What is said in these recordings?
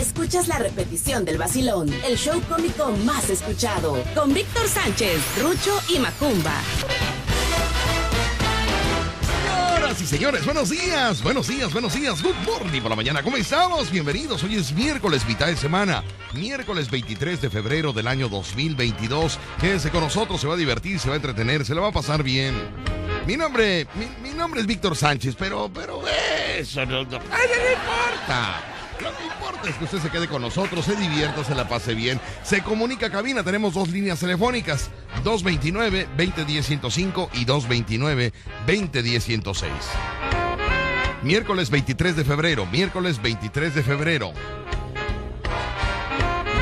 escuchas la repetición del vacilón, el show cómico más escuchado, con Víctor Sánchez, Rucho y Macumba. Señoras y señores, buenos días, buenos días, buenos días. Good morning por la mañana. ¿Cómo estamos? Bienvenidos. Hoy es miércoles, mitad de semana. Miércoles 23 de febrero del año 2022. Quédese con nosotros, se va a divertir, se va a entretener, se le va a pasar bien. Mi nombre, mi, nombre es Víctor Sánchez, pero, pero eso no, no, no importa. Lo que importa es que usted se quede con nosotros, se divierta, se la pase bien. Se comunica a cabina, tenemos dos líneas telefónicas, 229-2010-105 y 229-2010-106. Miércoles 23 de febrero, miércoles 23 de febrero.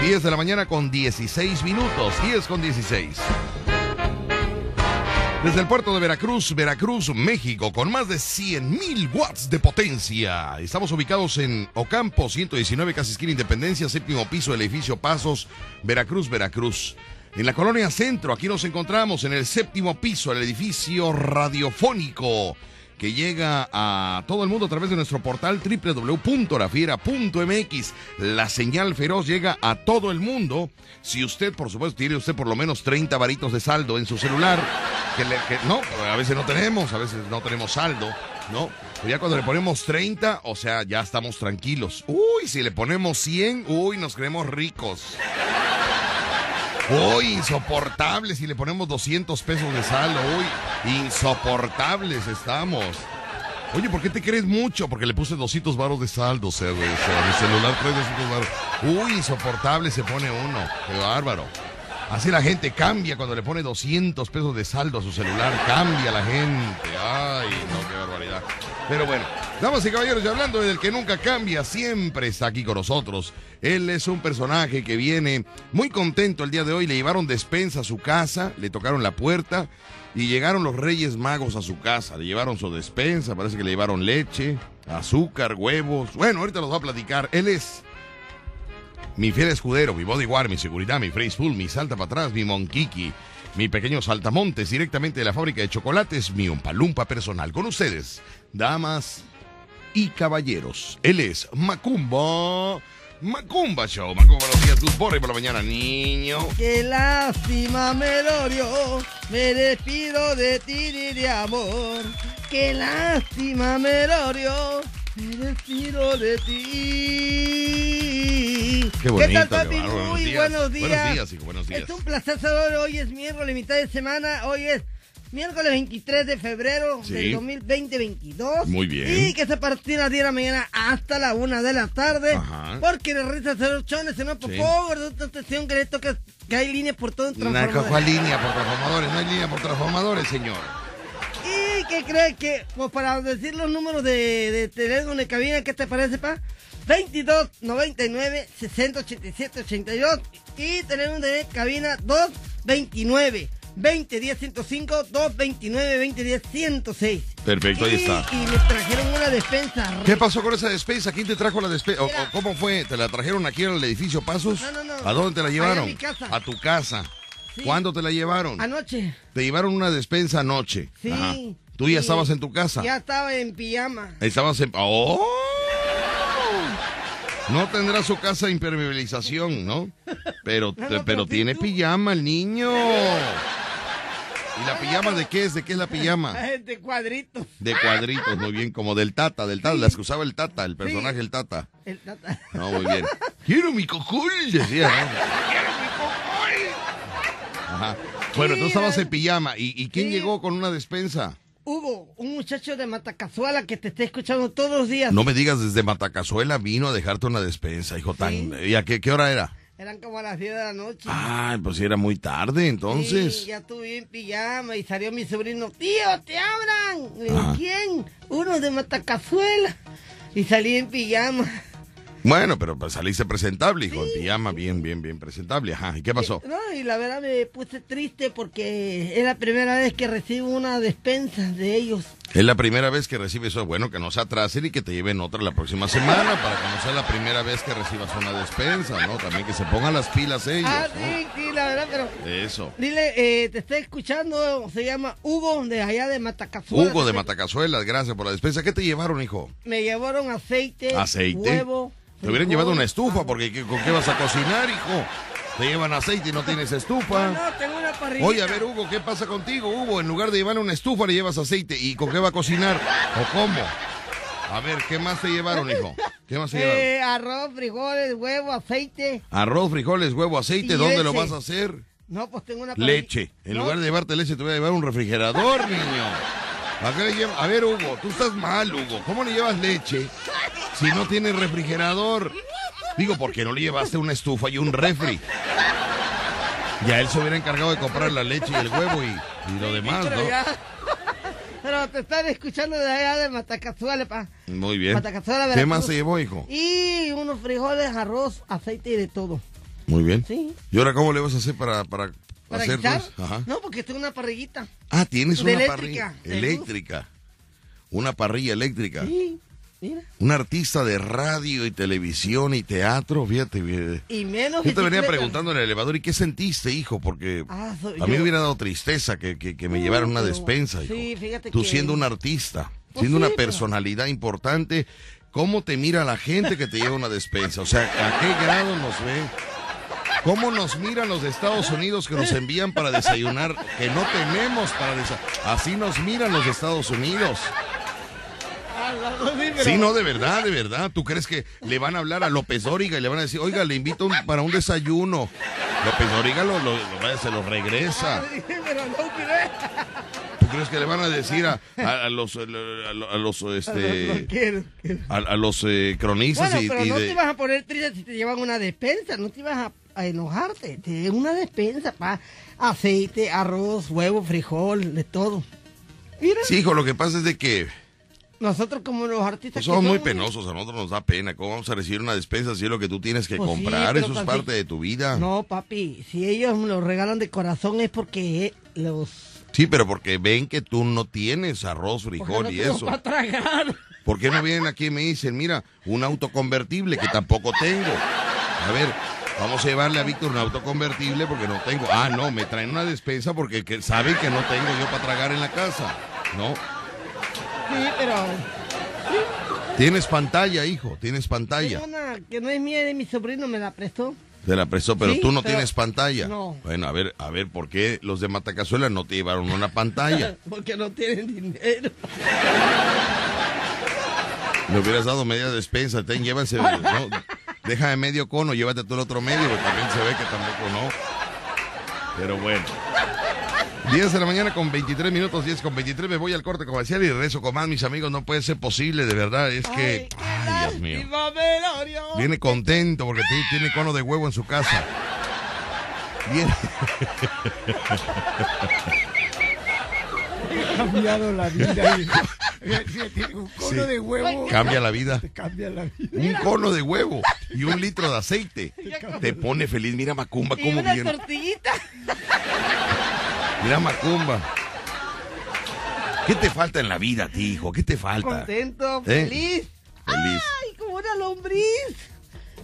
10 de la mañana con 16 minutos, 10 con 16. Desde el puerto de Veracruz, Veracruz, México, con más de 100.000 watts de potencia. Estamos ubicados en Ocampo 119, casi esquina Independencia, séptimo piso del edificio Pasos, Veracruz, Veracruz. En la colonia Centro, aquí nos encontramos en el séptimo piso del edificio radiofónico que llega a todo el mundo a través de nuestro portal www.rafiera.mx. La señal feroz llega a todo el mundo. Si usted, por supuesto, tiene usted por lo menos 30 varitos de saldo en su celular, que, no, a veces no tenemos, a veces no tenemos saldo, ¿no? Ya cuando le ponemos 30, o sea, ya estamos tranquilos. Uy, si le ponemos 100, uy, nos creemos ricos. Uy, insoportables. Si le ponemos 200 pesos de saldo, uy, insoportables estamos. Oye, ¿por qué te crees mucho? Porque le puse 200 varos de saldo, o mi celular trae 200 varos. Uy, insoportable se pone uno. Qué bárbaro. Así la gente cambia cuando le pone 200 pesos de saldo a su celular. Cambia la gente. Ay, no, qué barbaridad. Pero bueno, damas y caballeros, y hablando del que nunca cambia, siempre está aquí con nosotros. Él es un personaje que viene muy contento el día de hoy. Le llevaron despensa a su casa, le tocaron la puerta y llegaron los Reyes Magos a su casa. Le llevaron su despensa, parece que le llevaron leche, azúcar, huevos. Bueno, ahorita los va a platicar. Él es mi fiel escudero, mi bodyguard, mi seguridad, mi full, mi salta para atrás, mi monquiqui, mi pequeño saltamontes directamente de la fábrica de chocolates, mi umpalumpa personal. Con ustedes, damas y caballeros. Él es Macumba Macumba Show. Macumba, buenos días. Morning por la mañana, niño. Qué lástima, Melorio. Me despido de ti y de amor. Qué lástima, Melorio. Me despido de ti. Qué bonito. ¿Qué tal, papi? Muy buenos días. buenos días. Buenos días, hijo, buenos días. Es un placer saber. Hoy es miércoles, mitad de semana. Hoy es miércoles 23 de febrero Sí. del 2020-22. Muy bien. Y que se partirá a 10 de la mañana hasta la 1 de la tarde. Ajá. Porque le risa hacer chones, no, por Sí. favor, de atención que le toca que hay líneas por todo el No hay transformador. ¿cuál línea por transformadores, no hay línea por transformadores, señor. ¿Y qué cree que, pues para decir los números de, de teléfono de cabina, ¿qué te parece, pa? 22 99 60 87 82 y tenemos de cabina 229 20 10 105 229 20 10 106. Perfecto, ahí está. Y me trajeron una despensa. ¿Qué pasó con esa despensa? ¿Quién te trajo la despensa? ¿O- Mira. o ¿Cómo fue? ¿Te la trajeron aquí al edificio Pasos? No, no, no. ¿A dónde te la llevaron? a mi casa. A tu casa. Sí. ¿Cuándo te la llevaron? Anoche. Te llevaron una despensa anoche. Sí. Ajá. ¿Tú ya estabas en tu casa? Ya estaba en pijama. Estabas en... ¡Oh! No tendrá su casa impermeabilización, ¿no? Pero, No, no, pero tiene tú. pijama el niño. ¿Y la pijama de qué es? ¿De qué es la pijama? De cuadritos. De cuadritos, muy bien, como del Tata, del Tata, las que usaba el Tata, el personaje Sí. del Tata. El tata. No, muy bien. Quiero mi cocul, decía, ¿no? Quiero mi cocul. Ajá. Bueno, tú estabas en pijama. ¿Y, y quién Sí. llegó con una despensa? Hugo, un muchacho de Matacazuela que te está escuchando todos los días. No me digas, desde Matacazuela vino a dejarte una despensa, hijo tan... ¿Y a qué, qué hora era? Eran como a las 10 de la noche. Ah, pues sí, era muy tarde, entonces. Sí, ya estuve en pijama y salió mi sobrino. Tío, te digo, Ajá. ¿quién? Uno de Matacazuela. Y salí en pijama. Bueno, pero pues saliste presentable, hijo, en pijama, bien, bien, bien presentable. Ajá, ¿y qué pasó? No, y la verdad me puse triste porque es la primera vez que recibo una despensa de ellos. Es la primera vez que recibes eso, bueno, que no se atrasen y que te lleven otra la próxima semana para que no sea la primera vez que recibas una despensa, ¿no? También que se pongan las pilas ellos, ah, ¿no? sí, sí, la verdad, pero... Eso. Dile, eh, te está escuchando, se llama Hugo de allá de Matacazuela. Hugo de Matacazuelas, gracias por la despensa. ¿Qué te llevaron, hijo? Me llevaron aceite, Aceite. huevo, Te hubieran llevado una estufa, porque ¿qué- ¿con qué vas a cocinar, hijo? Te llevan aceite y no tienes estufa. No, tengo una parrilla. Oye, a ver, Hugo, ¿qué pasa contigo, Hugo? En lugar de llevar una estufa, le llevas aceite. ¿Y con qué va a cocinar? ¿O cómo? A ver, ¿qué más te llevaron, hijo? ¿Qué más te llevaron? Eh, arroz, frijoles, huevo, aceite. Arroz, frijoles, huevo, aceite. y ¿Dónde lo vas a hacer? No, pues tengo una parrilla. Leche. En No, lugar de llevarte leche, te voy a llevar un refrigerador, niño. ¿A, qué le lleva- a ver, Hugo, tú estás mal, Hugo. ¿Cómo le llevas leche si no tienes refrigerador? Digo, porque no le llevaste una estufa y un refri. Ya él se hubiera encargado de comprar la leche y el huevo y, y lo demás, ¿no? Pero te están escuchando de allá de Matacazuela, pa. Muy bien. Matacazuela, ¿Qué más se llevó, hijo? Y unos frijoles, arroz, aceite y de todo. Muy bien. Sí. ¿Y ahora cómo le vas a hacer para, para, ¿Para hacer? Ajá. No, porque tengo una parrillita. Ah, tienes De una eléctrica, parrilla luz. eléctrica. Una parrilla eléctrica. Sí, mira. Un artista de radio y televisión y teatro, fíjate. fíjate. Y menos Yo te venía preguntando en el elevador, ¿y qué sentiste, hijo? Porque Ah, a mí yo. me hubiera dado tristeza que, que- que me llevaran una despensa, hijo. sí, fíjate Tú que- siendo un artista, Pues siendo sí, una pero- personalidad importante, ¿cómo te mira la gente que te lleva una despensa? O sea, ¿a qué grado nos ve? ¿Cómo nos miran los de Estados Unidos que nos envían para desayunar? Que no tenemos para desayunar. Así nos miran los de Estados Unidos. Ah, sí, no, de verdad, de verdad. ¿Tú crees que le van a hablar a López Dóriga y le van a decir, oiga, le invito un- para un desayuno? López Dóriga lo, lo- lo- se lo regresa. mire. ¿Tú crees que le van a decir a, a- a los, a los, este, a, los eh, cronistas Bueno, y, pero y no de- te ibas a poner triste si te llevan una despensa, no te ibas a, enojarte, te llevan una despensa, pa, aceite, arroz, huevo, frijol, de todo. Mira, Sí, hijo, lo que pasa es de que nosotros como los artistas pues, que somos muy penosos, a nosotros nos da pena. ¿Cómo vamos a recibir una despensa si es lo que tú tienes que Pues comprar? Eso es parte de tu vida. No, papi, si ellos me lo regalan de corazón es porque eh, los... Sí, pero porque ven que tú no tienes arroz, frijol y eso. para tragar. ¿Por qué no vienen aquí y me dicen, mira, un auto convertible que tampoco tengo? A ver, vamos a llevarle a Víctor un auto convertible porque no tengo. Ah, no, me traen una despensa porque que saben que no tengo yo para tragar en la casa. No, Sí, pero tienes pantalla, hijo, tienes pantalla. tengo una que no es mía, de mi sobrino, me la prestó. Te la prestó, pero Sí, tú no pero- tienes pantalla. No. Bueno, a ver, a ver, ¿por qué los de Matacazuela no te llevaron una pantalla? Porque no tienen dinero. Le hubieras dado media despensa, ten, llévanse, ¿no? Deja de medio cono, llévate tú el otro medio, porque también se ve que tampoco no. Pero bueno. 10 de la mañana con 23 minutos, 10 con 23, me voy al corte comercial y regreso con más, mis amigos, no puede ser posible, de verdad, es que... Ay, Dios mío. Viene contento porque tiene cono de huevo en su casa. Viene... cambiado la vida. hijo. Tiene un cono Sí. de huevo. Cambia la vida. Te cambia la vida. Un cono de huevo y un litro de aceite. Te pone feliz. Mira Macumba cómo una viene. Mira Macumba. ¿Qué te falta en la vida a ti, hijo? ¿Qué te falta? Contento, ¿Eh? feliz. Ay, como una lombriz.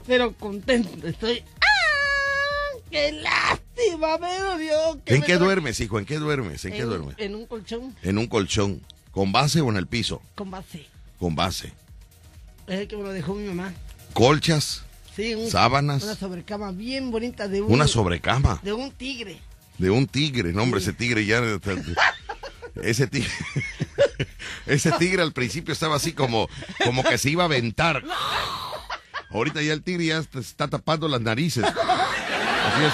Pero contento estoy. ¡Ah! ¡Qué lástima, Velorio! que ¿En me qué duermes, hijo? ¿En qué duermes? ¿En qué duermes? En un colchón En un colchón. ¿Con base o en el piso? con base. Con base. Es el que me lo dejó mi mamá. Colchas, Sí, un- sábanas, Una sobrecama bien bonita de un, una sobrecama de un tigre. De un tigre. No, hombre, ese tigre ya... Ese tigre... Ese tigre al principio estaba así como, como que se iba a aventar. Ahorita ya el tigre ya está tapando las narices. Así es.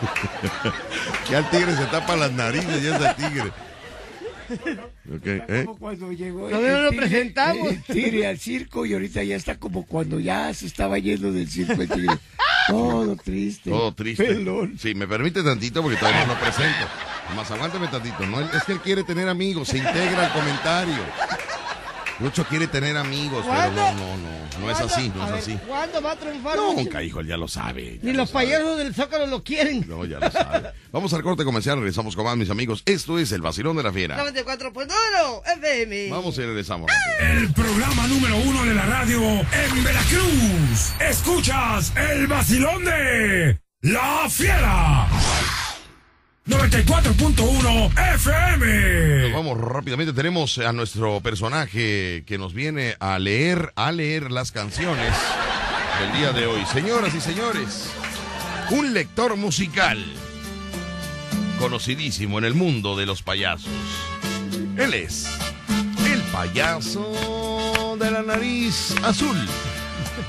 ya el tigre se tapa las narices, ya es el tigre. Ok, ¿eh? Como cuando llegó No, el, no lo tigre- presentamos. el tigre al circo y ahorita ya está como cuando ya se estaba yendo del circo el tigre. Todo triste. Todo triste. Pelón. Sí, me permite tantito porque todavía no lo presento. Más aguántame tantito. No, es que él quiere tener amigos, se integra al comentario. Lucho quiere tener amigos, pero no, no, no. No es así, no A es ver, así. ¿Cuándo va a triunfar? Lucho? Nunca, hijo, él ya lo sabe. ya Ni lo los sabe. payasos del Zócalo lo quieren. No, ya lo sabe. Vamos al corte comercial, regresamos con más, mis amigos. Esto es el vacilón de la fiera. 94.1 FM. Vamos y regresamos. El programa número uno de la radio en Veracruz. Escuchas el vacilón de La Fiera. 94.1 Nos FM. vamos rápidamente. Tenemos a nuestro personaje que nos viene a leer, a leer las canciones del día de hoy. Señoras y señores, un lector musical conocidísimo en el mundo de los payasos. Él es el payaso de la nariz azul.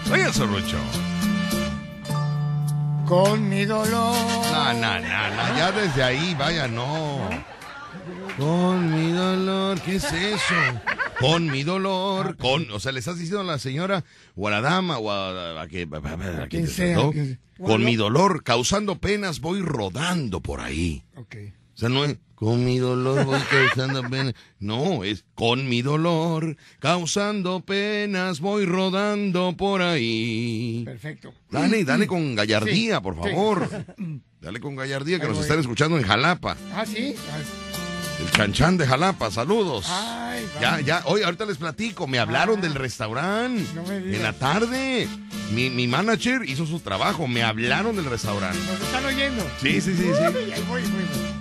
Payaso Rucho. Con mi dolor. No, no, no, no, ya desde ahí, vaya, no. Con mi dolor, ¿qué es eso? Con mi dolor, con, o sea, le estás diciendo a la señora o a la dama o a, que-. Con mi dolor, causando penas, voy rodando por ahí. Ok. O sea, no es con mi dolor voy causando penas. No, es con mi dolor, causando penas, voy rodando por ahí. Perfecto. Dale, dale con gallardía, Sí, por sí. favor. Dale con gallardía que nos voy. están escuchando en Jalapa. Ah, sí. El chanchán de Jalapa, saludos. Ay, Ya, ya, hoy ahorita les platico, me hablaron Ah. del restaurante No me digas. en la tarde. Mi, mi manager hizo su trabajo, me hablaron del restaurante. ¿Nos están oyendo? Sí, sí, sí, sí. Voy, voy.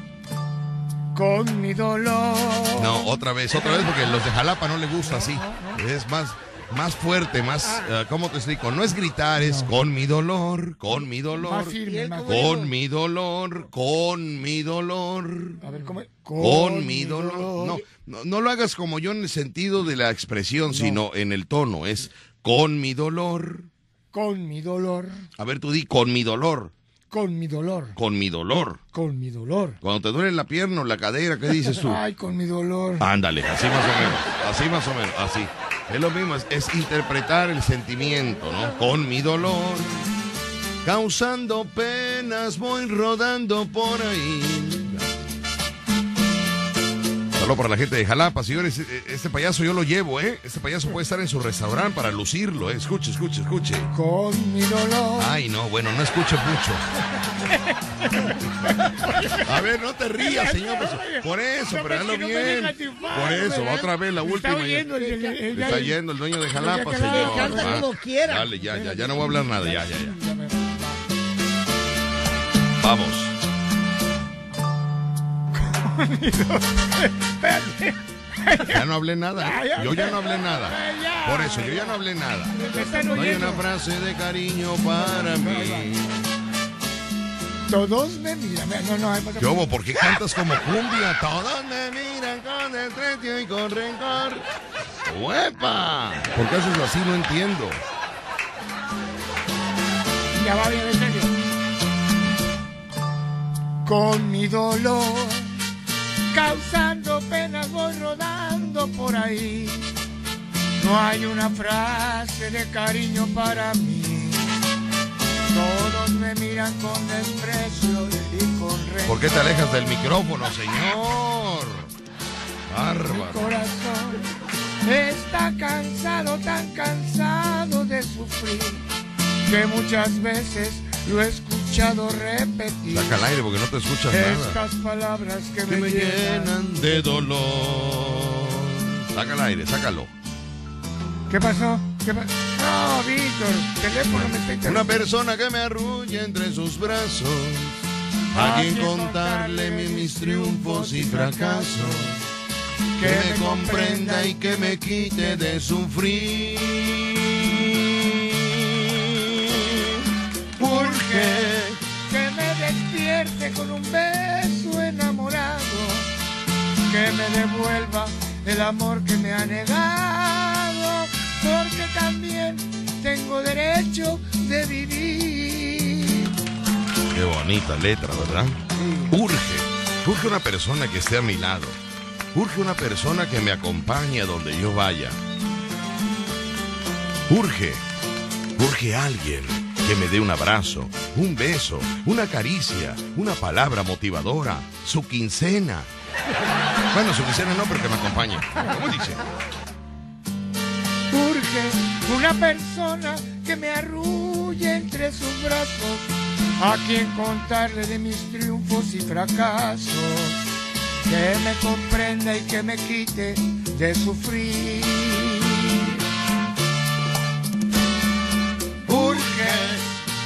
Con mi dolor. No, otra vez, otra vez, porque los de Jalapa no le gusta así. Es más, más fuerte, más, eh, ¿cómo te explico? No es gritar, es con mi dolor, con mi dolor, Más firme, más con mi dolor, con mi dolor. A ver, ¿cómo? Con mi dolor. No, no, no lo hagas como yo en el sentido de la expresión, sino en el tono. Es con mi dolor. Con mi dolor. A ver, tú di con mi dolor. Con mi dolor. Con mi dolor. Con mi dolor. Cuando te duele la pierna o la cadera, ¿qué dices tú? Ay, con mi dolor. Ándale, así más o menos. Así más o menos, así. Es lo mismo, es, es interpretar el sentimiento, ¿no? Con mi dolor. Causando penas, voy rodando por ahí. Para la gente de Jalapa, señores. eh, Este payaso yo lo llevo, ¿eh? Este payaso puede estar en su restaurante para lucirlo, ¿eh? Escuche, escuche, escuche. Con mi dolor. Ay, no, bueno, no escuche mucho. A ver, no te rías, señor. pues, por eso, pero hazlo bien. Por eso, ¿verdad? otra vez la última. Está yendo el dueño de Jalapa, señor. Ah. Dale, ya, ya, ya no voy a hablar nada, ya, ya, ya. Vamos. Ya no hablé nada. Yo ya no hablé nada. Por eso, yo ya no hablé nada. Están No hay una frase de cariño para mí. Todos me miran. Mira, No, no, hay ¿Qué hubo? ¿Por qué cantas como cumbia? Todos me miran con desprecio y con rencor. ¡Huepa! ¿Por qué haces así? No entiendo. Ya va bien, en serio. Con mi dolor, causando penas, voy rodando por ahí. No hay una frase de cariño para mí. Todos me miran con desprecio y con rencor. ¿Por qué te alejas del micrófono, señor? Mi Bárbaro. corazón está cansado, tan cansado de sufrir, que muchas veces lo he escuchado repetir. Saca el aire porque no te escuchas nada. Estas palabras que, Que me, me llenan. de dolor. Saca el aire, sácalo. ¿Qué pasó? No, Víctor, teléfono me está Una persona que me arrulla entre sus brazos. A quien contarle mi- mis triunfos y fracasos. Que me comprenda y que me quite de sufrir. Urge que me con un beso enamorado, que me devuelva el amor que me ha negado, porque también tengo derecho de vivir. Qué bonita letra, ¿verdad? Urge, urge una persona que esté a mi lado. Urge una persona que me acompañe a donde yo vaya. Urge, urge alguien que me dé un abrazo, un beso, una caricia, una palabra motivadora, su quincena. Bueno, su quincena no, pero que me acompañe. ¿Cómo dice? Urge una persona que me arrulle entre sus brazos, a quien contarle de mis triunfos y fracasos, que me comprenda y que me quite de sufrir.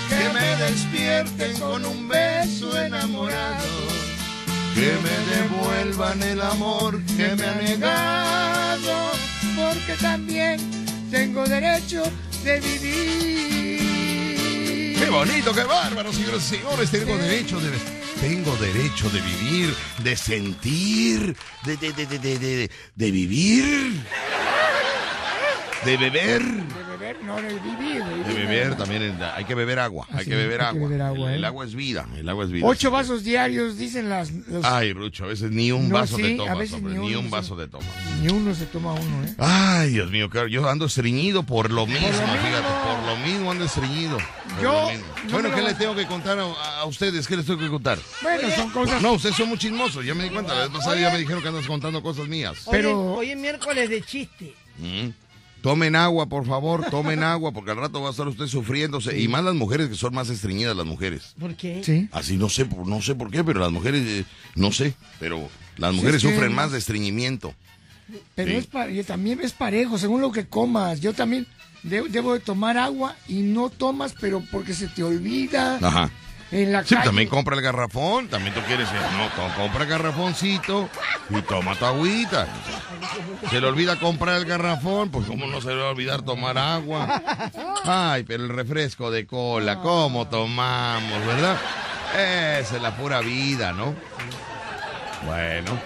Que me despierten con un beso enamorado, que me devuelvan el amor que me ha negado. porque también tengo derecho de vivir. ¡Qué bonito, qué bárbaro, señores y señores! Tengo derecho de... Tengo derecho de vivir, de sentir, de, de, de, de, de, de- de vivir, de beber. De beber, no de vivir. De beber también, hay que beber agua, hay que beber hay que agua. beber agua, el, el ¿eh? agua es vida, el agua es vida. Ocho vasos diarios, dicen las... los- Ay, Rucho, a veces ni un No, vaso sí, de a tomas, veces hombre, ni un se- vaso de tomas. Ni uno se toma uno, ¿eh? Ay, Dios mío, claro, yo ando estreñido por lo mismo, lo fíjate, mismo. por lo mismo ando estreñido. por Yo, no Bueno, ¿qué les tengo que contar a, a ustedes? ¿Qué les tengo que contar? Bueno, son cosas... No, ustedes son muy chismosos, ya me di cuenta. La vez pasada ya me dijeron que andas contando cosas mías. Pero- Hoy, hoy es miércoles de chiste. Mm. Tomen agua, por favor, tomen agua, porque al rato va a estar usted sufriéndose. Y más las mujeres que son más estreñidas, las mujeres. ¿Por qué? Sí. Así no sé, por- no sé por qué, pero las mujeres, eh, no sé, pero las Sí, mujeres que- sufren más de estreñimiento. Pero Sí. es pa- y también es parejo, según lo que comas. Yo también de- debo de tomar agua y no tomas, pero porque se te olvida. Ajá. En la Sí, calle. también compra el garrafón, también tú quieres, eh, no, compra el garrafoncito y toma tu agüita. Se le olvida comprar el garrafón, pues cómo no se le va a olvidar tomar agua. Ay, pero el refresco de cola, ¿cómo tomamos, verdad? Esa es la pura vida, ¿no? Bueno,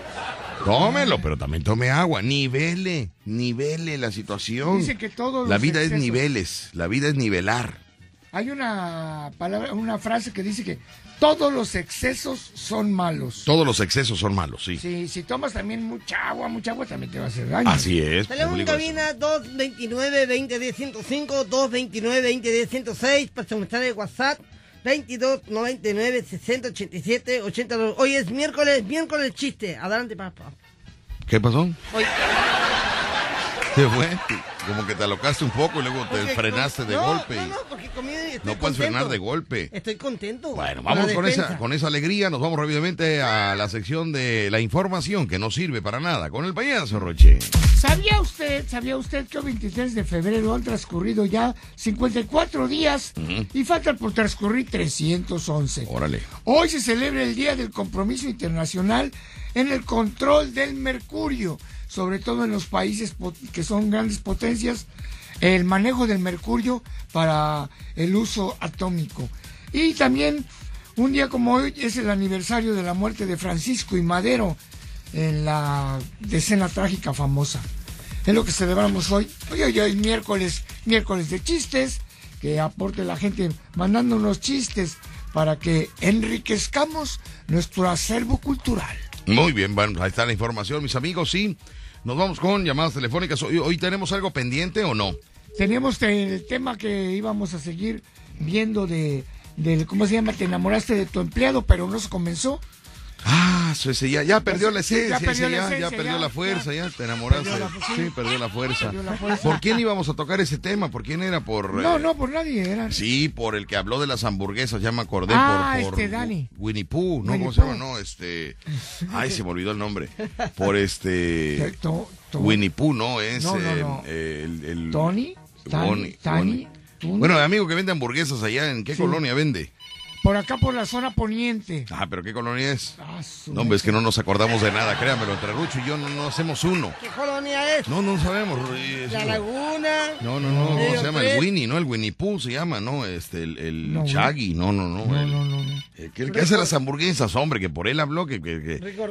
tómelo, pero también tome agua, nivele, nivele la situación. Dice que todos La vida es niveles, la vida es nivelar. Hay una palabra, una frase que dice que todos los excesos son malos. Todos los excesos son malos, sí. Si, si tomas también mucha agua, mucha agua también te va a hacer daño. Así es. Teléfono en público. cabina 229-2010-105, 229-2010-106, para de WhatsApp 2299-6087-82. Hoy es miércoles, miércoles chiste. Adelante, papá. ¿Qué pasó? Hoy, ¿Qué fue? Como que te alocaste un poco y luego te porque frenaste de no, golpe. No, no, porque comí, estoy No puedes contento. frenar de golpe. Estoy contento. Bueno, vamos con esa, con esa alegría. Nos vamos rápidamente a la sección de la información que no sirve para nada. Con el payaso Roche. ¿Sabía usted, sabía usted que el 23 de febrero han transcurrido ya 54 días y faltan por transcurrir 311? Órale. Hoy se celebra el Día del Compromiso Internacional en el control del mercurio, sobre todo en los países que son grandes potencias, el manejo del mercurio para el uso atómico. Y también un día como hoy es el aniversario de la muerte de Francisco y Madero en la decena trágica famosa. Es lo que celebramos hoy. Hoy, hoy, hoy, miércoles, miércoles de chistes, que aporte la gente mandándonos chistes para que enriquezcamos nuestro acervo cultural. Muy bien, bueno, ahí está la información, mis amigos. Sí, nos vamos con llamadas telefónicas. Hoy, hoy tenemos algo pendiente o no? Tenemos el tema que íbamos a seguir viendo de, del, ¿cómo se llama? Te enamoraste de tu empleado, pero no se comenzó. Ah, sí, ya, ya perdió la esencia, ya perdió ese, la ya, esencia, ya perdió ya, la fuerza, ya. te enamoraste. Perdió la- sí. sí, perdió la fuerza. Perdió la fuerza. ¿Por quién íbamos a tocar ese tema? ¿Por quién era? Por No, eh, no, por nadie era. Sí, por el que habló de las hamburguesas, ya me acordé. Ah, por, por este, Dani. Winnie Pooh, ¿no? Winnie ¿Cómo se llama? No, este. Ay, se me olvidó el nombre. Por este. To- to- Winnie Pooh, ¿no? Es. No, no, eh, no. el, el- Tony, Tani, Bonnie, Tani, Bonnie. Tuni. Bueno, amigo que vende hamburguesas allá, ¿en qué Sí. colonia vende? Por acá, por la zona poniente. Ah, pero ¿qué colonia es? Ah, No, hombre, es que no nos acordamos de nada, créamelo. Entre Rucho y yo no, no hacemos uno. ¿Qué colonia es? No, no sabemos. La Laguna. No, no, no, ¿cómo Río se llama? El Winnie, ¿no? El Winnie Pooh se llama, ¿no? Este, el, el No, no, no, no. No, el- no, no, no. Que el que hace las hamburguesas, hombre, que por él habló, que,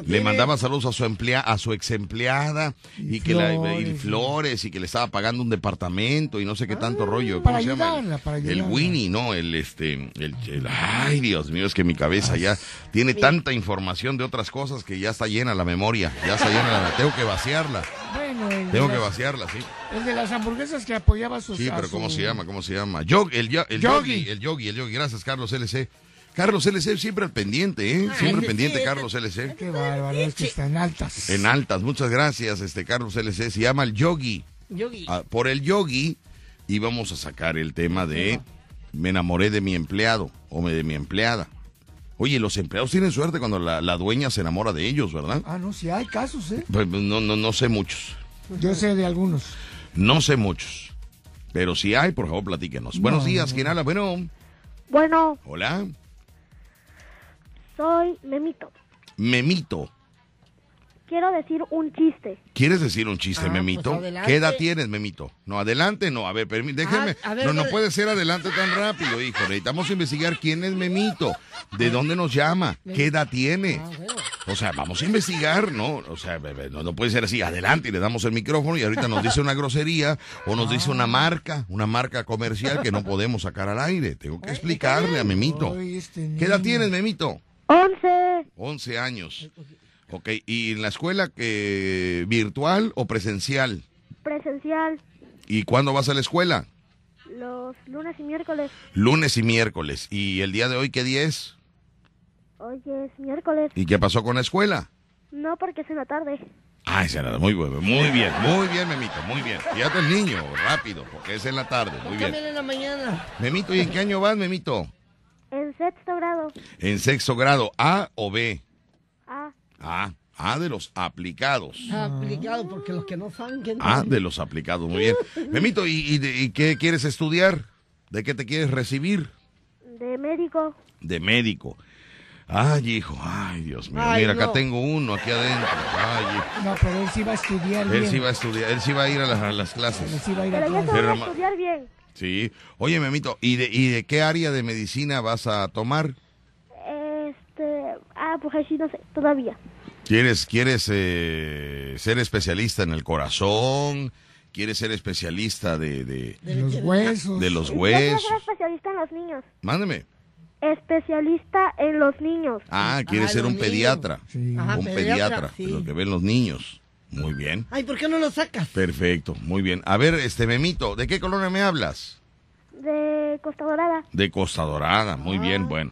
le mandaba saludos a su emplea, a su ex empleada y, Y que la, y flores. flores y que le estaba pagando un departamento y no sé qué tanto rollo. Ah, para ¿Cómo se llama? El- ayudarla. Winnie, no, el este, el, el- ay Dios mío, es que mi cabeza ya tiene tanta información de otras cosas que ya está llena la memoria, ya está llena la, tengo que vaciarla, Bueno, el, tengo que vaciarla, sí. el de las hamburguesas que apoyaba a sus Sí, pero ¿cómo se llama? ¿Cómo se llama? Yog, el, yo- el Yogi. yogi, el yogi, el yogi. Gracias, Carlos LC. Carlos LC siempre al pendiente, ¿eh? Siempre ese pendiente, sí, Carlos LC. Qué bárbaro, es que están altas. En altas, muchas gracias, este Carlos LC. Se llama el yogi. Yogi. Ah, por el yogi íbamos a sacar el tema de me enamoré de mi empleado o de mi empleada. Oye, los empleados tienen suerte cuando la, la dueña se enamora de ellos, ¿verdad? Ah, no, sí hay casos, ¿eh? Pues, no, no, no sé muchos. Yo sé de algunos. No sé muchos. Pero si hay, por favor, platíquenos. Buenos días, ¿quién habla? Bueno, Bueno, hola. soy Memito. Memito. Quiero decir un chiste. ¿Quieres decir un chiste, Ah, Memito? pues adelante. ¿Qué edad tienes, Memito? No, adelante, no. A ver, déjeme. Ah, a ver, no, no puede ser adelante tan rápido, hijo. Necesitamos investigar quién es Memito, de dónde nos llama, qué edad tiene. Ah, bueno. O sea, vamos a investigar, ¿no? O sea, bebé, no, no puede ser así, adelante y le damos el micrófono y ahorita nos dice una grosería o nos dice una marca, una marca comercial que no podemos sacar al aire. Tengo que explicarle a Memito. Este ¿Qué edad tienes, Memito? Once. 11 años. Ok, ¿y en la escuela que virtual o presencial? Presencial. ¿Y cuándo vas a la escuela? Los lunes y miércoles. Lunes y miércoles. ¿Y el día de hoy qué día es? Hoy es miércoles. ¿Y qué pasó con la escuela? No, porque es en la tarde. Ah, esa era muy bueno, muy bien, muy bien, Memito, muy bien. Fíjate el niño, rápido, porque es en la tarde, muy bien. En la mañana. Memito, ¿y en qué año vas, Memito? En sexto grado. En sexto grado, A o B. Ah, A, A de los aplicados. Aplicado porque los que no saben que A de los aplicados, muy bien. Memito, ¿y, y de- y qué quieres estudiar? ¿De qué te quieres recibir? de médico. De médico. Ay, hijo, ay, Dios mío. Ay, Mira, acá no. tengo uno aquí adentro. Ay, hijo. No, pero él sí va a estudiar él bien. sí va a estudiar, él sí va a ir a las, a las clases. Él sí va a ir a Pero Pero va a estudiar bien. Sí. Oye, Memito, ¿y de, ¿y de qué área de medicina vas a tomar? Ah, pues ahí sí no sé, todavía. ¿Quieres, quieres eh, ser especialista en el corazón? ¿Quieres ser especialista de, de, De los huesos. de los Yo quiero huesos? ser especialista en los niños. Mándeme. Especialista en los niños. Ah, quieres Ah, ser un niños. pediatra. Sí. Ajá, un pediatra, pediatra, sí. de lo que ven los niños. Muy bien. Ay, ¿por qué no lo sacas? Perfecto, muy bien. A ver, este Memito, ¿de qué colonia me hablas? De Costa Dorada. De Costa Dorada, muy bien, bueno.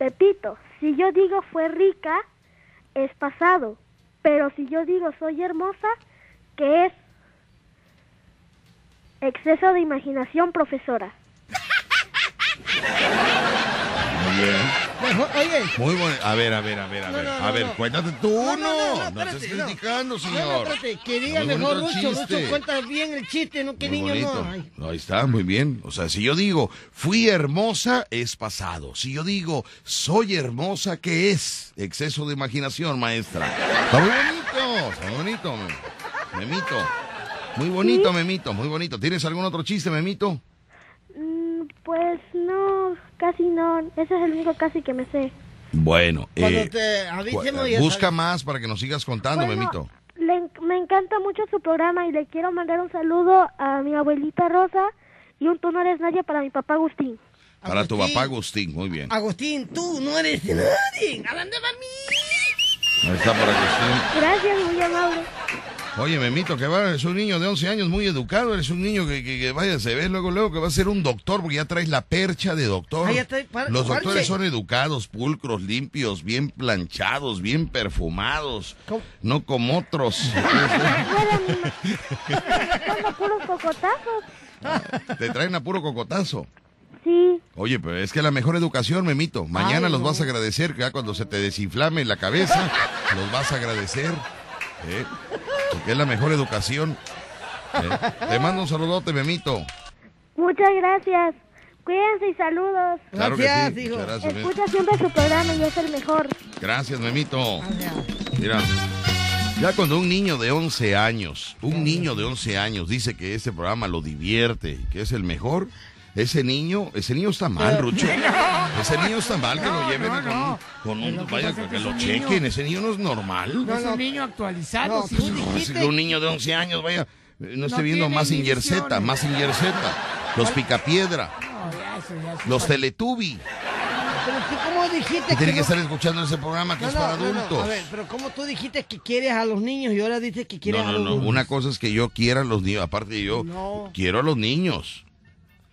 Pepito, si yo digo fue rica, es pasado, pero si yo digo soy hermosa, ¿qué es? Exceso de imaginación, profesora. Bien. Oye. Muy bueno. A ver, a ver, a ver, a ver. a ver, cuéntate tú, No, no. estés no. criticando, señor. quería Muy mejor Lucho. Lucho cuenta bien el chiste, no que niño no. Ahí está, muy bien. O sea, si yo digo, fui hermosa, es pasado. Si yo digo, soy hermosa, ¿qué es? Exceso de imaginación, maestra. Está muy bonito, está muy bonito, me- Memito. Muy bonito, Memito, muy bonito. ¿Tienes algún otro chiste, Memito? Pues no, casi no. Ese es el único casi que me sé. Bueno, eh, te ya busca sabes. más para que nos sigas contando, Bueno, Memito. le me encanta mucho su programa y le quiero mandar un saludo a mi abuelita Rosa y un tú no eres nadie para mi papá Agustín. Para tu papá Agustín, muy bien. Agustín, tú no eres nadie. ¿A dónde va mí? Ahí está para Agustín. Gracias, muy amable. Oye, Memito, que va, es un niño de 11 años muy educado, eres un niño que, que, que vaya, se ve luego, luego que va a ser un doctor, porque ya traes la percha de doctor. Ah, Los parche. doctores son educados, pulcros, limpios, bien planchados, bien perfumados, ¿Cómo? no como otros. Son puros cocotazos. Te traen a puro cocotazo. Sí, Oye, pero es que la mejor educación, Memito. Mañana Ay, los no. vas a agradecer, que ya cuando se te desinflame la cabeza, los vas a agradecer. ¿eh? Porque es la mejor educación. ¿eh? Te mando un saludote, Memito. muchas gracias. Cuídense y saludos. Claro Gracias, que sí. hijo. Gracias. Escucha siempre su programa y es el mejor. Gracias, Memito. Gracias. Mira, ya cuando un niño de 11 años, un niño de 11 años dice que este programa lo divierte y que es el mejor, ese niño, ese niño está mal, Rucho. Ese niño está mal que lo lleven no, con un, no. con un- Lo que vaya, que que lo un niño. chequen, ese niño no es normal. No es un niño actualizado. No, sí, tú no. dijiste- Es que un niño de 11 años, vaya, eh, no esté viendo tiene más inhibiciones. más Ingerseta, los Picapiedra, No, los Teletubby, Pero tú, ¿cómo dijiste que tienen que no- estar escuchando ese programa que No, es no, para no, no, adultos. A ver, pero ¿cómo tú dijiste que quieres a los niños y ahora dices que quieres No, a no, los no. niños? Una cosa es que yo quiera a los niños. Aparte, yo No. quiero a los niños.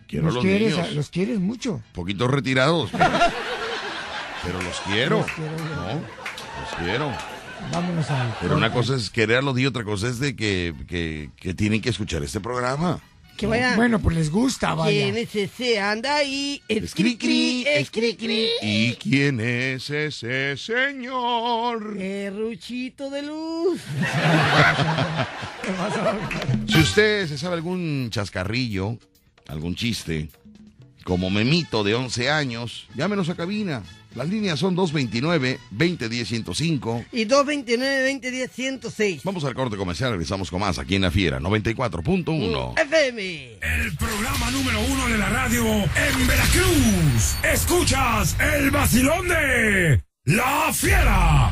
Quiero Los, a los quieres, niños. los quieres mucho. Poquitos retirados. pero los quiero. Los quiero yo. ¿no? Los quiero. Vámonos al. Pero una cosa es quererlo y otra cosa es de que, que, que tienen que escuchar este programa. Que vaya. Bueno, pues les gusta, vaya. ¿Quién es ese? Anda ahí. Es cri, cri, es cri, cri. ¿Y quién es ese señor? Eh, Ruchito de luz. Si usted se sabe algún chascarrillo, algún chiste, como Memito de 11 años, llámenos a cabina. Las líneas son 229-2010-105. Y 229-2010-106. Vamos al corte comercial, regresamos con más aquí en La Fiera, 94.1. FM. El programa número uno de la radio en Veracruz. Escuchas el vacilón de La Fiera.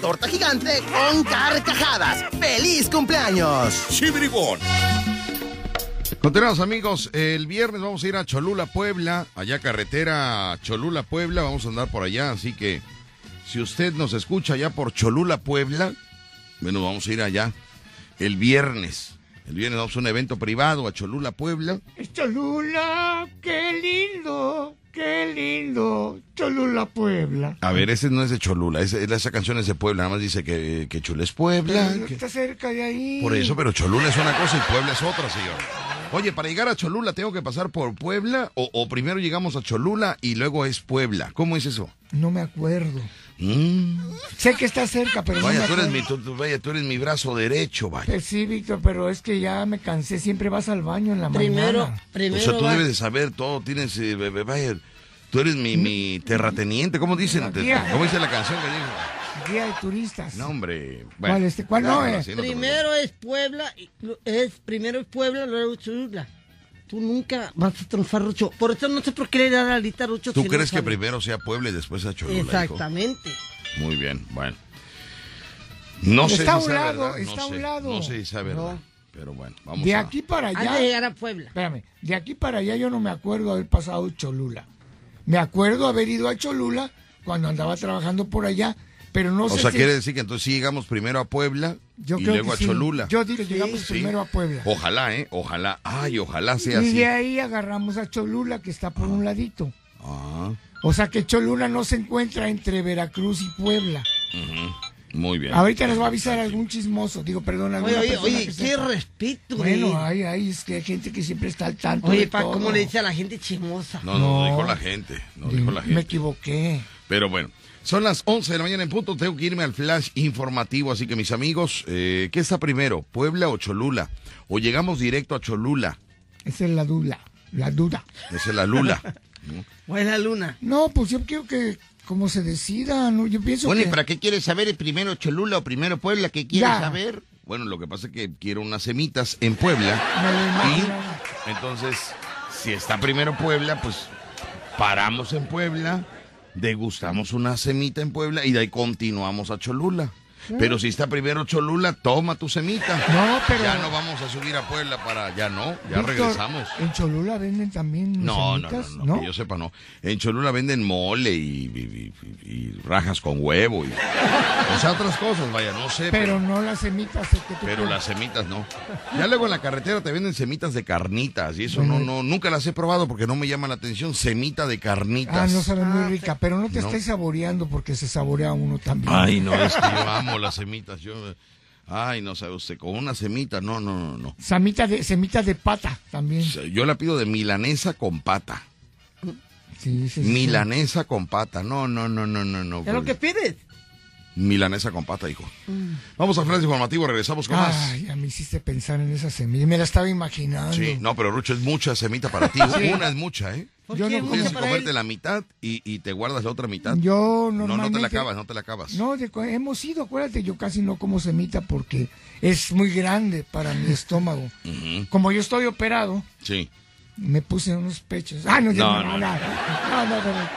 torta gigante con carcajadas. ¡Feliz cumpleaños! Continuamos amigos, el viernes vamos a ir a Cholula, Puebla, allá carretera Cholula, Puebla, vamos a andar por allá, así que si usted nos escucha allá por Cholula, Puebla, bueno, vamos a ir allá el viernes. El viernes vamos a un evento privado a Cholula, Puebla. Cholula, qué lindo, qué lindo. Cholula, Puebla. A ver, ese no es de Cholula, ese- esa canción es de Puebla, nada más dice que, que Chula es Puebla. Pero que- Está cerca de ahí. Por eso, pero Cholula es una cosa y Puebla es otra, señor. Oye, para llegar a Cholula tengo que pasar por Puebla o, o primero llegamos a Cholula y luego es Puebla. ¿Cómo es eso? No me acuerdo. Mm. Sé que está cerca, pero no Vaya, me tú eres mi, acuerdo. tú- tú- vaya, tú eres mi brazo derecho, vaya. Pues sí, Víctor, pero es que ya me cansé. Siempre vas al baño en la Primero, mañana. O primero. sea, tú va- debes de saber todo, tienes, eh, vaya, tú eres mi, mi terrateniente, ¿cómo dicen? Guía. ¿Cómo dice la canción que dijo? Guía de turistas. No, hombre. ¿Cuál, este? ¿Cuál no, sí, te Primero es Puebla, es primero es Puebla, luego Cholula. Tú nunca vas a triunfar, Rucho. Por eso no sé por qué le da la lista, Rucho. ¿Tú si no crees que sabe. primero sea Puebla y después sea Cholula? hijo? Exactamente. Muy bien, bueno. No sé Está a si un sea lado, verdad, está no a un sé, lado. No sé si sea verdad, No. pero bueno, vamos De a... aquí para Antes de allá. llegar a Puebla. Espérame, de aquí para allá yo no me acuerdo haber pasado Cholula. Me acuerdo haber ido a Cholula cuando andaba trabajando por allá, pero no O sé sea, si... quiere decir que entonces sí llegamos primero a Puebla yo y creo luego que a sí. Cholula. Yo digo, llegamos Sí. primero a Puebla. Ojalá, ¿eh? Ojalá. Ay, ojalá sea y así. de ahí agarramos a Cholula, que está por un ladito. Ah, O sea que Cholula no se encuentra entre Veracruz y Puebla. muy bien. Ahorita nos va a avisar algún chismoso. Digo, perdón, Oye, oye, oye, qué sepa. respeto, Bueno, güey. hay, hay, es que hay gente que siempre está al tanto Oye, de pa, todo. ¿cómo le dice a la gente chismosa? No, no, No. dijo la gente. No Di- dijo la Me gente. equivoqué. Pero bueno, son las 11 de la mañana en punto. Tengo que irme al flash informativo. Así que, mis amigos, eh, ¿qué está primero? ¿Puebla o Cholula? ¿O llegamos directo a Cholula? Esa es la duda. La duda. Esa es la Lula. ¿O es la luna? No, pues yo quiero que como se decida, ¿no? Yo pienso Bueno, ¿y para qué quieres saber? ¿Es primero Cholula o primero Puebla? ¿Qué quieres Ya. saber? Bueno, lo que pasa es que quiero unas semitas en Puebla. Me lo imagino. Y entonces, si está primero Puebla, pues paramos en Puebla, degustamos una semita en Puebla y de ahí continuamos a Cholula. Pero si está primero Cholula, toma tu semita. No, pero... Ya no vamos a subir a Puebla para... Ya no, ya Víctor, regresamos. En Cholula venden también No, no, no, semitas, no, que yo sepa no. En Cholula venden mole y, y- y- y rajas con huevo y... O sea, otras cosas, vaya, no sé. Pero no las semitas. que tú Pero las semitas no. Ya luego en la carretera te venden semitas de carnitas y eso no, no, nunca las he probado porque no me llama la atención. Semita de carnitas. Ah, no sabe muy rica, pero no te No. estés saboreando porque se saborea uno también. Ay, no, es que yo amo las semitas. Yo, ay, no sabe usted, con una semita, no, no, no, no. Semita de, semita de pata también. Yo la pido de milanesa con pata. Sí, sí, sí. Milanesa con pata. No, no, no, no, no, no. ¿Qué es lo que pides? Milanesa con pata, hijo. Vamos al flash informativo, regresamos con más. Ay, ya me hiciste pensar en esa semilla. Me la estaba imaginando. Sí, no, pero Rucho es mucha semita para ti. Sí. Una es mucha, ¿eh? ¿Por Yo no Tienes que comerte él? la mitad y, y te guardas la otra mitad. Yo No, normalmente... no te la acabas, no te la acabas. No, de- hemos ido, acuérdate, yo casi no como semita porque es muy grande para mi estómago. Como yo estoy operado, Sí. me puse unos pechos. Ah, no, ya No, no, no, no, no, no, no, no.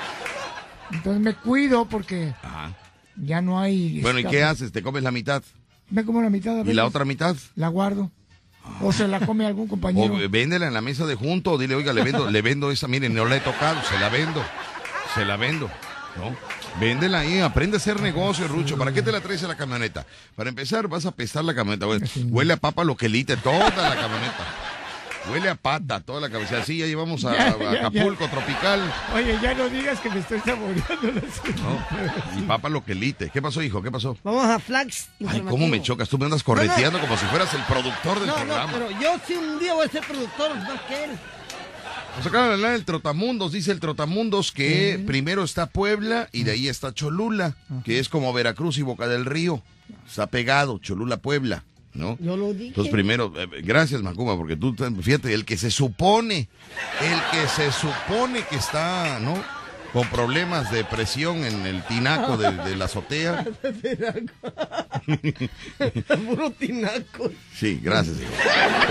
Entonces me cuido porque Ajá. Ya no hay. Bueno, ¿y qué haces? ¿Te comes la mitad? Me como la mitad. a ¿Y la otra mitad? La guardo. O se la come algún O compañero. eh, véndela en la mesa de junto, o dile, oiga, le vendo, le vendo esa, miren, no la he tocado, se la vendo, se la vendo, ¿no? Véndela ahí, aprende a hacer negocio, Rucho. ¿Para qué te la traes a la camioneta? Para empezar, vas a pesar la camioneta. Bueno, huele a papa lo que lite, toda la camioneta. Huele a pata, toda la cabeza. Así ya llevamos a, Ya, a ya, ya. Acapulco, tropical. Oye, ya no digas que me estoy saboreando las ¿no? Y papa lo que lite. ¿Qué pasó, hijo? ¿Qué pasó? Vamos a Flax. Ay, cómo me chocas. Tú me andas correteando como si fueras el productor del No, no, programa. pero yo sí un día voy a ser productor, más que él. Nos acaban de hablar del Trotamundos, dice el Trotamundos que primero está Puebla y de ahí está Cholula, que es como Veracruz y Boca del Río. Está pegado, Cholula, Puebla, ¿no? Yo lo dije. Entonces primero, eh, gracias Macumba, porque tú, te- fíjate, el que se supone, el que se supone que está, ¿no? Con problemas de presión en el tinaco de, de la azotea. Puro tinaco. Sí, gracias, hijo.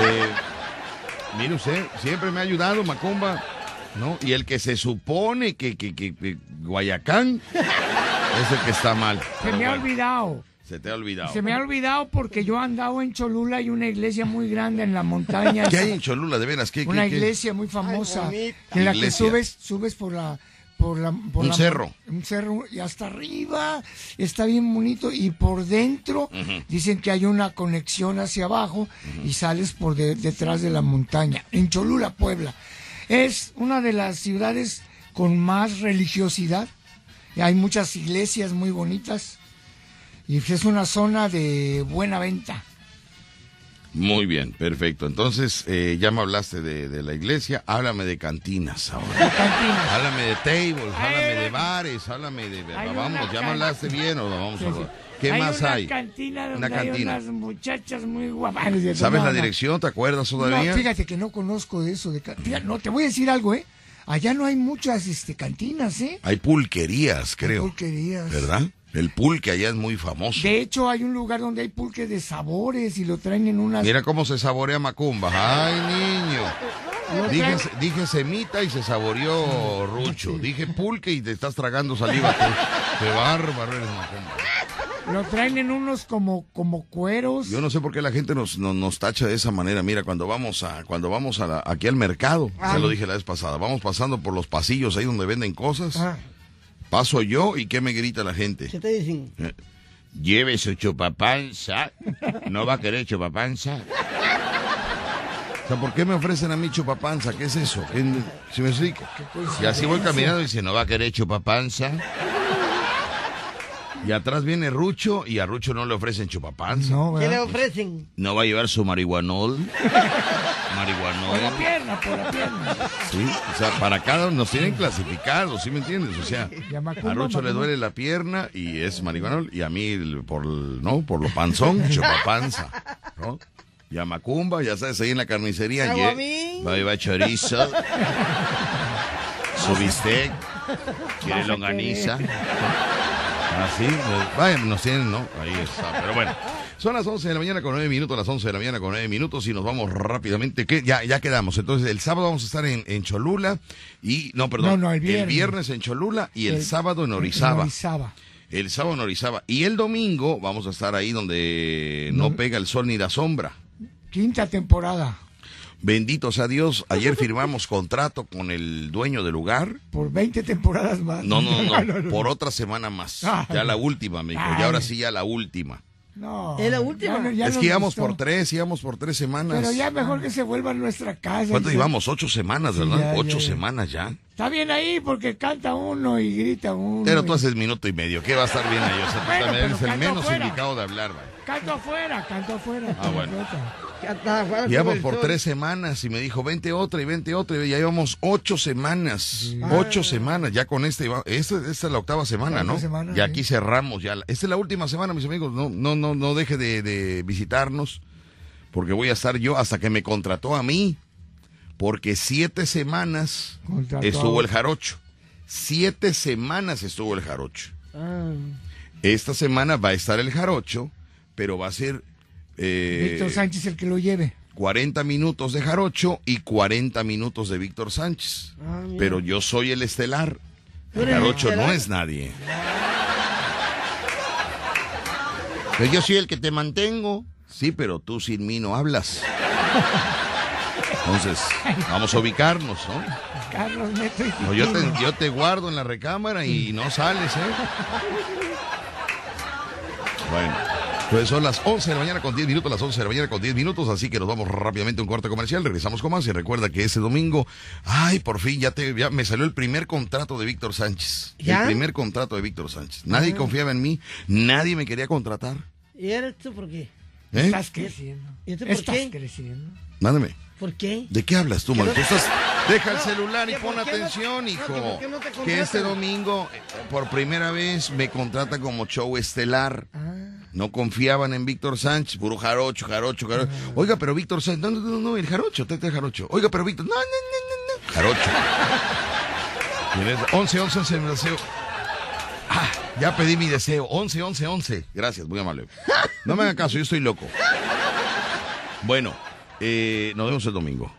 Eh, mire usted, siempre me ha ayudado Macumba, ¿no? Y el que se supone que, que, que- que Guayacán es el que está mal. Se me ha olvidado. Se te ha olvidado. Se me ha olvidado porque yo he andado en Cholula y una iglesia muy grande en la montaña. ¿Qué hay en Cholula, de veras? ¿Qué, qué- Una qué? iglesia muy famosa Ay, en la Iglesia. que subes subes por la por la por Un la- cerro. un cerro y hasta arriba está bien bonito y por dentro dicen que hay una conexión hacia abajo y sales por de- detrás de la montaña en Cholula Puebla es una de las ciudades con más religiosidad y hay muchas iglesias muy bonitas y es una zona de buena venta Muy bien, perfecto. Entonces, eh, ya me hablaste de, de la iglesia, háblame de cantinas ahora. cantinas. Háblame de tables, Hay háblame de bares, háblame de... Vamos, ya me can- hablaste bien o vamos Sí, a... sí. ¿Qué más una hay? cantina donde Una cantina. hay unas muchachas muy guapas. ¿Sabes la dirección? ¿Te acuerdas todavía? No, fíjate que no conozco de eso. De ca- fíjate, no, te voy a decir algo, ¿eh? Allá no hay muchas este, cantinas, ¿eh? Hay pulquerías, creo. pulquerías. ¿Verdad? El pulque allá es muy famoso. De hecho, hay un lugar donde hay pulque de sabores y lo traen en unas... Mira cómo se saborea Macumba. Ay, niño. Dije, semita y se saboreó rucho. Dije pulque y te estás tragando saliva. Qué bárbaro eres, Macumba. Lo traen en unos como, como cueros. Yo no sé por qué la gente nos, nos, nos tacha de esa manera. Mira, cuando vamos a cuando vamos a la- aquí al mercado, Ah. ya lo dije la vez pasada, vamos pasando por los pasillos ahí donde venden cosas. Ah, Paso yo y ¿qué me grita la gente? ¿Qué te dicen? Lleve su chupapanza. ¿No va a querer chupapanza? O sea, ¿por qué me ofrecen a mí chupapanza? ¿Qué es eso? ¿Qué- ¿Si me explico? Y así voy caminando y dice, ¿no va a querer chupapanza? Y atrás viene Rucho y a Rucho no le ofrecen chupapanza. no, ¿Qué le ¿verdad? ofrecen? ¿No va a llevar su marihuanol? Por la pierna, por la pierna. Sí, o sea, para cada uno nos tienen clasificados, ¿sí me entiendes? O sea, Y a Rucho le duele la pierna y es marihuanol y a mí por no, por lo panzón, chupapanza, ¿no? Y a Macumba, ya sabes, ahí en la carnicería, bien. va a llevar chorizo, su bistec, quiere longaniza. Así, pues, vaya, nos tienen, ¿no? Ahí está, pero bueno. Son las 11 de la mañana con 9 minutos, las 11 de la mañana con 9 minutos y nos vamos rápidamente. que Ya, ya quedamos. Entonces, el sábado vamos a estar en, en Cholula y, no, perdón, No, no, el viernes. en Cholula y el, El- sábado en Orizaba. Orizaba. El sábado en Orizaba. Y el domingo vamos a estar ahí donde no pega el sol ni la sombra. Quinta temporada. Bendito sea Dios. Ayer firmamos contrato con el dueño del lugar. Por 20 temporadas más. No, no, no, por otra semana más. Ah. Ya la última, me dijo. Y ahora sí, ya la última. No, ¿Es la última? ya no- ya es que íbamos gustó. por tres, íbamos por tres semanas. Pero ya mejor que se vuelva a nuestra casa. ¿Cuánto llevamos? Ocho semanas, ¿verdad? ya, Ocho ya, ya. semanas ya. Está bien ahí porque canta uno y grita uno. Pero y- tú haces minuto y medio. ¿Qué va a estar bien ahí? O sea, tú Bueno, también eres el menos afuera. indicado de hablar, ¿vale? Canto afuera, canto afuera. Ah, bueno. Ya Llevamos el por tres semanas y me dijo, vente otra y vente otra. Y ya llevamos ocho semanas. Ocho semanas. Ya con este, esta, esta es la octava semana, ¿no? octava semana, y sí. aquí cerramos ya. Esta es la última semana, mis amigos. No, no, no, no deje de, de visitarnos. Porque voy a estar yo hasta que me contrató a mí. Porque siete semanas Contrató estuvo el jarocho. Siete semanas estuvo el jarocho. Ah, Esta semana va a estar el jarocho, pero va a ser eh, Víctor Sánchez el que lo lleve. 40 minutos de jarocho y 40 minutos de Víctor Sánchez. Ah, pero yo soy el estelar. ¿Tú El eres el jarocho no es nadie. Pero yo soy el que te mantengo. Sí, pero tú sin mí no hablas. Entonces, vamos a ubicarnos, ¿no? Carlos Neto y No, yo, te, yo te guardo en la recámara y no sales, ¿eh? Bueno, pues son las 11 de la mañana con 10 minutos, las 11 de la mañana con 10 minutos, así que nos vamos rápidamente a un corte comercial, regresamos con más y recuerda que ese domingo, ay, por fin ya, te, ya me salió el primer contrato de Víctor Sánchez. ¿Ya? El primer contrato de Víctor Sánchez. Nadie confiaba en mí, nadie me quería contratar. ¿Y eres tú por qué? ¿Eh? Estás creciendo. ¿Y tú por Estás qué? creciendo. Mándame. ¿Por qué? ¿De qué hablas tú, ¿Qué man? no- Tú estás... Deja el celular y ¿que pon atención, no, que hijo. te que este domingo, eh, por primera vez, me contratan como show estelar. Ah. No confiaban en Víctor Sánchez, puro jarocho, jarocho, jarocho. Oiga, pero Víctor Sánchez, no, no, no, no, el jarocho, tete el jarocho. Oiga, pero Víctor, no, no, no, no. Jarocho. Y en ese- 11, 11, 11, mi deseo. Ah, ya pedí mi deseo. 11, 11, 11. Gracias, muy amable. No me hagan caso, yo estoy loco. Bueno, eh, nos vemos el domingo.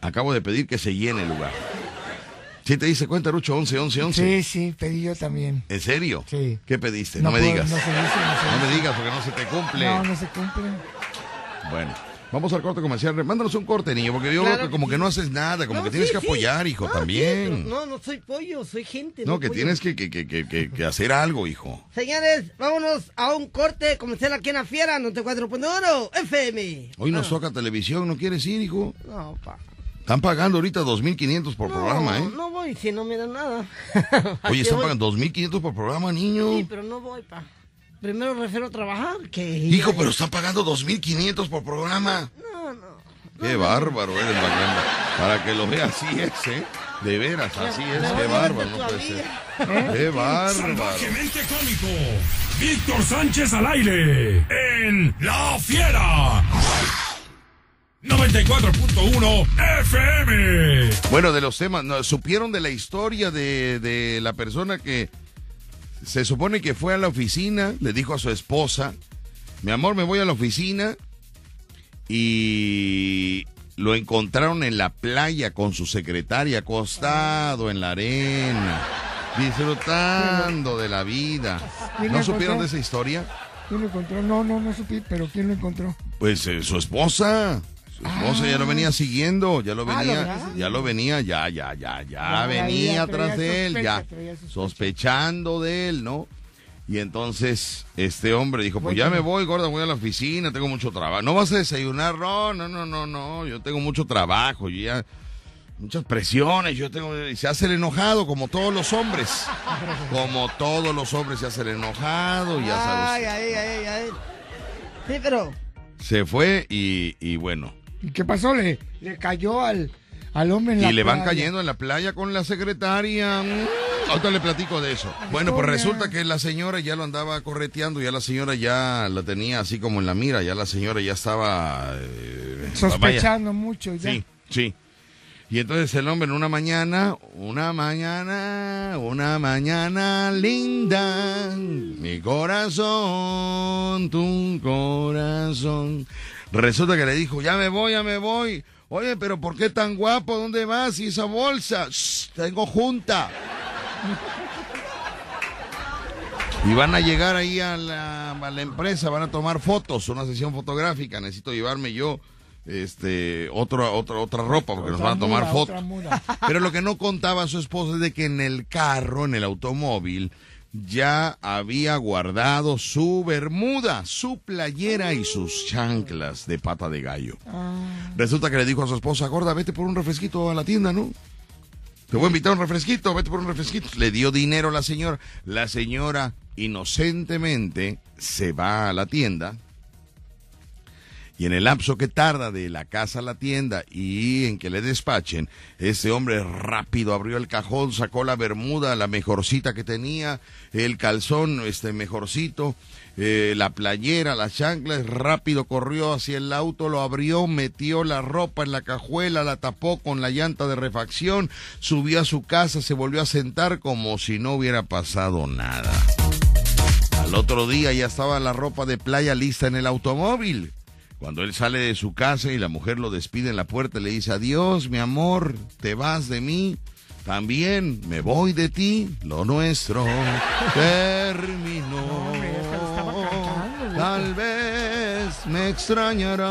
Acabo de pedir que se llene el lugar. ¿Sí te dice cuenta, Rucho? 11, 11, 11. Sí, sí, pedí yo también. ¿En serio? Sí. ¿Qué pediste? No, me puedo- digas. No, se dice, no, se No me digas porque no se te cumple. No, no se cumple. Bueno, vamos al corte comercial. Mándanos un corte, niño, porque yo Claro veo que que como que no haces nada, como No, que tienes sí, que sí. apoyar, hijo, No, también. sí, no, no soy pollo, soy gente. no, que pollo. tienes que, que, que, que, que- que hacer algo, hijo. Señores, vámonos a un corte comercial aquí en la Fiera, 94.1 FM. Hoy nos Ah, toca televisión, ¿no quieres ir, hijo? No, pa. Están pagando ahorita 2.500 por no, programa, ¿eh? No voy si no me dan nada. Oye, están voy. pagando 2.500 por programa, niño. Sí, pero no voy, pa. Primero refiero a trabajar que... Hijo, pero están pagando 2.500 por programa. No, no. Qué bárbaro eres, Magnano. Para que lo veas, así es, ¿eh? De veras, así es. Qué bárbaro, no puede ser. Qué bárbaro. Salvajemente cómico. Víctor Sánchez al aire. En La Fiera. 94.1 FM. Bueno, de los temas, ¿no? ¿supieron de la historia de, de la persona que se supone que fue a la oficina, le dijo a su esposa, mi amor, me voy a la oficina y lo encontraron en la playa con su secretaria acostado en la arena, disfrutando de la vida. ¿Quién ¿No supieron de esa historia? ¿Quién lo encontró? No, no, no supe, pero ¿quién lo encontró? Pues eh, su esposa. Esposa ya lo venía siguiendo, ya lo Ah, lo venía, venía. ya lo venía, ya, ya, ya, ya, venía traía atrás de él, ya, sospecha. sospechando de él, ¿no? Y entonces este hombre dijo, pues Voy ya me voy, gorda, voy a la oficina, tengo mucho trabajo. ¿No vas a desayunar? No, no, no, no, no, yo tengo mucho trabajo, yo ya, muchas presiones, yo tengo, y se hace el enojado como todos los hombres, como todos los hombres se hace el enojado, ya sabes. Ay, ay, ay, ay. Sí, pero... Se fue y, y bueno, ¿Y qué pasó? Le, le cayó al, al hombre en la Y le van cayendo en la playa con la secretaria. Mm, Ahorita le platico de eso. Bueno, pues resulta que la señora ya lo andaba correteando, ya la señora ya la tenía así como en la mira, ya la señora ya estaba... eh, Sospechando mucho ya. Sí, sí. Y entonces el hombre en una mañana, una mañana, una mañana linda, mi corazón, tu corazón. Resulta que le dijo, ya me voy, ya me voy. Oye, pero ¿por qué tan guapo? ¿Dónde vas? ¿Y esa bolsa? Shh, tengo junta. Y van a llegar ahí a la, a la empresa, van a tomar fotos, una sesión fotográfica. Necesito llevarme yo este otra otra otra ropa porque nos van a tomar fotos. Pero lo que no contaba su esposa es de que en el carro, en el automóvil, ya había guardado su bermuda, su playera y sus chanclas de pata de gallo. Ah, Resulta que le dijo a su esposa, gorda, vete por un refresquito a la tienda, ¿no? Te voy a invitar a un refresquito, vete por un refresquito. Le dio dinero a la señora. La señora inocentemente se va a la tienda. Y en el lapso que tarda de la casa a la tienda y en que le despachen, ese hombre rápido abrió el cajón, sacó la bermuda, la mejorcita que tenía, el calzón, este mejorcito, eh, la playera, las chanclas, rápido corrió hacia el auto, lo abrió, metió la ropa en la cajuela, la tapó con la llanta de refacción, subió a su casa, se volvió a sentar como si no hubiera pasado nada. Al otro día ya estaba la ropa de playa lista en el automóvil. Cuando él sale de su casa y la mujer lo despide en la puerta, le dice, adiós, mi amor, te vas de mí. También me voy de ti, lo nuestro terminó. Tal vez me extrañarás,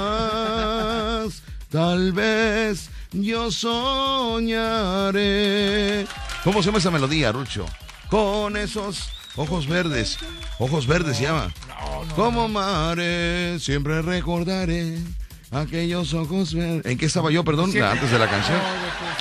tal vez yo soñaré. ¿Cómo se llama esa melodía, Rucho? Con esos ojos verdes. Ojos verdes se llama. Como mares, siempre recordaré aquellos ojos verdes. ¿En qué estaba yo, perdón, antes de la canción?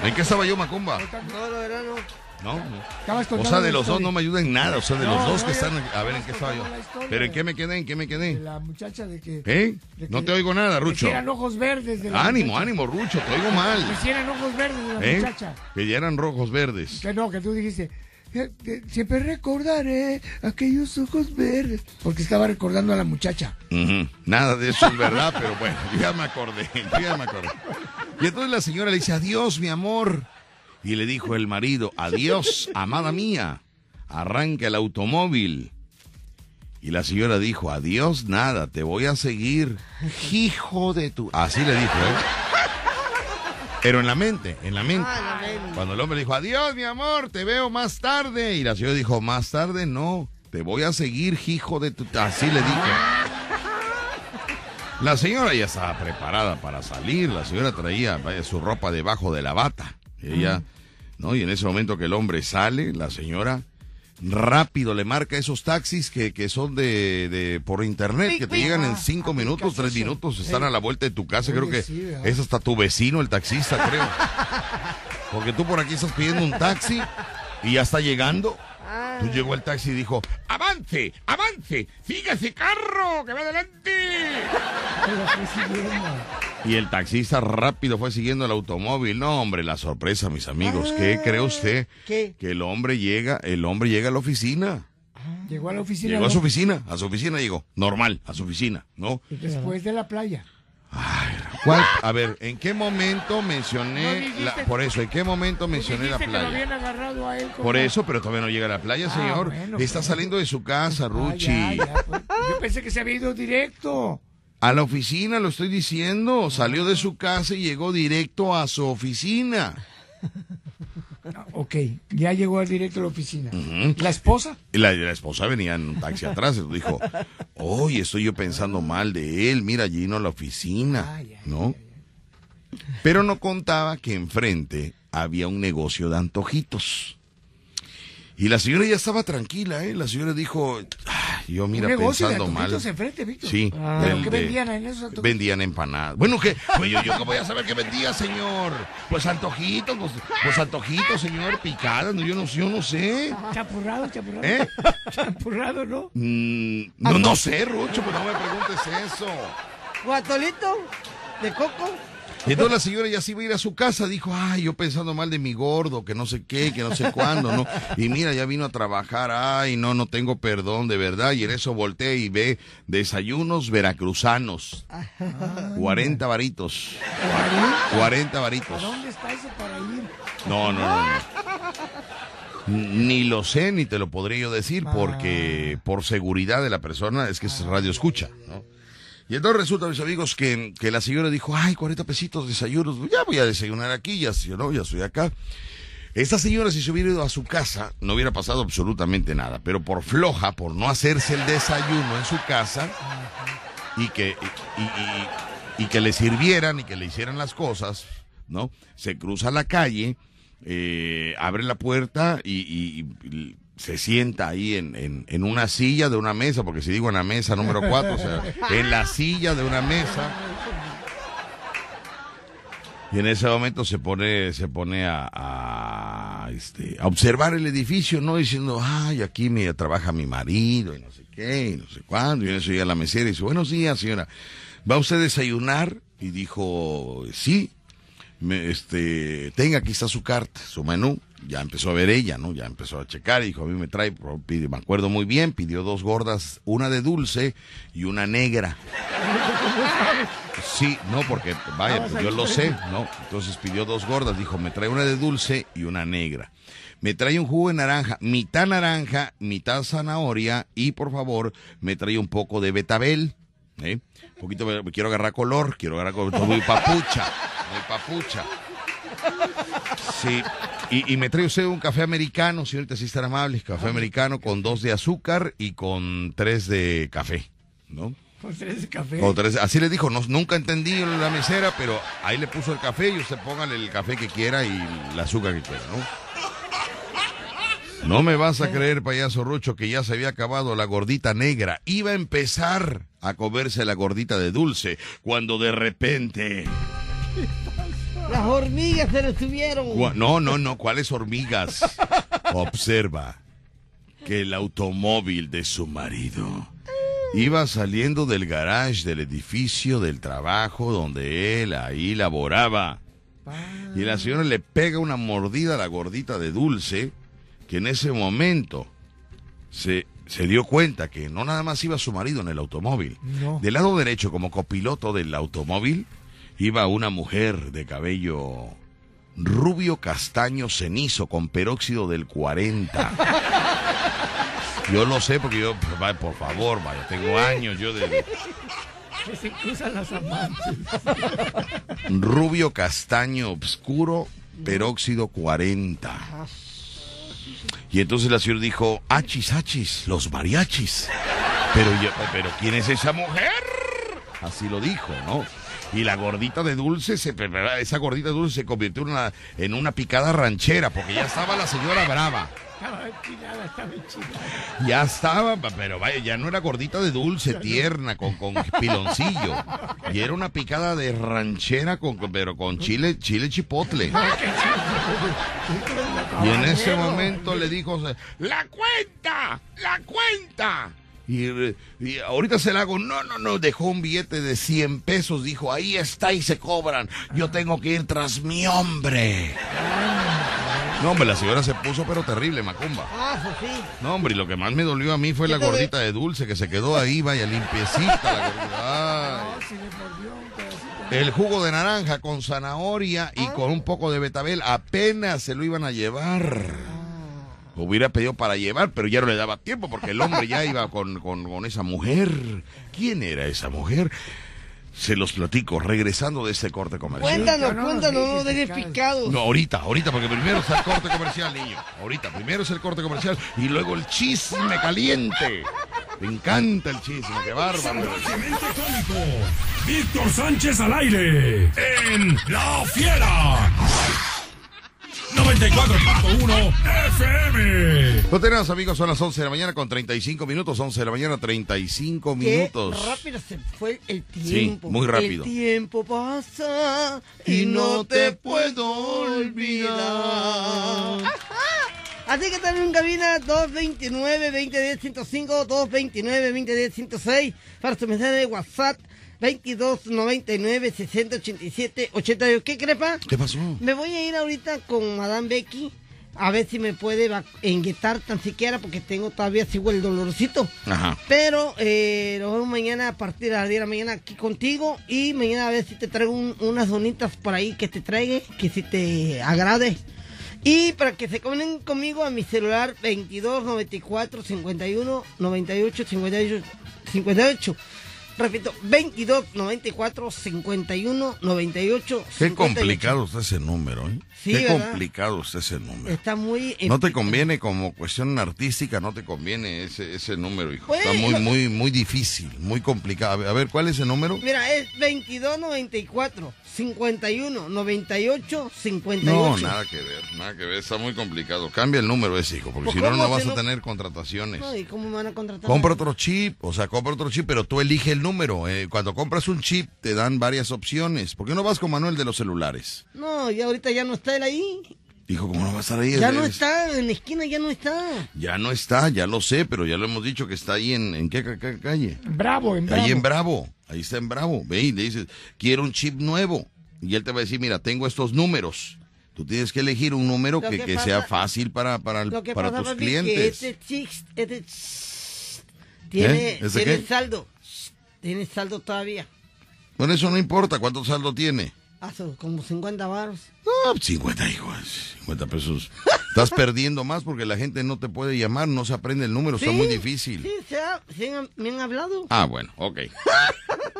¿En qué estaba yo, Macumba? No, no, era no. No, no. O sea, de los dos no me ayuda en nada. O sea, de los No, dos no, que están. A ver, ¿en qué estaba yo? ¿Pero en qué me quedé? ¿En qué me De quedé? la muchacha de que... ¿Eh? de No te oigo nada, de que Rucho. eran ojos verdes de la Ánimo, muchacha. ánimo, Rucho, te oigo mal. Que si eran ojos verdes de la ¿Eh? muchacha. Que ya eran rojos verdes. Que no, que tú dijiste... "Eh, eh, Siempre recordaré aquellos ojos verdes. Porque estaba recordando a la muchacha. Nada de eso es verdad, pero bueno, ya me acordé, ya me acordé. Y entonces la señora le dice, adiós, mi amor. Y le dijo el marido, adiós, amada mía. Arranca el automóvil. Y la señora dijo, adiós, nada, te voy a seguir. Hijo de tu... Así le dijo, ¿eh? Pero en la mente, en la mente. Ah, la mente. Cuando el hombre dijo, adiós, mi amor, te veo más tarde. Y la señora dijo, más tarde no, te voy a seguir, hijo de tu... Así le dijo. La señora ya estaba preparada para salir. La señora traía vaya, su ropa debajo de la bata. Ella, ¿no? Y en ese momento que el hombre sale, la señora rápido le marca esos taxis que, que son de, de por internet, que te llegan en cinco minutos, tres minutos, están a la vuelta de tu casa. Creo que es hasta tu vecino, el taxista, creo. Porque tú por aquí estás pidiendo un taxi y ya está llegando. Tú llegó el taxi y dijo, avance, avance, fíjese carro, que va adelante. Y el taxista rápido fue siguiendo el automóvil. No, hombre, la sorpresa, mis amigos. ¿Qué cree usted? ¿Qué? Que el hombre llega, el hombre llega a la oficina. Llegó a la oficina. Llegó a su oficina, a su oficina llegó. Normal, a su oficina, ¿no? Después de la playa. ¿Cuál? A ver, ¿en qué momento mencioné No dijiste- la, por eso, ¿en qué momento mencioné la Dijiste que lo playa? habían agarrado a él como- Por eso, pero todavía no llega a la playa, Ah, señor. bueno, Está pues. saliendo de su casa, Ah, Ruchi. ya, ya, pues. Yo pensé que se había ido directo. A la oficina, lo estoy diciendo. Salió de su casa y llegó directo a su oficina. Ah, Ok, ya llegó al directo a la oficina. ¿La esposa? La, la esposa venía en un taxi atrás y oye, estoy yo pensando mal de él, mira, allí no la oficina, ¿no? Pero no contaba que enfrente había un negocio de antojitos. Y la señora ya estaba tranquila, ¿eh? La señora dijo, "Ay, yo mira Un negocio de pensando mal. enfrente, Víctor. Sí. ¿Pero del- qué vendían en esos? Vendían empanadas. Bueno, ¿qué? Pues yo, yo voy a saber qué vendía, señor. Pues antojitos, pues, pues antojitos, señor, picadas, no, yo no, yo no sé. Chapurrado, chapurrado. ¿Eh? Champurrado, ¿no? Mm, no, no sé, Rucho, pues no me preguntes eso. Guatolito de coco. Y entonces la señora ya se iba a ir a su casa, dijo, ay, yo pensando mal de mi gordo, que no sé qué, que no sé cuándo, ¿no? Y mira, ya vino a trabajar, ay, no, no tengo perdón, de verdad. Y en eso volteé y ve desayunos veracruzanos. 40 varitos. 40 varitos. ¿Dónde está eso para ir? No, no, no, no. Ni lo sé, ni te lo podría yo decir, porque por seguridad de la persona es que es radio escucha, ¿no? Y entonces resulta, mis amigos, que, que la señora dijo, ay, 40 pesitos desayunos, ya voy a desayunar aquí, ya, yo no, ya estoy acá. Esta señora, si se hubiera ido a su casa, no hubiera pasado absolutamente nada, pero por floja, por no hacerse el desayuno en su casa, y que, y, que le sirvieran y que le hicieran las cosas, ¿no? Se cruza la calle, eh, abre la puerta y se sienta ahí en, en- en una silla de una mesa, porque si digo en la mesa número cuatro, o sea, en la silla de una mesa. Y en ese momento se pone, se pone a, a, este, a observar el edificio, ¿no? Diciendo, ay, aquí me trabaja mi marido y no sé qué, y no sé cuándo. Y en eso llega la mesera y dice, buenos días, señora. ¿Va usted a desayunar? Y dijo, sí. Me, este, tenga, aquí está su carta, su menú. Ya empezó a ver ella, ¿no? Ya empezó a checar y dijo, a mí me trae, pide- me acuerdo muy bien, pidió dos gordas, una de dulce y una negra. Sí, no, porque vaya, pues yo lo sé, ¿no? Entonces pidió dos gordas, dijo, me trae una de dulce y una negra. Me trae un jugo de naranja, mitad naranja, mitad zanahoria y por favor me trae un poco de betabel, ¿eh? Un poquito, me- quiero agarrar color, quiero agarrar color, muy papucha, muy papucha. Sí, y, y me trae usted un café americano, señorita, si estar amable, café americano con dos de azúcar y con tres de café, ¿no? Con 13 café. Con tres- así le dijo, no, nunca entendí la mesera, pero ahí le puso el café y usted póngale el café que quiera y el azúcar que quiera, ¿no? No me vas a creer, payaso Rucho, que ya se había acabado la gordita negra. Iba a empezar a comerse la gordita de dulce, cuando de repente... Las hormigas se le subieron. No, no, no, ¿cuáles hormigas? Observa que el automóvil de su marido iba saliendo del garage del edificio del trabajo donde él ahí laboraba. Y la señora le pega una mordida a la gordita de dulce, que en ese momento se, se dio cuenta que no nada más iba su marido en el automóvil. No. Del lado derecho, como copiloto del automóvil, iba una mujer de cabello rubio castaño cenizo con peróxido del 40. Yo lo sé porque yo, por favor, vaya, tengo años yo de Que se cruzan las amantes. rubio castaño oscuro, peróxido 40. Y entonces la señora dijo, achis, achis, los mariachis. Pero, yo, pero ¿quién es esa mujer? Así lo dijo, ¿no? Y la gordita de dulce, se, esa gordita de dulce se convirtió en una, en una picada ranchera, porque ya estaba la señora brava. Estaba enchilada, estaba enchilada. Ya estaba, pero vaya, ya no era gordita de dulce, tierna, con, con piloncillo. Y era una picada de ranchera, con, con- pero con chile, chile chipotle. Y en ese momento le dijo, ¡la cuenta! ¡la cuenta! Y, y ahorita se la hago, no, no, no, dejó un billete de 100 pesos, dijo, ahí está y se cobran, yo tengo que ir tras mi hombre. No, hombre, la señora se puso pero terrible, Macumba. Ah, sí. No, hombre, y lo que más me dolió a mí fue la ¿Qué te gordita de dulce que se quedó ahí, vaya, limpiecita la gordita. Ay. Si le mordió un pedacito. El jugo de naranja con zanahoria y con un poco de betabel apenas se lo iban a llevar. Hubiera pedido para llevar, pero ya no le daba tiempo porque el hombre ya iba con, con- con esa mujer. ¿Quién era esa mujer? Se los platico regresando de este corte comercial. Cuéntanos, no nos cuéntanos, no dejes picados. No, ahorita, ahorita, porque primero está el corte comercial, niño. Ahorita, primero es el corte comercial y luego el chisme caliente. Me encanta el chisme, qué bárbaro. Víctor Sánchez al aire. En La Fiera. 94.1 FM. Lo tenemos, amigos, son las 11 de la mañana con 35 minutos. 11 de la mañana, 35 Qué minutos. rápido se fue el tiempo. muy rápido. El tiempo pasa y no te puedo olvidar. Así que también en cabina 229-2010-105, 229-2010-106 para su mensaje de WhatsApp 2299-687-82. ¿Qué crepa? ¿Qué pasó? Me voy a ir ahorita con Madame Becky a ver si me puede inyectar tan siquiera porque tengo todavía sigo el dolorcito. Ajá. Pero eh, nos vemos mañana a partir de las 10 de la mañana aquí contigo y mañana a ver si te traigo un- unas donitas por ahí que te traiga, que si te agrade. Y para que se comuniquen conmigo a mi celular 22 94 51 98 58 58. Repito, 22 94 51 98 Qué 58. complicado está ese número, ¿eh? Sí, Qué ¿verdad? complicado está ese número. Está muy... No te conviene como cuestión artística, no te conviene ese, ese número, hijo. Está Bueno. muy, muy, muy difícil, muy complicado. A ver, a ver, ¿cuál es el número? Mira, es 22 94 51 98 58. No, nada que ver, nada que ver, está muy complicado. Cambia el número ese, hijo, porque Pues, si no, ¿cómo no vas a tener contrataciones. No, ¿y cómo me van a contratar? Compra otro chip, o sea, compra otro chip, pero tú elige el número. eh, cuando compras un chip, te dan varias opciones. ¿Por qué no vas con Manuel de los celulares? No, ya ahorita ya no está él ahí. Dijo, ¿cómo no va a estar ahí? Ya no es- está, en la esquina ya no está. Ya no está, ya lo sé, pero ya lo hemos dicho que está ahí en, ¿en qué, ca- ca- calle? Bravo, en bravo. Ahí en Bravo, ahí está en Bravo. Ve y le dices, quiero un chip nuevo. Y él te va a decir, mira, tengo estos números. Tú tienes que elegir un número que, que que pasa- sea fácil para, para, el- para pasa, tus papi, clientes. que este chix, este tiene, ¿Eh? ¿Ese tiene saldo. Tiene saldo todavía. Bueno, eso no importa, ¿cuánto saldo tiene? Hace como 50 baros. No, 50 hijos, 50 pesos. Estás perdiendo más porque la gente no te puede llamar, no se aprende el número, está muy difícil. Sí, se ya, ¿sí han- me han hablado. Ah, bueno, ok.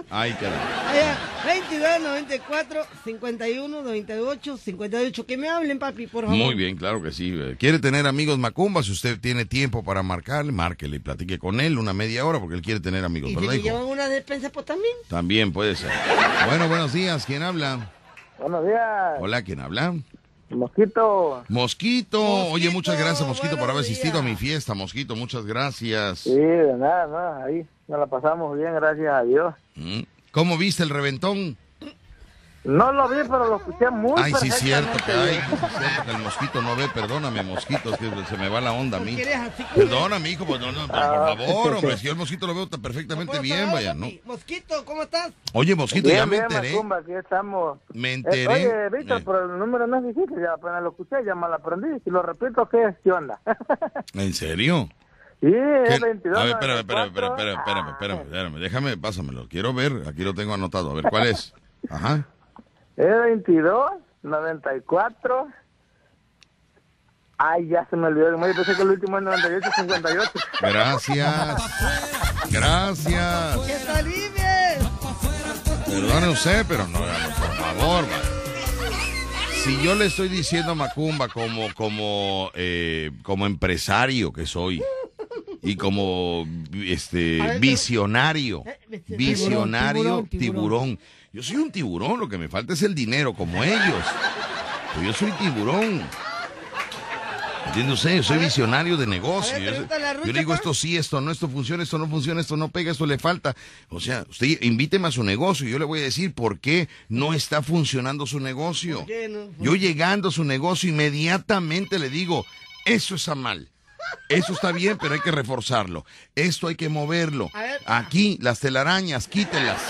Ahí queda. Allá, 22 94 51 98 58. Que me hablen, papi, por favor. Muy bien, claro que sí. ¿Quiere tener amigos Macumba? Si usted tiene tiempo para marcarle, márquele y platique con él una media hora porque él quiere tener amigos, Y si ¿verdad, me hijo? llevan una despensa, pues también. También puede ser. Bueno, buenos días. ¿Quién habla? Buenos días, Hola, ¿quién habla? Mosquito. Mosquito. Oye, muchas gracias, Mosquito, por haber asistido a mi fiesta. Mosquito, muchas gracias. Sí, de nada, nada, ahí nos la pasamos bien, gracias a Dios. Mm. ¿Cómo viste el reventón? No lo vi, pero lo escuché muy Ay, sí, cierto que hay. el mosquito no ve. Perdóname, Mosquito, es que se me va la onda a mí. ¿Quieres así como- Perdóname, hijo, pues no, no, por Ah. favor, hombre, si yo el mosquito lo veo perfectamente ¿Cómo bien, vaya? ¿no? Mosquito, ¿cómo estás? Oye, Mosquito, Bien, ya me bien, enteré. Macumba, aquí estamos. Me Eh, enteré. oye, Víctor, Eh, pero el número no es difícil, ya apenas lo escuché, ya me lo aprendí. Si lo repito, ¿qué, ¿Qué onda? ¿En serio? sí, es 22. A ver, espérame, espérame, 94. espérame, espérame, espérame, espérame, déjame, pásamelo. Quiero ver, aquí lo tengo anotado. A ver, ¿cuál es? Ajá. Es 22, 94. Ay, ya se me olvidó. Yo pensé que el último es 98, 58. Gracias. Gracias. ¡Que alivies! Perdone usted, pero no, por favor, va. Si yo le estoy diciendo a Macumba como, como, eh, como empresario que soy y como este visionario, visionario tiburón, Yo soy un tiburón, lo que me falta es el dinero, como ellos. Yo soy tiburón. ¿Entiende usted? Yo soy visionario de negocio. Ver, Yo, le digo pa. esto sí, esto no, esto funciona, esto no funciona, esto no pega, esto le falta. O sea, usted invíteme a su negocio y yo le voy a decir por qué no está funcionando su negocio. ¿Por qué no? Yo llegando a su negocio inmediatamente le digo, eso está mal. Eso está bien, pero hay que reforzarlo. Esto hay que moverlo. Aquí, las telarañas, quítelas.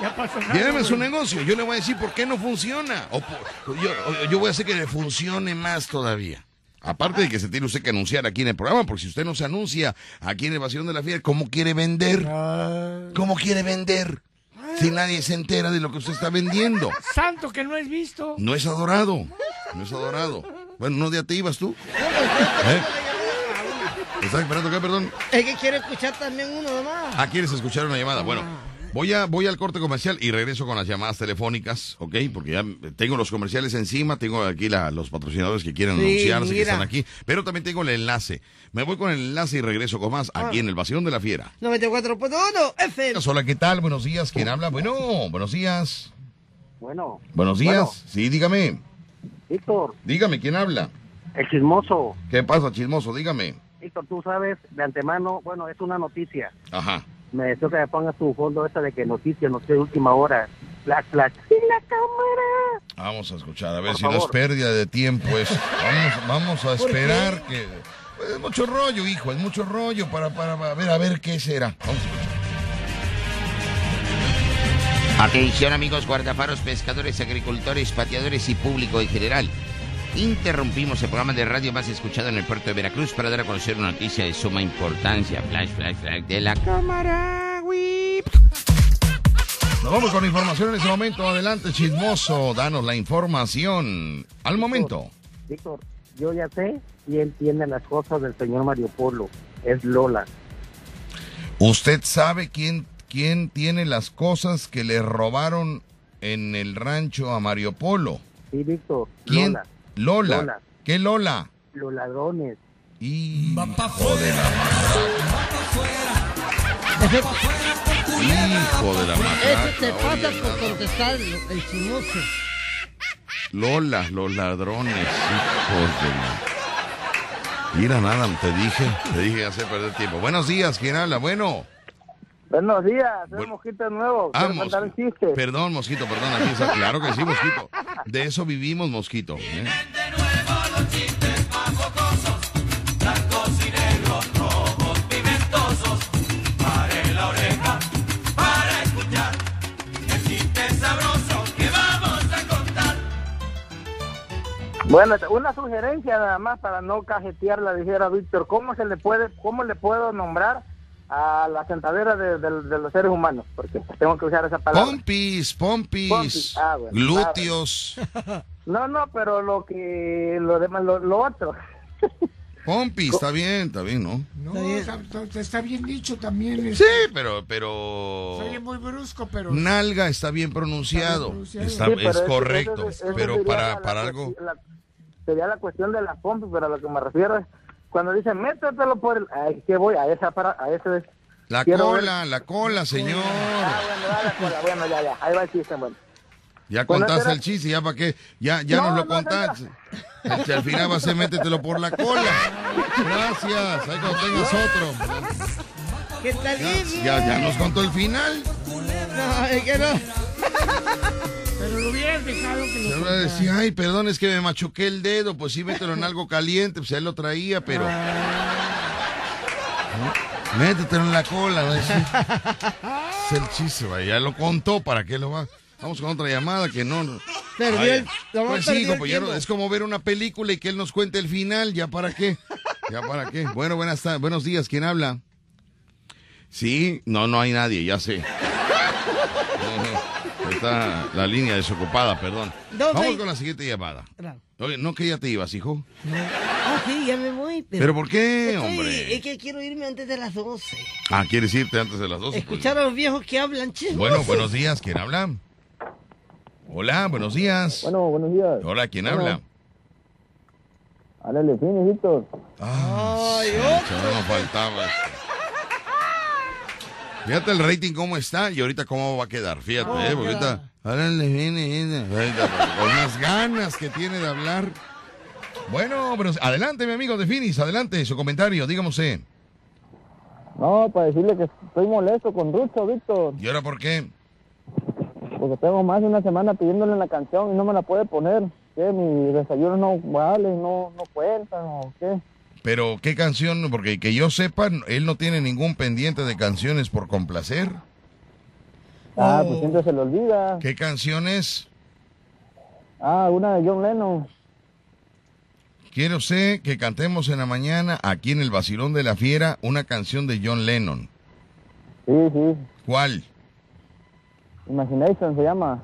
Ya pasó nada. Lléveme a su negocio. Yo le voy a decir por qué no funciona. O por- yo, voy a hacer que le funcione más todavía. Aparte de que se tiene usted que anunciar aquí en el programa, porque si usted no se anuncia aquí en Evasión de la Fiera, ¿cómo quiere vender? Ah, ¿Cómo quiere vender? Si nadie se entera de lo que usted está vendiendo. santo que no es visto. No es adorado. No es adorado. Bueno, ¿no ya te ibas tú? ¿Eh? ¿Estás esperando qué, perdón? Es que quiero escuchar también uno nomás. Ah, ¿quieres escuchar una llamada? Bueno, voy a voy al corte comercial y regreso con las llamadas telefónicas, ¿ok? Porque ya tengo los comerciales encima, tengo aquí la- los patrocinadores que quieren Sí, anunciarse, que están aquí, pero también tengo el enlace. Me voy con el enlace y regreso con más aquí en el Vacío de la Fiera. 94.1 FM. Hola, ¿qué tal? Buenos días, ¿quién habla? Bueno, buenos días. Bueno, Buenos días. Bueno. Sí, dígame. Víctor, Dígame, ¿quién habla? el chismoso. ¿Qué pasa, chismoso? Dígame. Víctor, tú sabes de antemano, bueno, es una noticia. Ajá. Me deseo que me pongas tu fondo esa de que noticia, noticia de última hora. Flash, flash. ¡Sí, la cámara! Vamos a escuchar, a ver Por si no es favor. pérdida de tiempo. Es, vamos, vamos a esperar que... pues, es mucho rollo, hijo, es mucho rollo para, para, a ver, a ver qué será. Vamos a escuchar. Atención amigos guardafaros, pescadores, agricultores, pateadores y público en general. Interrumpimos el programa de radio más escuchado en el puerto de Veracruz para dar a conocer una noticia de suma importancia. Flash, flash, flash de la cámara. Whip. Nos vamos con información en ese momento. Adelante, chismoso, danos la información. Al momento. Víctor, yo ya sé quién tiene las cosas del señor Mario Polo. Es Lola. ¿Usted sabe quién, quién tiene las cosas que le robaron en el rancho a Mario Polo? Sí, Víctor. ¿Quién? Lola. Lola. Lola. ¿Qué Lola? Los ladrones. Y... Va pa' Hijo de la Hijo de la matraca, Eso te pasa oye, por contestar el chismoso. Lola, los ladrones, hijos de la... Mira, nada, te dije, te dije hacer perder tiempo. Buenos días, ¿quién habla? Bueno. Buenos días, soy Bueno. Mosquito nuevo. Ah, un Mosquito. chiste. Perdón, Mosquito, perdón, aquí está. Claro que sí, Mosquito. De eso vivimos, Mosquito. ¿eh? Bueno, una sugerencia nada más para no cajetearla, dijera Víctor. ¿Cómo se le puede, cómo le puedo nombrar a la sentadera de, de- de los seres humanos? Porque tengo que usar esa palabra. Pompis, pompis, Pompis, ah, bueno, glúteos. No, no, pero lo que, lo demás, lo, lo otro. Pompis, está bien, está bien, ¿no? No, Está bien. está, está- está bien dicho también. Sí, este, pero, pero... Oye muy brusco, pero... Nalga está bien pronunciado. pronunciado. Está, Sí, es pero eso- correcto. eso- eso pero sería para, la- para la algo... la- sería la cuestión de la pompa, pero a lo que me refiero es cuando dicen métetelo por el. Ay, ¿qué voy? A esa para. A ese. La quiero ver- cola, la cola, señor. Ah, bueno, da la cola. Bueno, ya, ya. Ahí va el chiste, bueno. Ya Bueno, contaste el chiste, ya para qué. Ya, ya No, nos lo no, contaste. Si al final va a ser métetelo por la cola. Gracias. Ahí cuando tengas otro. ¿Qué tal? Ya, ya, ya nos contó el final. No, es que no. Lo hubieras dejado que lo va a decir, ay, perdón, es que me machuqué el dedo. Pues sí, mételo en algo caliente. Pues él lo traía, pero. ¿No? Métetelo en la cola. ¿no? Es, el chiste, vaya. Ya lo contó. ¿Para qué lo va? Vamos con otra llamada que no. no- Perdió el- Pues sí, compañero, es como ver una película y que él nos cuente el final. ¿Ya para qué? ¿Ya para qué? Bueno, buenas tardes. Buenos días. ¿Quién habla? Sí, no, no hay nadie, ya sé. Está la línea desocupada, perdón. Dos Vamos con la siguiente llamada. Claro. Oye, no que ya te ibas, hijo. Ah, sí, ya me voy. Pero, ¿Pero por qué, Estoy- hombre? Es que quiero irme antes de las 12. Ah, ¿quieres irte antes de las 12? Pues, Escuchar a los viejos que hablan chismosos. Bueno, buenos días. ¿Quién habla? Hola, buenos días. Bueno, buenos días. Hola, ¿quién Bueno. habla? Háblale, fin, hijito. Ay, Chaval, no faltaba. Fíjate el rating cómo está y ahorita cómo va a quedar. Fíjate, Oh, eh, porque ahorita. Árale, viene, viene. Ahorita, Con unas ganas que tiene de hablar. Bueno, pero adelante, mi amigo de Finis, adelante, su comentario, dígame usted. No, para decirle que estoy molesto con Rucho, Víctor. ¿Y ahora por qué? Porque tengo más de una semana pidiéndole la canción y no me la puede poner. ¿Qué? Mis desayunos no valen, no, no cuentan o qué. Pero, ¿qué canción? Porque que yo sepa, él no tiene ningún pendiente de canciones por complacer. Ah, Oh. pues siempre se le olvida. ¿Qué canciones? Ah, una de John Lennon. Quiere usted que cantemos en la mañana, aquí en el Basilón de la Fiera, una canción de John Lennon. Sí, sí. ¿Cuál? Imagination se llama.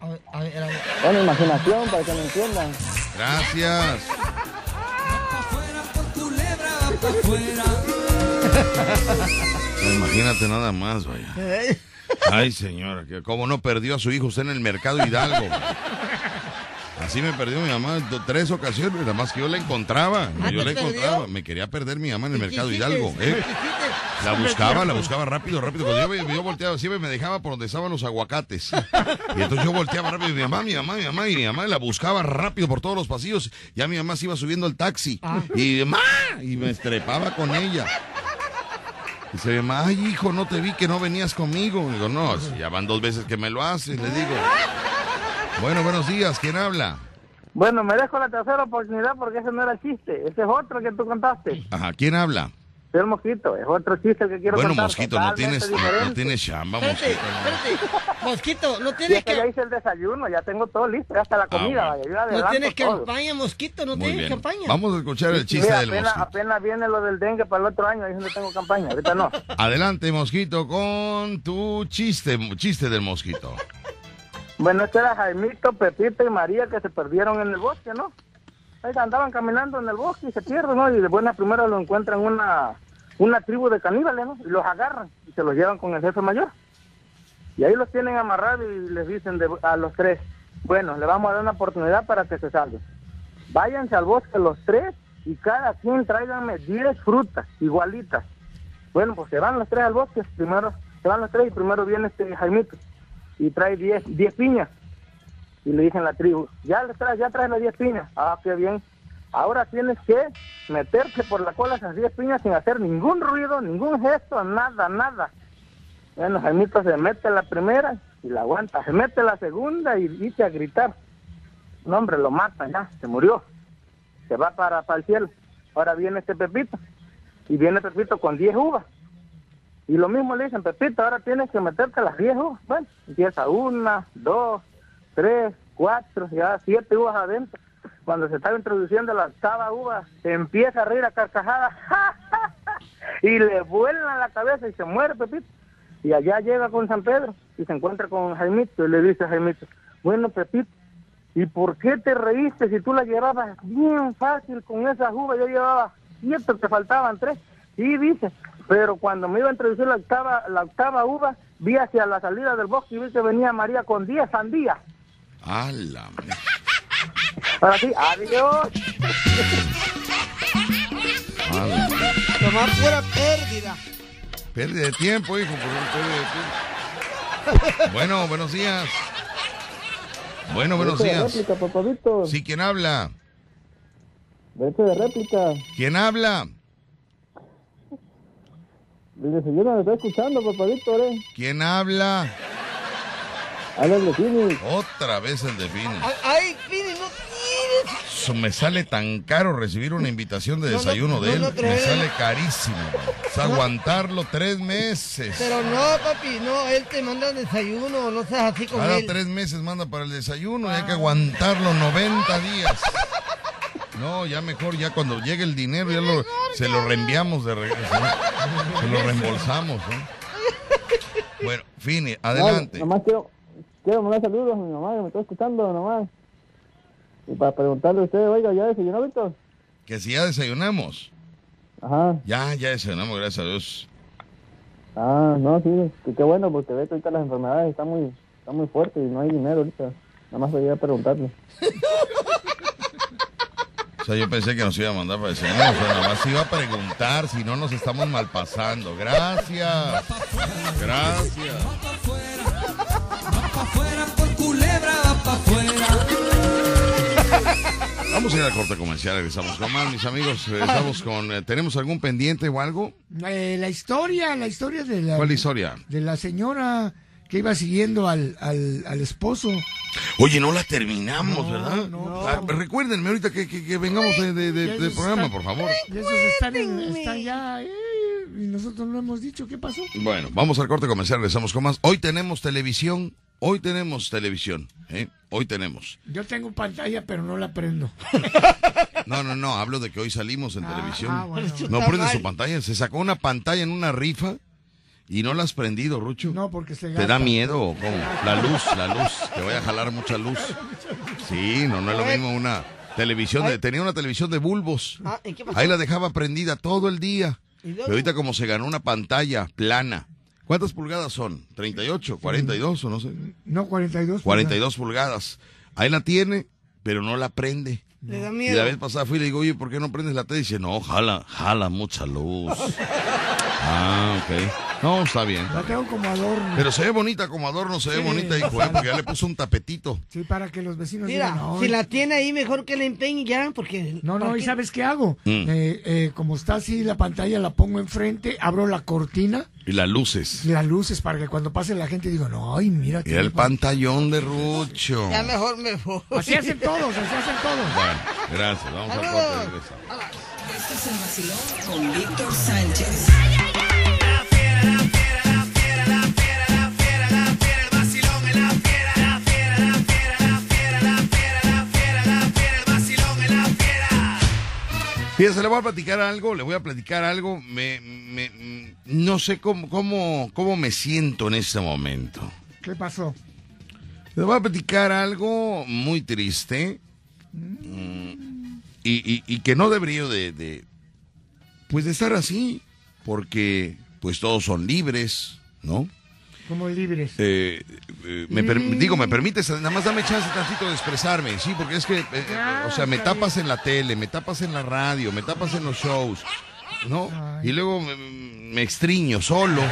A ver, a ver, a ver. Bueno, imaginación, para que me entiendan. Gracias. Imagínate nada más, vaya. Ay, señora, que cómo no perdió a su hijo usted en el mercado Hidalgo. Así me perdió mi mamá en do- tres ocasiones, nada más que yo la encontraba. Ah, Yo ¿te la perdió? encontraba. Me quería perder mi mamá en el ¿Qué mercado? Hidalgo. ¿Qué ¿eh? La buscaba, la buscaba rápido, rápido. Cuando yo, yo volteaba, siempre me dejaba por donde estaban los aguacates. Y entonces yo volteaba rápido, mi mamá, mi mamá, mi mamá, y mi mamá la buscaba rápido por todos los pasillos. Ya mi mamá se iba subiendo al taxi. Y mamá, y me estrepaba con ella. Y dice mi mamá, ay hijo, no te vi que no venías conmigo. digo, no, si ya van dos veces que me lo haces, le digo. Bueno, buenos días, ¿quién habla? Bueno, me dejo la tercera oportunidad porque ese no era el chiste. Ese es otro que tú contaste. Ajá, ¿quién habla? Es el mosquito. Es otro chiste el que quiero Bueno, contar. mosquito, no tienes, no, no tienes chamba, Espérate, mosquito. no. espérate. Mosquito, no tienes es que ya hice el desayuno, ya tengo todo listo, ya hasta la comida, bueno. vaya. Yo No tienes todo. campaña, Mosquito, no Muy tienes bien. campaña. Vamos a escuchar el chiste Mira, del apenas, mosquito. apenas viene lo del dengue para el otro año, ahí es donde tengo campaña, ahorita no. Adelante, mosquito, con tu chiste, chiste del mosquito. Bueno, este era Jaimito, Pepito y María que se perdieron en el bosque, ¿no? Ahí andaban caminando en el bosque y se pierden, ¿no? Y de buena primera lo encuentran una, una tribu de caníbales, ¿no? Y los agarran y se los llevan con el jefe mayor. Y ahí los tienen amarrados y les dicen a los tres, bueno, le vamos a dar una oportunidad para que se salven. Váyanse al bosque los tres y cada quien tráiganme 10 frutas igualitas. Bueno, pues se van los tres al bosque, primero se van los tres y primero viene este Jaimito y trae 10 10 piñas. Y le dicen la tribu, ya le traes, ya traes las 10 piñas. Ah, qué bien. Ahora tienes que meterte por la cola esas 10 piñas sin hacer ningún ruido, ningún gesto, nada, nada. Bueno, Jaimito se mete la primera y la aguanta. Se mete la segunda y dice a gritar. No, hombre, lo matan ya, se murió. Se va para, para el cielo. Ahora viene este Pepito. Y viene Pepito con 10 uvas. Y lo mismo le dicen, Pepito, ahora tienes que meterte las 10 uvas. Bueno, empieza una, dos, tres, cuatro, ya siete uvas adentro. Cuando se estaba introduciendo la octava uva, se empieza a reír a carcajadas y le vuelan la cabeza y se muere Pepito. Y allá llega con San Pedro y se encuentra con Jaimito y le dice a Jaimito, bueno Pepito, ¿y por qué te reíste si tú la llevabas bien fácil con esas uvas? Yo llevaba siete, te faltaban tres. Sí, dice, pero cuando me iba a introducir la octava, la octava uva, vi hacia la salida del bosque y vi que venía María con 10 sandías. ¡Hala! Ahora sí, adiós. Nomás pura pérdida. Pérdida de tiempo, hijo. pérdida de tiempo. Bueno, buenos días. Bueno, buenos días. réplica, papá Víctor. Sí, ¿quién habla? Derecho de réplica. ¿Quién habla? El desayuno me está escuchando, papá Víctor, ¿eh? ¿Quién habla? Habla el vecino. Otra vez el define. Ay, Ay, Pini, no tienes. Eso me sale tan caro recibir una invitación de No, no, desayuno de él. no, me sale carísimo. Es aguantarlo tres meses. Pero no, papi, no, él te manda desayuno, no seas así con Cada él. tres meses manda para el desayuno y hay que aguantarlo 90 días. No, ya mejor, ya cuando llegue el dinero, ya lo, se lo reenviamos de regreso. ¿no? Se lo reembolsamos. ¿no? Bueno, Fini, adelante. No, nomás quiero, quiero mandar saludos a mi mamá que me está escuchando nomás. Y para preguntarle a usted, oiga, ¿ya desayunó, Víctor? Que si ya desayunamos. Ajá. Ya, ya desayunamos, gracias a Dios. Ah, no, sí, que qué bueno, porque ve que ahorita las enfermedades están muy, están muy fuertes y no hay dinero ahorita. Nada más quería preguntarle. Sea, yo pensé que nos iba a mandar para desayunar. O sea, nada más iba a preguntar si no nos estamos malpasando. Gracias. Gracias. Vamos a ir a la corte comercial, regresamos con más, mis amigos. Regresamos con. eh, ¿Tenemos algún pendiente o algo? Eh, la historia, la historia de la, ¿Cuál historia? de la señora que iba siguiendo al, al, al esposo. Oye, no la terminamos, No, ¿verdad? no. Ah, recuérdenme ahorita que, que- que vengamos de, de- de- Ya del programa, están- por favor. Y esos están, en- están ya, eh, y nosotros no hemos dicho qué pasó. Bueno, vamos al corte comercial, regresamos con más. Hoy tenemos televisión. Hoy tenemos televisión. ¿eh? Hoy tenemos. Yo tengo pantalla, pero no la prendo. No, no, no, hablo de que hoy salimos en Ah, televisión. ah, bueno. No prende su pantalla. Se sacó una pantalla en una rifa y no la has prendido, Rucho. No, porque se ¿Te gasta. da miedo o cómo? La luz, la luz. Te voy a jalar mucha luz. Sí, no, no es lo mismo una televisión. De, tenía una televisión de bulbos. Ah, ¿y qué pasó? Ahí la dejaba prendida todo el día. ¿Y? Pero ahorita como se ganó una pantalla plana. ¿Cuántas pulgadas son? ¿38? ¿42 o no sé? No, 42. 42 pulgadas. Ahí la tiene, pero no la prende. Le da Y miedo. la vez pasada fui y le digo, oye, ¿por qué no prendes la tele? Y dice, no, jala, jala mucha luz. ah, ok. No, está bien. La tengo como adorno. Pero se ve bonita como adorno, se ve Sí. bonita, hijo, ¿eh? porque ya le puso un tapetito. Sí, para que los vecinos Mira, digan, no, si la tiene ahí, mejor que la empeñe ya, porque... No, no, ¿para ¿y qué? sabes qué hago? Mm. Eh, eh, como está así la pantalla, la pongo enfrente, abro la cortina, Y las luces. las luces para que cuando pase la gente diga, no, ay, mira. Y el pan-". pantallón de Rucho. Ya mejor me voy. Así hacen todos, así hacen todos. Bueno, gracias. Vamos al corte. Este es el vacilón con Víctor Sánchez. Fíjense, le voy a platicar algo, le voy a platicar algo. Me, me- no sé cómo, cómo, cómo me siento en este momento. ¿Qué pasó? Le voy a platicar algo muy triste mm, y, y- y que no debería de, de, pues de estar así, porque pues todos son libres, ¿no? Como libres. Eh, eh, me per- digo, me permites, nada más dame chance tantito de expresarme, sí, porque es que, eh, eh, o sea, me tapas en la tele, me tapas en la radio, me tapas en los shows, ¿no? Y luego me, me extriño solo.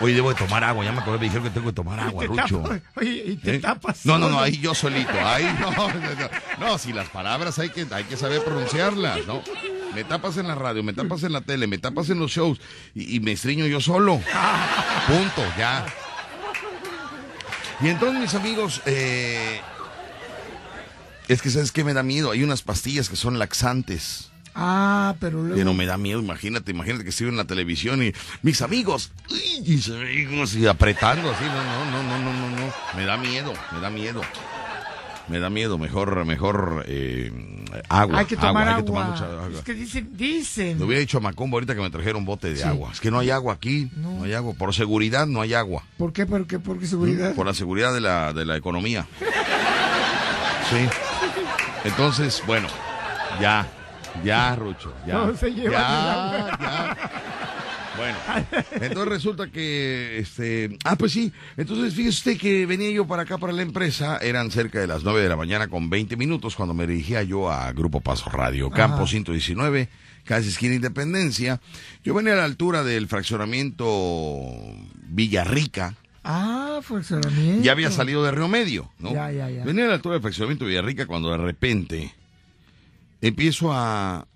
Oye, debo de tomar agua, ya me acordé, me dijeron que tengo que tomar agua, Rucho. Oye, y te ¿Eh? tapas. No, no, no, ahí yo solito, ahí no, no, no, no, si las palabras hay que, hay que saber pronunciarlas, ¿no? Me tapas en la radio, me tapas en la tele, me tapas en los shows y, y me estriño yo solo. Punto, ya. Y entonces, mis amigos, eh, es que sabes que me da miedo. Hay unas pastillas que son laxantes. Ah, pero luego. Pero me da miedo, imagínate, imagínate que estoy en la televisión y mis amigos, ¡uy! mis amigos, y apretando así, no, no, no, no, no, no, no, me da miedo, me da miedo, me da miedo, mejor, mejor eh, agua, hay que tomar agua. hay que tomar mucha agua. Es que dicen, dicen. Le hubiera dicho a Macombo ahorita que me trajera un bote de Sí. agua, es que no hay agua aquí, no. hay agua, por seguridad no hay agua, ¿Por qué? ¿Por qué? ¿Por qué seguridad? por la seguridad de la, de la economía. Sí. Entonces, bueno, ya, Ya, Rucho, ya. No se lleva ya, ya. Bueno, entonces resulta que, este, ah, pues sí, entonces fíjese usted que venía yo para acá, para la empresa, eran cerca de las 9 de la mañana con 20 minutos cuando me dirigía yo a Grupo Paso Radio, Campo 119, casi esquina Independencia. Yo venía a la altura del fraccionamiento Villarrica, Ah, funcionamiento. ya había salido de Río Medio, ¿no? Ya, ya, ya. Venía a la altura del fraccionamiento Villarrica cuando de repente empiezo a,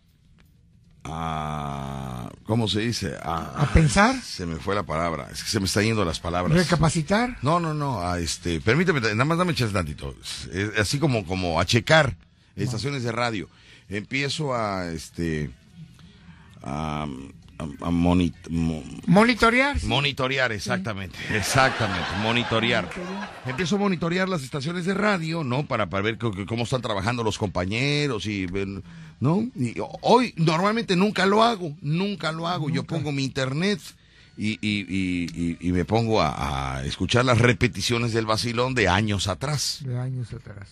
a ¿cómo se dice? A, ¿A pensar? Se me fue la palabra, es que se me están yendo las palabras. ¿Recapacitar? No, no, no, a este, permíteme, nada más dame chance tantito. Es- así como, como a checar estaciones de radio. Empiezo a, este, a, a- a moni- mo- Monitorear. sí. monitorear, exactamente, exactamente, monitorear. Empiezo a monitorear las estaciones de radio, ¿no? Para, para ver cómo están trabajando los compañeros y, ¿no? Y hoy, normalmente nunca lo hago, nunca lo hago. Yo pongo mi internet y, y, y, y- y me pongo a, a escuchar las repeticiones del vacilón de años atrás. De años atrás.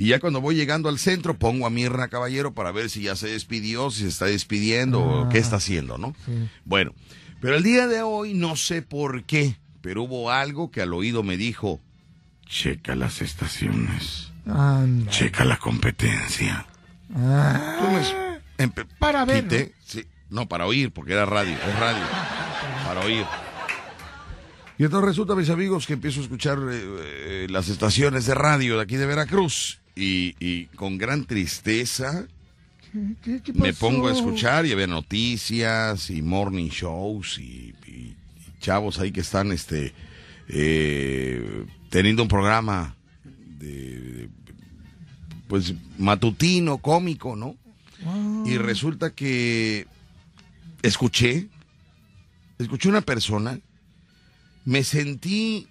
Y ya cuando voy llegando al centro, pongo a Mirna Caballero para ver si ya se despidió, si se está despidiendo o qué está haciendo, ¿no? Sí. Bueno, pero el día de hoy no sé por qué, pero hubo algo que al oído me dijo, checa las estaciones, Anda. checa la competencia. Ah, Entonces, empe- Para ver, quité- sí, no, para oír, porque era radio, es radio, para oír. Y entonces resulta, mis amigos, que empiezo a escuchar eh, eh, las estaciones de radio de aquí de Veracruz y, y con gran tristeza ¿Qué, qué me pongo a escuchar y a ver noticias y morning shows y, y- y chavos ahí que están este eh, teniendo un programa de, pues matutino cómico no y resulta que escuché escuché una persona me sentí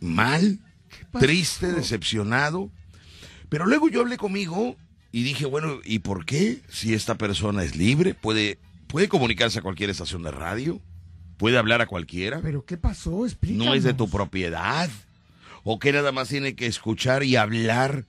mal triste decepcionado pero luego yo hablé conmigo y dije, bueno, ¿y por qué? Si esta persona es libre, puede, puede comunicarse a cualquier estación de radio, puede hablar a cualquiera, ¿Pero qué pasó? Explícanos. no es de tu propiedad, o que nada más tiene que escuchar y hablar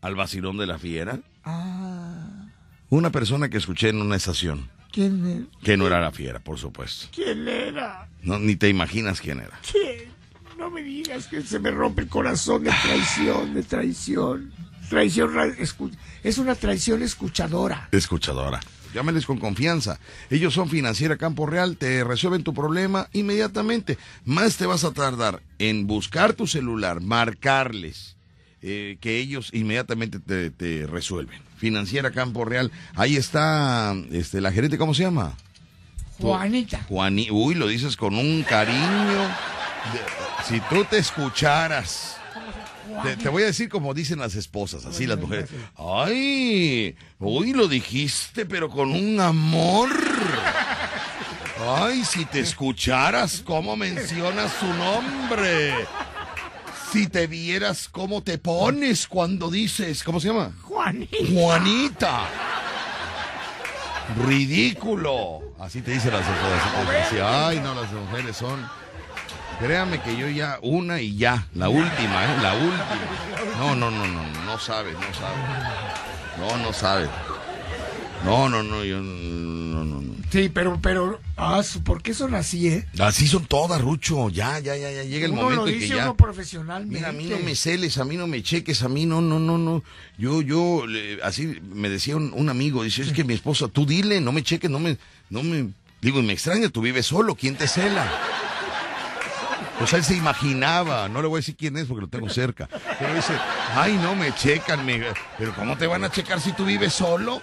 al vacilón de la fiera. Ah, Una persona que escuché en una estación, ¿quién, e- que no era la fiera, por supuesto. ¿Quién era? No, ni te imaginas quién era. ¿Quién? No me digas que se me rompe el corazón de traición, de traición. Traición, es una traición escuchadora. Escuchadora. Llámales con confianza. Ellos son Financiera Campo Real, te resuelven tu problema inmediatamente. Más te vas a tardar en buscar tu celular, marcarles, eh, que ellos inmediatamente te, te resuelven. Financiera Campo Real. Ahí está este, la gerente, ¿cómo se llama? Juanita. Juani. Uy, lo dices con un cariño. De- si tú te escucharas. Te, te voy a decir como dicen las esposas, así las mujeres. Ay, uy, lo dijiste, pero con un amor. Ay, si te escucharas cómo mencionas su nombre. Si te vieras cómo te pones cuando dices, ¿cómo se llama? Juanita. Juanita. Ridículo. Así te dicen las esposas. Así, Ay, no, las mujeres son. Créame que yo ya, una y ya, la última, ¿eh? La última. No, no, no, no, no sabes, no sabes. No, no sabes. No, no, no, yo no, no, no. Sí, pero, pero, ah, ¿por qué son así, eh? Así son todas, Rucho. Ya, ya, ya, ya llega el Uno momento lo en que dice ya. uno profesionalmente. Mira, a mí no me celes, a mí no me cheques, a mí no, no, no, no. Yo, yo, le- así me decía un, un amigo, dice, es que mi esposa, tú dile, no me cheques, no me, no me, digo, y me extraña, tú vives solo, ¿quién te cela? O sea, él se imaginaba, no le voy a decir quién es porque lo tengo cerca, pero dice, ay, no me checan, me- pero ¿cómo te van a checar si tú vives solo?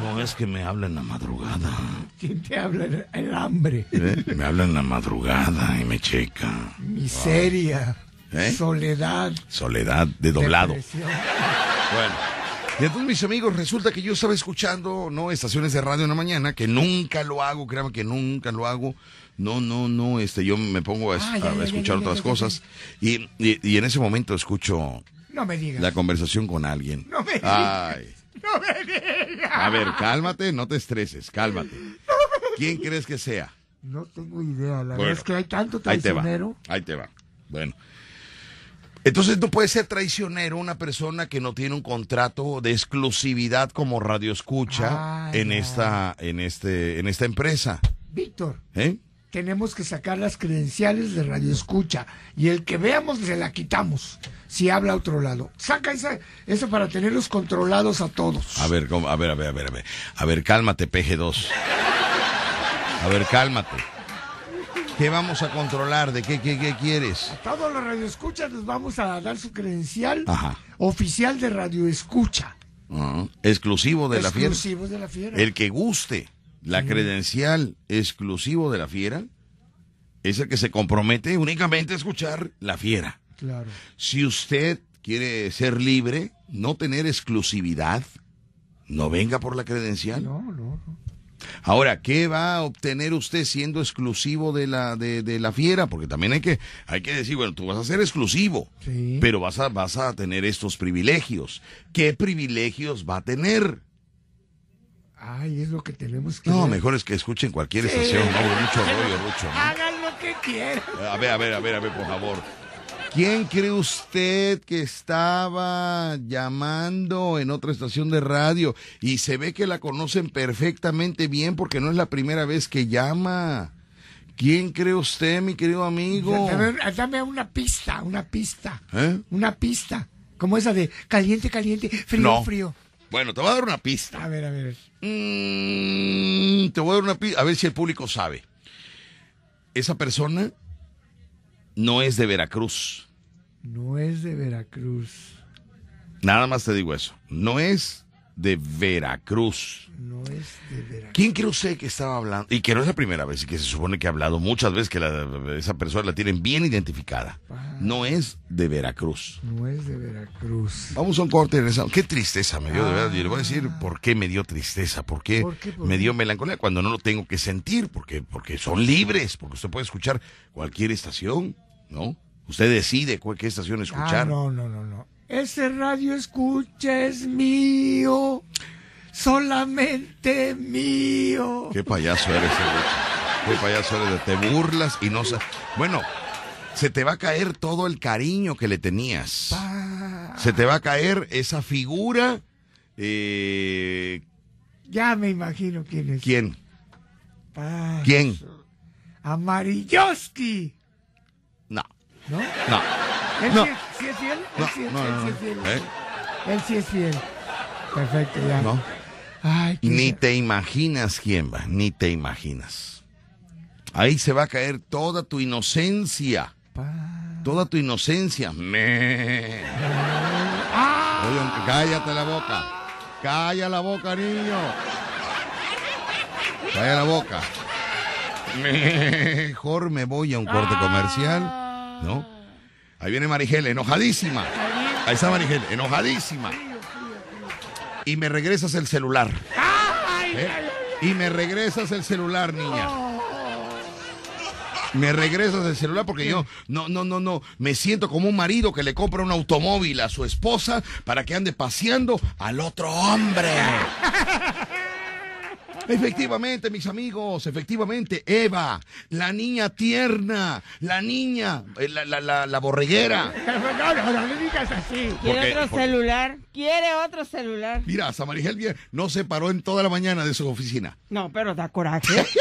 No, es que me habla en la madrugada, ¿Quién te habla? El, el hambre, ¿eh? me habla en la madrugada y me checa. miseria, ¿Eh? soledad, Soledad de doblado. depresión. Bueno. Y entonces, mis amigos, resulta que yo estaba escuchando, ¿no? Estaciones de radio en la mañana, que nunca lo hago, créanme que nunca lo hago. No, no, no, este, yo me pongo a, Ah, ya, escuchar ya, ya, otras cosas. Y, y, y en ese momento escucho No me digas. la conversación con alguien. No me digas. Ay. No me digas. A ver, cálmate, no te estreses, cálmate. ¿Quién crees que sea? No tengo idea, la Bueno, verdad es que hay tanto Ahí te va. traicionero. Ahí te va. Bueno. Entonces no puede ser traicionero una persona que no tiene un contrato de exclusividad como radio escucha Ah, en esta, en este, en esta empresa. Víctor, ¿Eh? Tenemos que sacar las credenciales de radio escucha y el que veamos se la quitamos si habla a otro lado. Saca esa, eso para tenerlos controlados a todos. A ver, ¿cómo? a ver, a ver, a ver, a ver. A ver, cálmate, PG2. A ver, cálmate. ¿Qué vamos a controlar? ¿De qué, qué, qué quieres? Todos los radioescuchas les vamos a dar su credencial Ajá. oficial de radioescucha. Ah, exclusivo de la fiera. Exclusivos de la fiera. El que guste la credencial exclusivo de la fiera es el que se compromete únicamente a escuchar la fiera. Claro. Si usted quiere ser libre, no tener exclusividad, no venga por la credencial. No, no, no. Ahora, ¿qué va a obtener usted siendo exclusivo de la, de, de la fiera? Porque también hay que, hay que decir, bueno, tú vas a ser exclusivo, Sí. pero vas a, vas a tener estos privilegios. ¿Qué privilegios va a tener? Ay, es lo que tenemos que No, ver. mejor es que escuchen cualquier Sí. estación, no, mucho rollo, mucho. ¿no? Hagan lo que quieran. A ver, a ver, a ver, a ver, por favor. ¿Quién cree usted que estaba llamando en otra estación de radio? Y se ve que la conocen perfectamente bien porque no es la primera vez que llama. ¿Quién cree usted, mi querido amigo? Dame, dame una pista, una pista. ¿Eh? Una pista. Como esa de caliente, caliente, frío, No. frío. Bueno, te voy a dar una pista. A ver, a ver. Mm, te voy a dar una pista, a ver si el público sabe. Esa persona no es de Veracruz. No es de Veracruz. Nada más te digo eso. No es de Veracruz. No es de Veracruz. ¿Quién cree usted que estaba hablando? Y que no es la primera vez y que se supone que ha hablado muchas veces que la- esa persona la tienen bien identificada. No es de Veracruz. No es de Veracruz. Vamos a un corte. regresamos. Qué tristeza me dio, de verdad. Y le voy a decir por qué me dio tristeza, por qué, ¿Por qué? ¿Por me dio melancolía cuando no lo tengo que sentir, porque, porque son libres, porque usted puede escuchar cualquier estación, ¿no? Usted decide cuál, qué estación Ah, escuchar. no, no, no, no. Ese radio escucha es mío. Solamente mío. Qué payaso eres, eh, Qué payaso eres. Te burlas y no sa- Bueno, se te va a caer todo el cariño que le tenías. Se te va a caer esa figura. eh, Ya me imagino quién es. ¿Quién? Pa- ¿Quién? Amarilloski. No. ¿No? No. ¿Él No. sí, es, sí es fiel? No, él sí, no, él no, sí es fiel. ¿Eh? Él sí es fiel. Perfecto, ya. No. Ay, Ni te imaginas quién va, ni te imaginas. Ahí se va a caer toda tu inocencia. Toda tu inocencia. Me. Oye, cállate la boca. Calla la boca, niño. Calla la boca. Mejor me voy a un corte comercial. ¿No? Ahí viene Marigel, enojadísima. Ahí está Marigel, enojadísima. Y me regresas el celular. ¿Eh? Y me regresas el celular, niña. Me regresas el celular porque yo no, no, no, no. Me siento como un marido que le compra un automóvil a su esposa para que ande paseando al otro hombre. Efectivamente, mis amigos, efectivamente, Eva, la niña tierna, la niña, eh, la, la, la, la borreguera. No, no, no digas así. Quiere otro Por- celular. Quiere otro celular. Mira, Samarigel bien, no se paró en toda la mañana de su oficina. No, pero da coraje.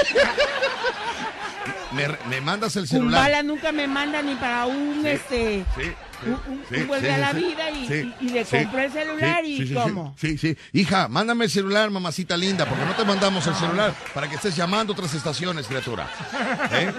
Me, me mandas el celular. Kumbala nunca me manda ni para un este. Sí, un, un- sí, un vuelve sí, a la sí, vida y, sí, y- y le sí, compré el celular sí, y cómo. Sí, sí. Hija, mándame el celular, mamacita linda, porque no te mandamos el celular para que estés llamando a otras estaciones, criatura. ¿Eh?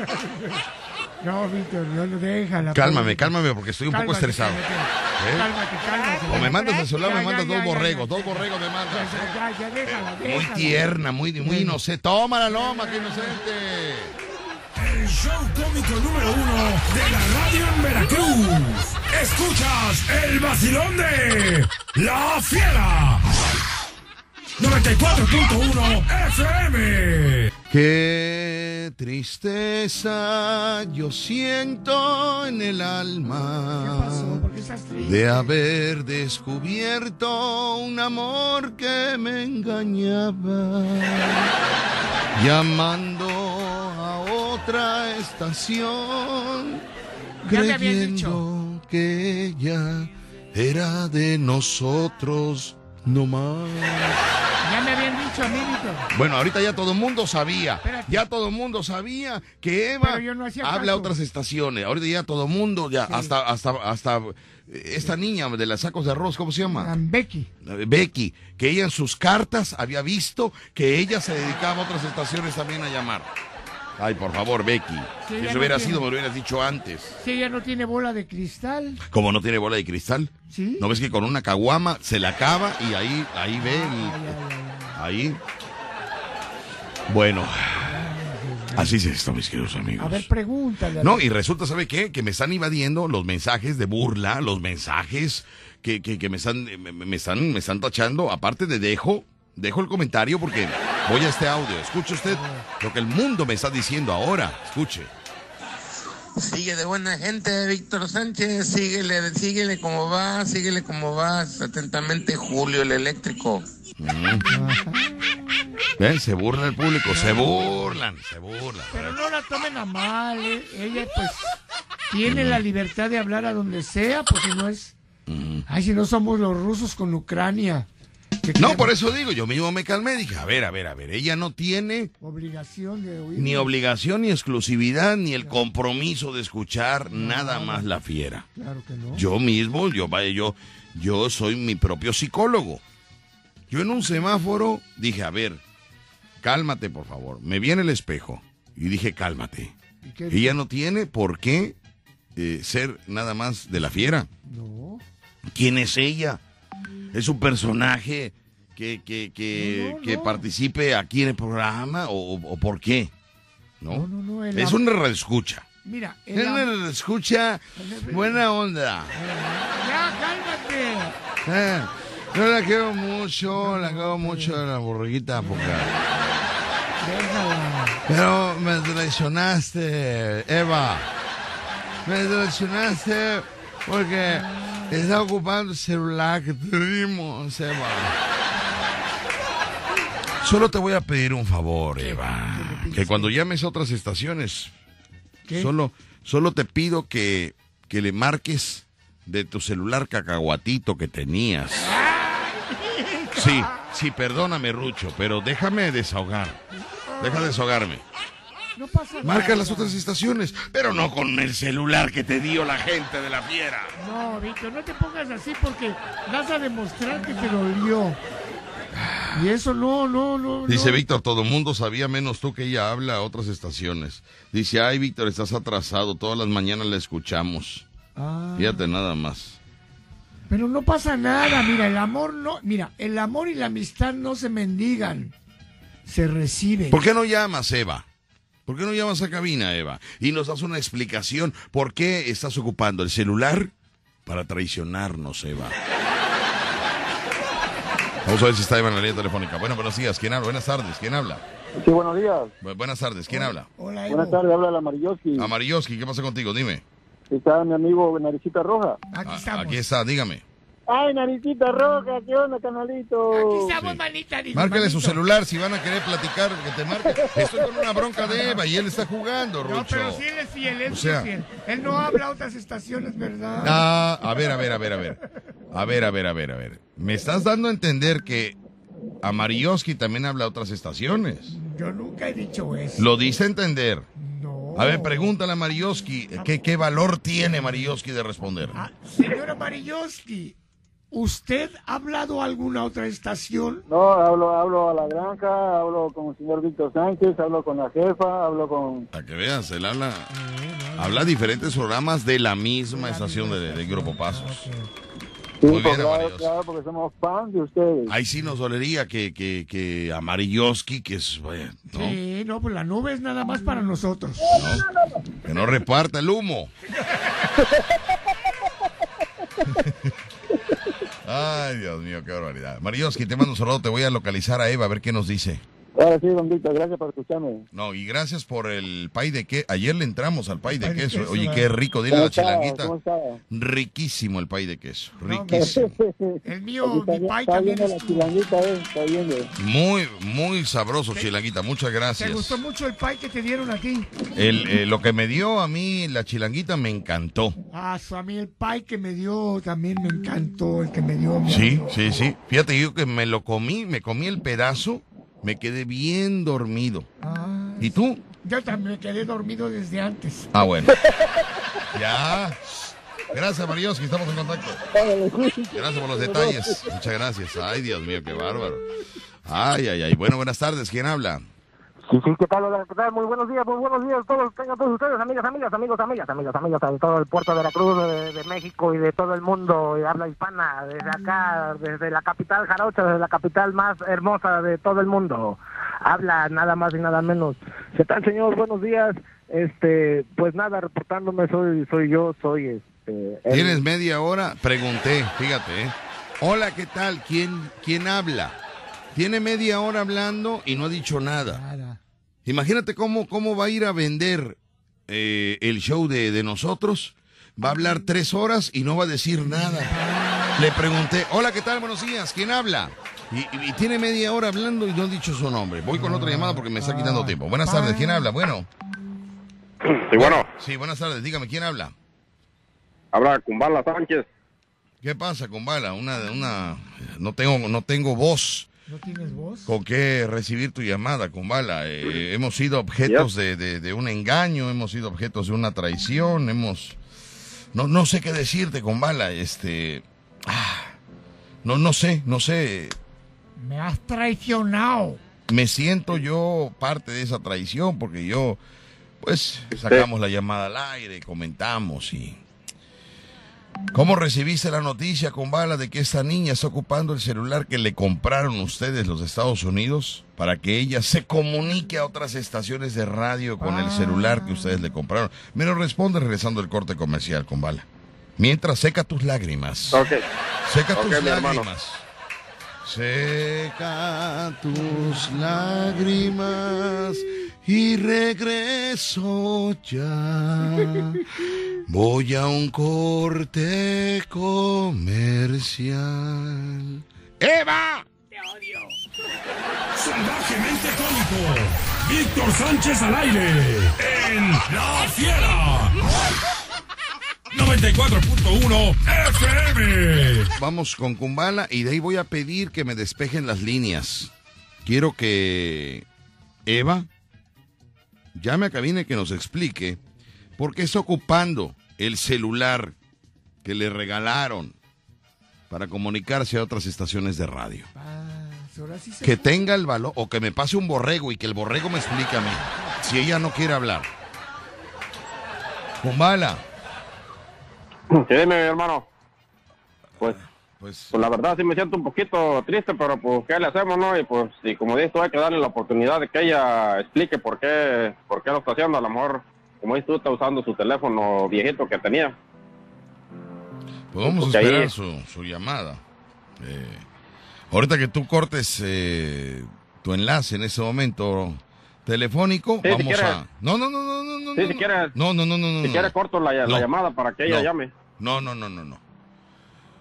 No, Víctor, no, no déjala. Cálmame, pobre. cálmame, porque estoy un poco estresado. cálmate. ¿Eh? Cálmate, cálmate. O me mandas el celular, Ya, me mandas ya, dos ya, borregos, ya. dos borregos me mandas. Ya, ya, déjala, Muy déjala. tierna, muy, muy inocente. Toma la loma, qué inocente. Show cómico número uno de la radio en Veracruz. Escuchas el vacilón de La Fiera. 94.1 FM. Qué tristeza yo siento en el alma de haber descubierto un amor que me engañaba, llamando a otra estación, creyendo que ella era de nosotros no más. Ya me habían dicho a mí, Víctor. Bueno, ahorita ya todo el mundo sabía. Espérate. Ya todo el mundo sabía que Eva no habla a otras estaciones. Ahorita ya todo el mundo, ya hasta, hasta, hasta eh, esta niña de las sacos de arroz, ¿cómo se llama? Becky. Eh, Becky, que ella en sus cartas había visto que ella se dedicaba a otras estaciones también a llamar. Ay, por favor, Becky. Si ya eso no hubiera tiene. sido, me lo hubieras dicho antes. Si ella no tiene bola de cristal. Como no tiene bola de cristal. Sí. ¿No ves que con una caguama se la acaba y ahí, ahí ve el- ay. Ahí. Bueno. Así es esto, mis queridos amigos. A ver, pregúntale. No, y resulta, ¿sabe qué? Que me están invadiendo los mensajes de burla, los mensajes que, que, que me, están, me, me están, me están tachando. Aparte de dejo, dejo el comentario porque voy a este audio. Escuche usted lo que el mundo me está diciendo ahora. Escuche. Sigue de buena gente, Víctor Sánchez. Síguele, síguele como va, síguele como va. Atentamente, Julio el eléctrico. ¿Ven? Se burla el público, se burlan, se burlan. Pero no la tomen a mal. eh. Ella, pues, tiene la libertad de hablar a donde sea, pues si no es. Ay, si no somos los rusos con Ucrania. No, por eso digo, yo mismo me calmé. Dije, a ver, a ver, a ver. Ella no tiene Obligación de oír. ni obligación, ni exclusividad, ni el compromiso de escuchar nada más la fiera. Claro que no. Yo mismo, yo, vaya, yo, yo soy mi propio psicólogo. Yo en un semáforo dije, a ver, cálmate, por favor. Me vi en el espejo y dije, cálmate. ¿Y Ella no tiene por qué eh, ser nada más de la fiera. No. ¿Quién es ella? ¿Es un personaje que, que, que, No, no, que no. participe aquí en el programa o, por qué? ¿No? No, no, es una escucha. Mira, Es el am- una escucha buena onda. Ya, cálmate. Eh, yo la quiero mucho, la quiero mucho a la borreguita porque... Pero me traicionaste, Eva. Me traicionaste porque está ocupando el celular que tuvimos, Eva. Solo te voy a pedir un favor, Eva. Que cuando llames a otras estaciones, ¿Qué? solo, solo te pido que, que le marques de tu celular cacahuatito que tenías. Sí, sí, perdóname, Rucho, pero déjame desahogar. Deja desahogarme. No pasa nada. Marca las otras estaciones, pero no con el celular que te dio la gente de la fiera. No, Víctor, no te pongas así porque vas a demostrar que te dolió. Y eso no, no, no. Dice no. Víctor, todo el mundo sabía menos tú que ella habla a otras estaciones. Dice, ay, Víctor, estás atrasado, todas las mañanas la escuchamos. Ah, Fíjate nada más. pero no pasa nada, mira, el amor no, mira, el amor y la amistad no se mendigan, se reciben. ¿Por qué no llamas, Eva? ¿Por qué no llamas a cabina, Eva? Y nos das una explicación por qué estás ocupando el celular para traicionarnos, Eva. Vamos a ver si está Eva en la línea telefónica. Bueno, buenos días. ¿Quién habla? Buenas tardes. ¿Quién habla? Sí, buenos días. Bu- buenas tardes. ¿Quién habla? Hola, Buenas tardes, habla la Marilloski. Amarilloski, ¿qué pasa contigo? Dime. Está mi amigo Naricita Roja. Aquí Ah, estamos. Aquí está, dígame. Ay, Naricita Roja, ¿qué onda, canalito? Aquí estamos, manita. dice, Márquele su celular si van a querer platicar, que te marque. Estoy con una bronca de Eva y él está jugando, Rucho. No, pero sí él es fiel, él O sí es sea- fiel. Él no habla a otras estaciones, ¿verdad? Ah, a ver, a ver, a ver, a ver. A ver, a ver, a ver, a ver. Me estás dando a entender que Amarilloski también habla a otras estaciones. Yo nunca he dicho eso. Lo dice a entender. No. A ver, pregúntale a Marilloski, ¿qué, qué valor tiene Marilloski de responder? Ah, señora Marilloski, ¿usted ha hablado a alguna otra estación? No, hablo, hablo a la granja, hablo con el señor Víctor Sánchez, hablo con la jefa, hablo con... Para que veas, él habla, habla a diferentes programas de la misma estación de, de Grupo Pasos. Sí, Muy bien, pues, claro, Amarilloski. claro, porque somos fans de ustedes. Ahí sí nos dolería que, que, que Amarilloski, que es, vaya, ¿no? Sí, no, pues la nube es nada más para nosotros. que no reparta el humo. Ay, Dios mío, qué barbaridad. Marilloski, te mando un saludo, te voy a localizar a Eva a ver qué nos dice. Ahora sí, don Víctor, gracias por escucharme. No, y gracias por el pay de queso. Ayer le entramos al pay de pay de queso. queso, Oye, qué rico. Dile a ¿Cómo la chilanguita. Riquísimo el pay de queso. No. Riquísimo. El mío, Aquí está, mi está también viendo la estuvo. chilanguita, eh, está viendo. Muy, muy sabroso, chilanguita. Muchas ¿Te gracias. gustó mucho el pie que te dieron a ti? El, eh, lo que me dio a mí la chilanguita me encantó. Ah, a mí el pie que me dio también me encantó, el que me dio mi Sí, sí, sí. Fíjate, yo que me lo comí, me comí el pedazo, me quedé bien dormido. Ah, ¿Y tú? yo también me quedé dormido desde antes. Ah, bueno. Ya. Gracias, Marioski, estamos en contacto. Gracias por los detalles. Muchas gracias. Ay, Dios mío, qué bárbaro. Ay, ay, ay. Bueno, buenas tardes. ¿Quién habla? Sí, sí, ¿qué tal? ¿qué tal? Muy buenos días, muy buenos días todos, tengan todos ustedes, amigas, amigas, amigos, amigas, amigos, amigos de todo el puerto de Veracruz, de, de México y de todo el mundo, habla hispana, desde acá, desde la capital jarocha, desde la capital más hermosa de todo el mundo. Habla nada más y nada menos. ¿Qué tal, señor? Buenos días. Este, pues nada, reportándome, soy soy yo, soy este... ¿Tienes media hora? Pregunté, fíjate. ¿eh? Hola, ¿qué tal? ¿Quién, ¿Quién habla? Tiene media hora hablando y no ha dicho nada. Nada. Imagínate cómo, cómo va a ir a vender eh, el show de, de nosotros. Va a hablar tres horas y no va a decir nada. Le pregunté, hola, ¿qué tal? Buenos días, ¿quién habla? Y, y- y tiene media hora hablando y no ha dicho su nombre. Voy con otra llamada porque me está quitando tiempo. Buenas tardes, ¿quién habla? Bueno. Sí, bueno, Sí, buenas tardes, dígame, ¿quién habla? habla Kumbala Sánchez. ¿Qué pasa con Bala? Una, una, no tengo, no tengo voz ¿No tienes voz? con qué recibir tu llamada, con Bala. Eh, hemos sido objetos de, de- de un engaño, hemos sido objetos de una traición, hemos, no, no sé qué decirte, con Bala. Este, ah, no, no sé, no sé. Me has traicionado. Me siento yo parte de esa traición porque yo, pues, sacamos la llamada al aire, comentamos y. ¿Cómo recibiste la noticia con bala de que esta niña está ocupando el celular que le compraron ustedes los Estados Unidos para que ella se comunique a otras estaciones de radio con el celular que ustedes le compraron? Me lo responde regresando el corte comercial con bala. Mientras seca tus lágrimas. Ok. Seca tus lágrimas. Seca tus lágrimas y regreso ya. Voy a un corte comercial. ¡Eva! Salvajemente cómico. Víctor Sánchez al aire. En La Fiera. 94.1 FM. Vamos con Kumbala y de ahí voy a pedir que me despejen las líneas. Quiero que Eva llame a cabina y que nos explique por qué está ocupando el celular que le regalaron para comunicarse a otras estaciones de radio. Ah, sí se Que tenga el valor, o que me pase un borrego y que el borrego me explique a mí, si ella no quiere hablar. Kumbala, Sí, dime, mi hermano. Pues, pues, pues la verdad sí me siento un poquito triste, pero pues ¿qué le hacemos, no? Y pues, y como dices tú, hay que darle la oportunidad de que ella explique por qué, por qué lo está haciendo. A lo mejor, como dices tú, está usando su teléfono viejito que tenía. pues vamos a Porque ahí- esperar su, su llamada. Eh, ahorita que tú cortes eh, tu enlace en ese momento telefónico, Sí, vamos a... No, no, no, no, no, no. Sí, no, si quieres, No, no, no, no, si no. quieres corto la, la llamada para que ella llame. No, no, no, no, no.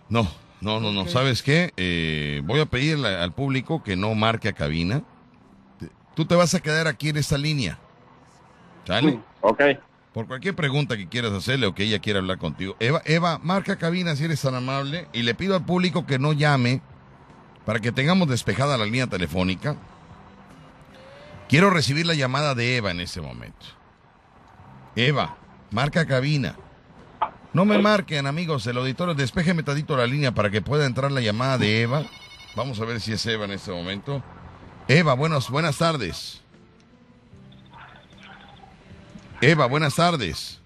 No, no, no, no. ¿Sabes qué? Eh, voy a pedirle al público que no marque a cabina. Tú te vas a quedar aquí en esta línea. ¿Sale? Ok. Por cualquier pregunta que quieras hacerle o que ella quiera hablar contigo. Eva, Eva, marca cabina si eres tan amable y le pido al público que no llame para que tengamos despejada la línea telefónica. Quiero recibir la llamada de Eva en este momento. Eva, marca cabina. No me marquen, amigos del auditorio. Despéjeme tantito la línea para que pueda entrar la llamada de Eva. Vamos a ver si es Eva en este momento. Eva, buenos, buenas tardes. Eva, buenas tardes.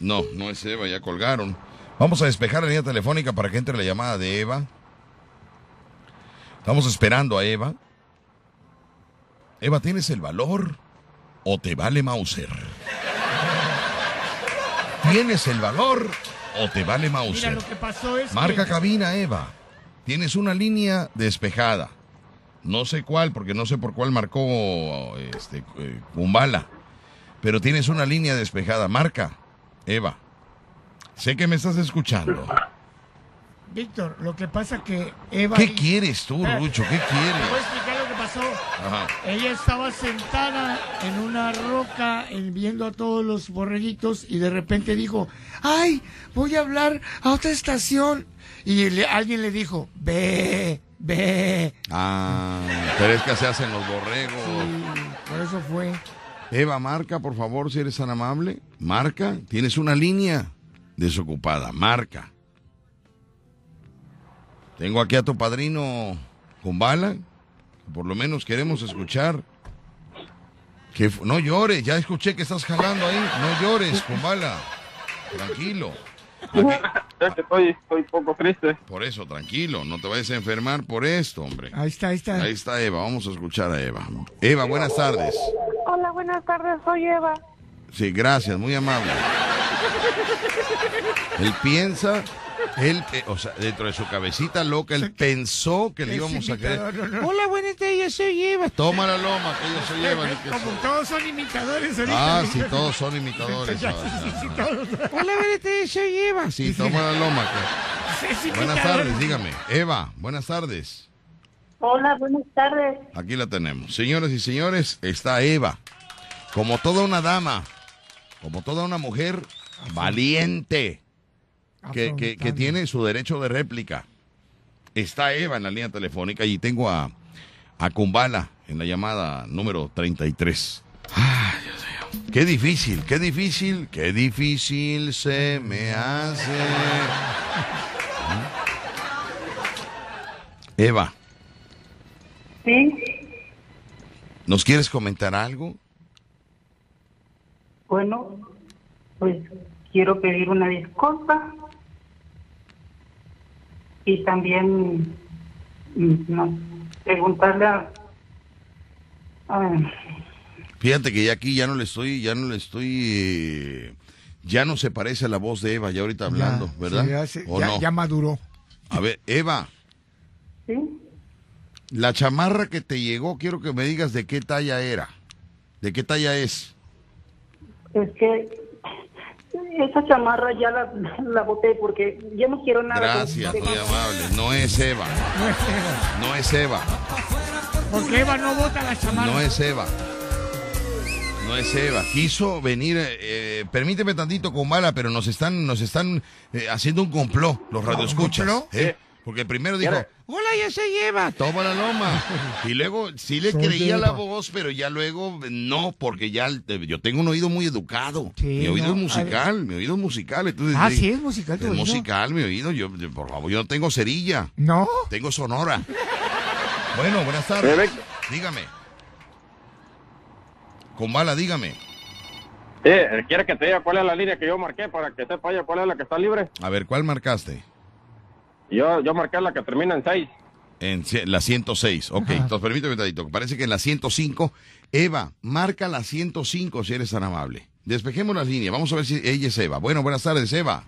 No, no es Eva, ya colgaron. Vamos a despejar la línea telefónica para que entre la llamada de Eva. Estamos esperando a Eva. Eva, ¿tienes el valor o te vale Mauser? ¿Tienes el valor o te vale Mira, Mauser? lo que pasó es Marca que... cabina, Eva. Tienes una línea despejada. No sé cuál, porque no sé por cuál marcó este eh, Kumbala. Pero tienes una línea despejada. Marca, Eva. Sé que me estás escuchando. Víctor, lo que pasa que Eva... ¿Qué quieres tú. Rucho? ¿Qué quieres? Ajá. Ella estaba sentada en una roca eh, viendo a todos los borreguitos y de repente dijo, ay, voy a hablar a otra estación. Y le- alguien le dijo, ve, ve. Ah, pero es que así hacen los borregos. Por eso fue. Eva, marca, por favor, si eres tan amable. Marca. Tienes una línea desocupada. Marca. Tengo aquí a tu padrino con bala. Por lo menos queremos escuchar. Que no llores, ya escuché que estás jalando ahí. No llores, con bala. Tranquilo. Que estoy, estoy un poco triste. Por eso, tranquilo. No te vayas a enfermar por esto, hombre. Ahí está, ahí está. Ahí está Eva. Vamos a escuchar a Eva. Eva, buenas tardes. Hola, buenas tardes, soy Eva. Sí, gracias, muy amable. Él piensa, él, eh, o sea, dentro de su cabecita loca, él pensó que le íbamos a creer. Hola, buenas tardes, yo soy Eva. Toma la loma, que yo soy Eva. ni que Como soy- todos son imitadores ahorita. Ah, sí, todos son imitadores. Ya, ahora. sí, sí, todos. Hola, buenas tardes, soy Eva. Sí, toma la loma. que- Buenas tardes, dígame. Eva, buenas tardes. Hola, buenas tardes. Aquí la tenemos. Señoras y señores, está Eva. Como toda una dama, como toda una mujer valiente, que, que- que tiene su derecho de réplica. Está Eva en la línea telefónica y tengo a, a Kumbala en la llamada número 33. Ay, Dios mío. Qué difícil, qué difícil, qué difícil se me hace. Eva, Sí, ¿nos quieres comentar algo? bueno, pues quiero pedir una disculpa y también mm, no, preguntarle a... a- Fíjate que ya aquí ya no le estoy, ya no le estoy, eh, ya no se parece a la voz de Eva ya ahorita hablando, Ya, ¿verdad? sí, ya se- ¿O ya- no? ya maduró. A ver, Eva, ¿Sí? la chamarra que te llegó, quiero que me digas de qué talla era, de qué talla es. Es que esa chamarra ya la, la boté porque yo no quiero nada. Gracias, muy amable. No es Eva, no es Eva, Porque Eva no vota la chamarra. no es Eva. No es Eva. Quiso venir, eh, eh, permíteme tantito con mala, pero nos están, nos están eh, haciendo un complot, los radioescuchas. complot? ¿eh? Porque primero dijo, Hola, yo soy Eva. Toma la loma. Y luego sí le creía la voz, pero ya luego no, porque ya yo tengo un oído muy educado. mi oído no, es musical, mi oído es musical. Entonces, Ah, sí, sí, es musical tu Es oído. musical mi oído. Yo, yo, por favor, yo no tengo cerilla. No. Tengo sonora. Bueno, buenas tardes. Dígame. Con bala, dígame. Eh, ¿Quiere que te diga cuál es la línea que yo marqué para que sepa ella cuál es la que está libre? A ver, ¿cuál marcaste? Yo, yo marqué la que termina en 6. En la 106. Ok, entonces permíteme un tantito. Parece que en la 105. Eva, marca la 105 si eres tan amable. Despejemos las líneas. Vamos a ver si ella es Eva. Bueno, buenas tardes, Eva.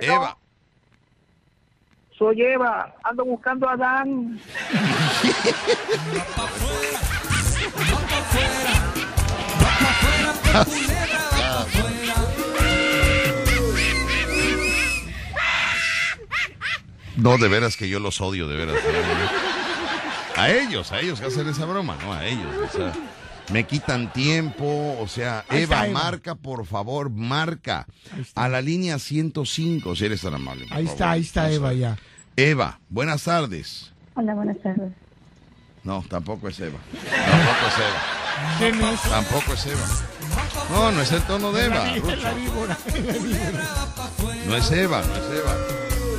Eva. Soy Eva, ando buscando a Adán. No, de veras que yo los odio, de veras. A ellos, a ellos que hacen esa broma, no a ellos. O sea, me quitan tiempo, o sea, Eva, marca, por favor, marca a la línea 105, si eres tan amable. Ahí favor. está, ahí está Eva ya. Eva, buenas tardes. Hola, buenas tardes. No, tampoco es Eva. Tampoco es Eva. ¿Quién es? Tampoco es Eva. No, no es el tono de Eva. Es la Rucho. víbora, es la víbora. No es Eva, no es Eva.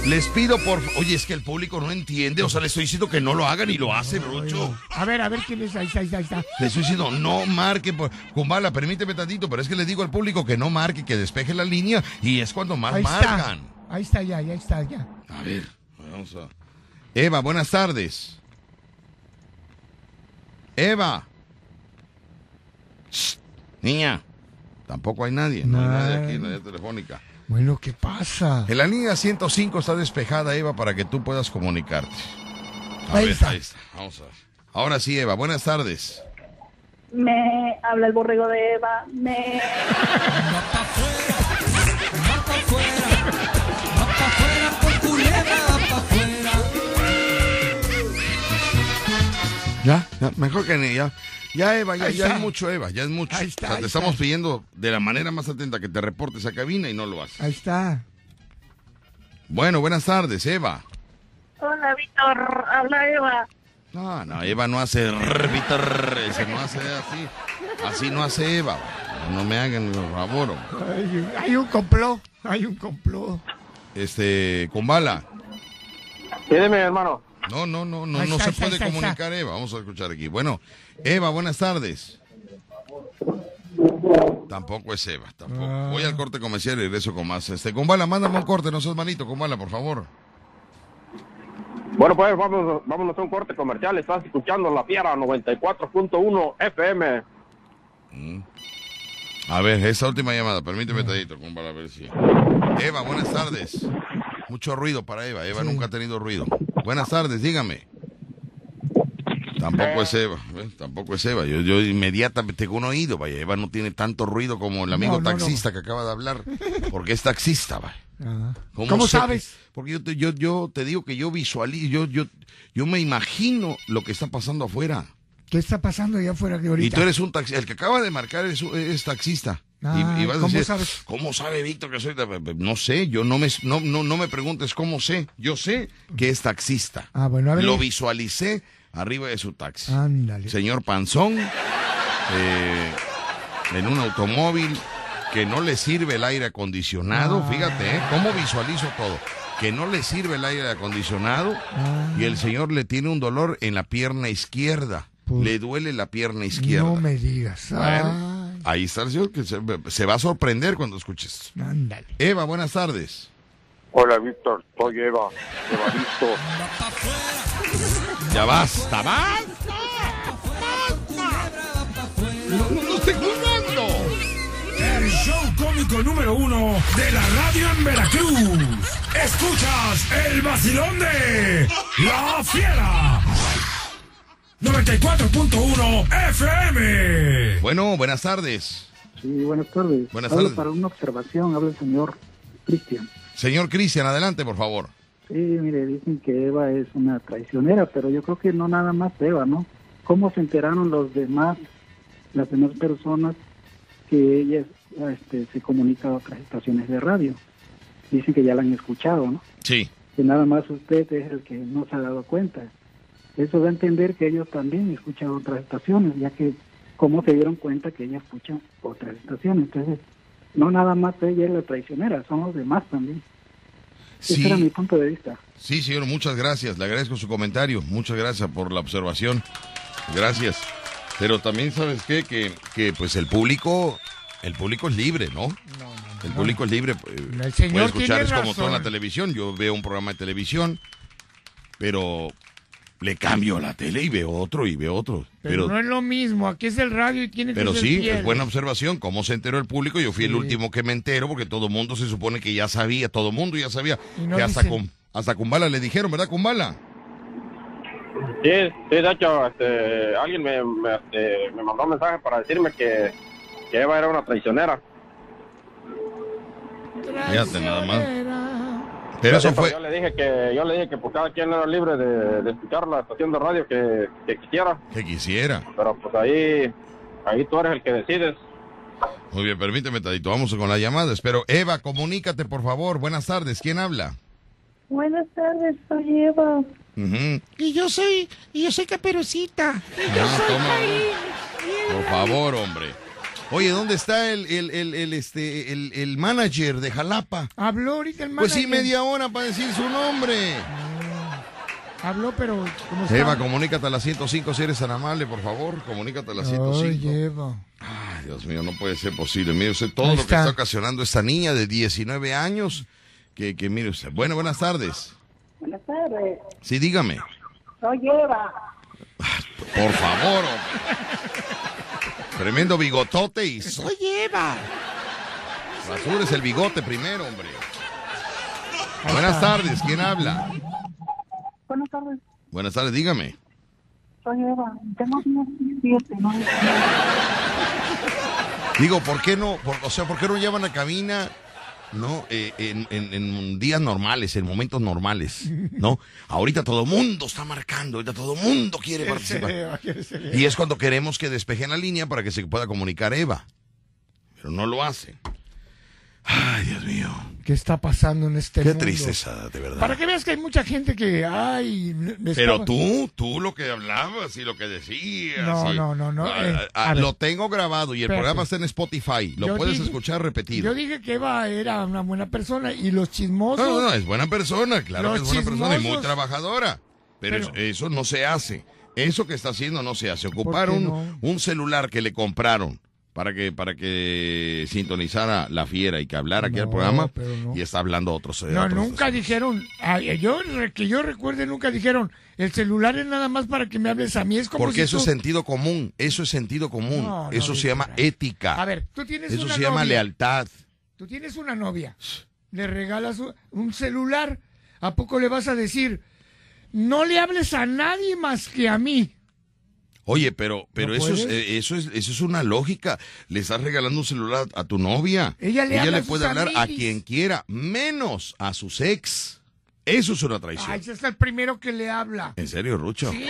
Les pido por Oye, es que el público no entiende. O sea, le estoy diciendo que no lo hagan y lo hacen, Rucho. A ver, a ver quién es. Ahí está, ahí está, ahí está. Le estoy diciendo, no marque. Por... Kumbala, permíteme tantito, pero es que le digo al público que no marque, que despeje la línea y es cuando más Ahí marcan. está. Ahí está ya, ya está ya. A ver, vamos a. Eva, buenas tardes. Eva. Shh, Niña, tampoco hay nadie. No hay nadie aquí en la telefónica. Bueno, ¿qué pasa? En la línea 105 está despejada, Eva, para que tú puedas comunicarte. A ver, ahí está. Vamos a ver. Ahora sí, Eva, buenas tardes. Me habla el borrego de Eva. Me. Ya, mejor que ni ya. Ya, Eva, ya, ya es mucho, Eva, ya es mucho. Ahí está, O sea, te estamos está. pidiendo de la manera más atenta que te reportes a cabina y no lo haces. Ahí está. Bueno, buenas tardes, Eva. Hola, Víctor. Habla Eva. No, no, Eva no hace Víctor, ese no hace así. Así no hace Eva. No me hagan el favor. Hay, hay un complot. Hay un complot. Este, con bala. Pídeme, hermano. No, no, no, no, no se puede comunicar, Eva. Vamos a escuchar aquí. Bueno, Eva, buenas tardes. Tampoco es Eva, tampoco. Ah. Voy al corte comercial y regreso con más. Este, con bala, mándame un corte, no seas malito, con bala, por favor. Bueno, pues vamos, vámonos a un corte comercial. Estás escuchando La Fiera 94.1 FM. Mm. A ver, esa última llamada, permíteme tantito, con bala, a ver si. Eva, buenas tardes. Mucho ruido para Eva. Eva nunca ha tenido ruido. Buenas tardes, dígame. Tampoco es Eva, ¿ves? tampoco es Eva. Yo, yo inmediatamente con un oído, vaya. Eva no tiene tanto ruido como el amigo No, no, no. taxista que acaba de hablar, porque es taxista, vaya. ¿Cómo sé sabes? que- porque yo te, yo, yo te digo que yo visualizo, yo, yo, yo me imagino lo que está pasando afuera. ¿Qué está pasando allá afuera de ahorita? Y tú eres un taxista, el que acaba de marcar es, es taxista. Ah, y, y vas a ¿cómo decir, sabes? ¿cómo sabe Víctor que soy? No sé, yo no me, no, no, no me preguntes cómo sé. Yo sé que es taxista. Ah, bueno, a ver. Lo visualicé arriba de su taxi. Ándale. Señor Panzón, eh, en un automóvil que no le sirve el aire acondicionado. Ah. Fíjate, ¿eh? ¿Cómo visualizo todo? Que no le sirve el aire acondicionado Ah. y el señor le tiene un dolor en la pierna izquierda. le duele la pierna izquierda. Pues, No me digas. Bueno, ahí está el señor que se, se va a sorprender cuando escuches. Ándale. Eva, buenas tardes. Hola, Víctor. Soy Eva. Evaristo. Ya basta, basta. No, no, no estoy jugando. El show cómico número uno de la radio en Veracruz. Escuchas el vacilón de La Fiera. 94.1 FM. Bueno, buenas tardes. Sí, buenas tardes. Buenas Hablo tardes. para una observación, habla el señor Cristian. Señor Cristian, adelante, por favor. Sí, mire, dicen que Eva es una traicionera, pero yo creo que no nada más Eva, ¿no? ¿Cómo se enteraron los demás, las demás personas que ella este, se comunica a otras estaciones de radio? Dicen que ya la han escuchado, ¿no? Sí. Que nada más usted es el que no se ha dado cuenta. Eso da a entender que ellos también escuchan otras estaciones, ya que cómo se dieron cuenta que ella escucha otras estaciones. Entonces, no nada más ella es la traicionera, son los demás también. Sí. Ese era mi punto de vista. Sí, señor, muchas gracias. Le agradezco su comentario. Muchas gracias por la observación. Gracias. Pero también, ¿sabes qué? Que, que pues el público, el público es libre, ¿no? El público es libre. eh, El señor puede escuchar, tiene es como todo en la televisión. Yo veo un programa de televisión, pero le cambio la tele y veo otro y veo otro. Pero, Pero, no es lo mismo. Aquí es el radio y tiene que pero sí, fiel. es buena observación. ¿Cómo se enteró el público? Yo fui el último que me entero porque todo mundo se supone que ya sabía, todo mundo ya sabía. No que hasta, con, hasta Kumbala le dijeron, ¿verdad, Kumbala? Sí, sí, de hecho, este, alguien me, me, este, me mandó un mensaje para decirme que, que Eva era una traicionera. Fíjate nada más. Pero eso fue. Yo le dije que, yo le dije que pues cada quien era libre de, de escuchar la estación de radio que, que quisiera, Que quisiera. pero pues ahí, ahí tú eres el que decides. Muy bien, permíteme, Tadito. Vamos con la llamada. Espero. Eva, comunícate, por favor. Buenas tardes. ¿Quién habla? Buenas tardes, soy Eva. Y yo soy, y yo soy caperucita. Y yo Ah, soy toma. Caín. Por favor, hombre. Oye, ¿dónde está el, el, el, el, este, el, el manager de Jalapa? Habló ahorita el Pues sí, manager. media hora para decir su nombre. Habló, pero ¿cómo está? Eva, comunícate a la 105 si eres tan amable, por favor. Comunícate a la 105. Ay, Eva. Ay, Dios mío, no puede ser posible. Mire usted todo Ahí lo que está. está ocasionando esta niña de 19 años. Que, que mire usted. Bueno, buenas tardes. Buenas tardes, Sí, dígame. soy Eva. Por favor. hombre. Tremendo bigotote y soy Eva. Rasures el bigote primero, hombre. Buenas tardes, ¿quién habla? Buenas tardes. Buenas tardes, dígame. Soy Eva, tengo 17, ¿no? Digo, ¿por qué no? por- o sea, ¿por qué no llevan la cabina? No, Eh, en, en- en días normales, en momentos normales, ¿no? Ahorita todo mundo está marcando, ahorita todo mundo quiere participar. Y es cuando queremos que despejen la línea para que se pueda comunicar Eva. Pero no lo hacen. Ay, Dios mío. ¿Qué está pasando en este Qué mundo? tristeza, de verdad. Para que veas que hay mucha gente que, ay, Pero estaba- tú, tú lo que hablabas y lo que decías. No, y- no, no, no, Ah, eh, ah, a lo tengo grabado y el Espérate. programa está en Spotify. Lo Yo puedes dije- escuchar repetido. Yo dije que Eva era una buena persona y los chismosos. No, no, no, es buena persona, claro que es buena persona y muy trabajadora. Pero, Pero- eso, eso no se hace. Eso que está haciendo no se hace. Ocuparon no? un celular que le compraron para que para que sintonizara la fiera y que hablara aquí al No, programa no. y está hablando otros. No, otros- nunca dijeron, ay, yo que yo recuerde nunca dijeron, el celular es nada más para que me hables a mí, es como Porque si eso tú- es sentido común, eso es sentido común, No, no, eso se llama ética. A ver, tú tienes eso una se llama novia. lealtad. Tú tienes una novia, le regalas un celular, ¿a poco le vas a decir, no le hables a nadie más que a mí? Oye, pero, pero ¿No eso, es, eh, eso es eso es una lógica. Le estás regalando un celular a tu novia. Ella le habla a sus puede hablar a quien quiera, menos a sus ex. Eso es una traición. Ay, ese es el primero que le habla. ¿En serio, Rucho? Sí.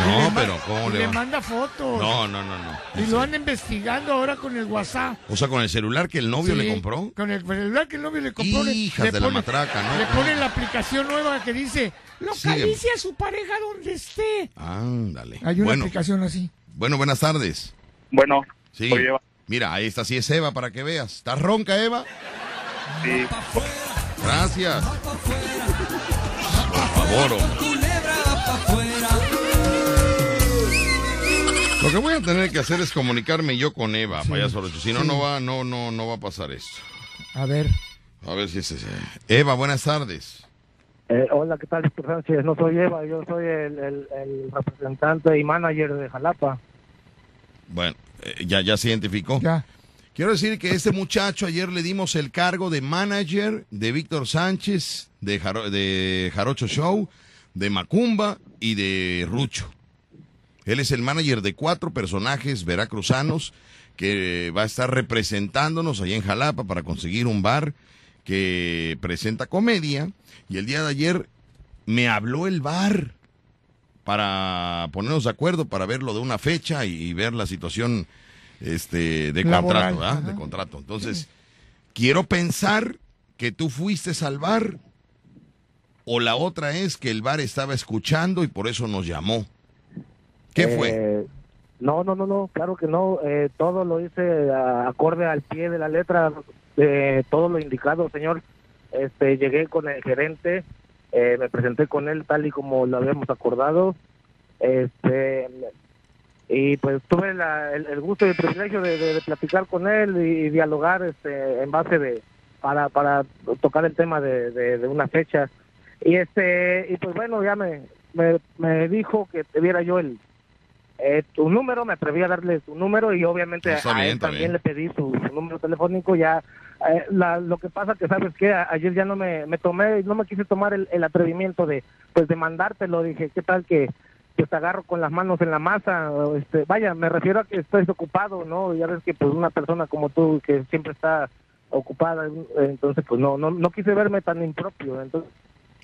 No, le pero ¿cómo le le va? manda fotos. No, no, no, no. Y lo anda investigando ahora con el WhatsApp. O sea, con el celular que el novio Sí, le compró. Con el celular que el novio le compró. le- Hijas le de la pone- matraca, ¿no? Le pone la aplicación nueva que dice, Sigue. localice a su pareja donde esté. Ándale. Hay una bueno, aplicación así. bueno, buenas tardes. Bueno, Sí. soy Eva. Mira, ahí está, sí es Eva para que veas. ¿Estás ronca, Eva? Sí. Gracias. Por favor, hombre. Lo que voy a tener que hacer es comunicarme yo con Eva, payaso Rocho. Si no, sí. no va, no, no, no va a pasar esto. A ver. A ver si es ese. Eva, buenas tardes. Eh, hola, ¿qué tal, Víctor Sánchez? No soy Eva, yo soy el, el- el representante y manager de Jalapa. Bueno, eh, ya, ya se identificó. Quiero decir que este muchacho ayer le dimos el cargo de manager de Víctor Sánchez, de, Jaro- de Jarocho Show, de Macumba y de Rucho. Él es el manager de cuatro personajes veracruzanos que va a estar representándonos allá en Jalapa para conseguir un bar que presenta comedia. Y el día de ayer me habló el bar para ponernos de acuerdo, para ver lo de una fecha y, y ver la situación este, de Laboral, contrato. De contrato. Entonces, quiero pensar que tú fuiste al bar o la otra es que el bar estaba escuchando y por eso nos llamó. ¿Qué fue? Eh, no, no, no, no, claro que no. Eh, todo lo hice acorde al pie de la letra, de todo lo indicado, señor. Este, llegué con el gerente, eh, me presenté con él tal y como lo habíamos acordado. Este, y pues tuve la- el, gusto y el privilegio de, platicar con él y, dialogar este, en base de para para tocar el tema de, de- una fecha y este y pues bueno ya me me, me dijo que te diera yo el eh, tu número me atreví a darle su número y obviamente Está a él está también bien. le pedí su, su número telefónico ya eh, la- lo que pasa que sabes que ayer ya no me, me tomé no me quise tomar el, el atrevimiento de pues de mandártelo dije qué tal que que te agarro con las manos en la masa, este, vaya, me refiero a que estés ocupado, ¿no? Ya ves que pues una persona como tú que siempre está ocupada, entonces pues no, no, no quise verme tan impropio, entonces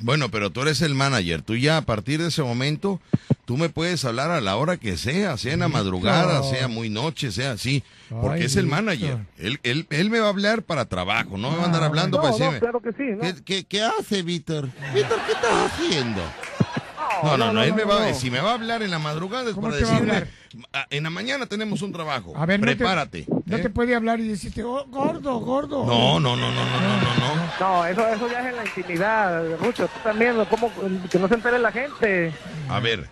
Bueno, pero tú eres el manager. Tú ya a partir de ese momento, tú me puedes hablar a la hora que sea, sea en la madrugada, sea muy noche, sea así, porque Ay, es el manager. Él, él, él me va a hablar para trabajo, no me va a andar hablando no, para no, decirme. claro que sí, ¿no? ¿Qué, qué, qué hace, Víctor? Víctor, ¿qué estás haciendo? No, no, no, él me va, si me va a hablar en la madrugada es ¿Cómo para a decirme? "Ah, en la mañana tenemos un trabajo, A ver, no te- prepárate. No ¿eh? te puede hablar y decirte, oh, gordo, gordo. No, no, no, no, no, no, no, no. No, eso, eso ya es en la intimidad, Rucho, tú también, ¿cómo? que no se entere la gente. A ver,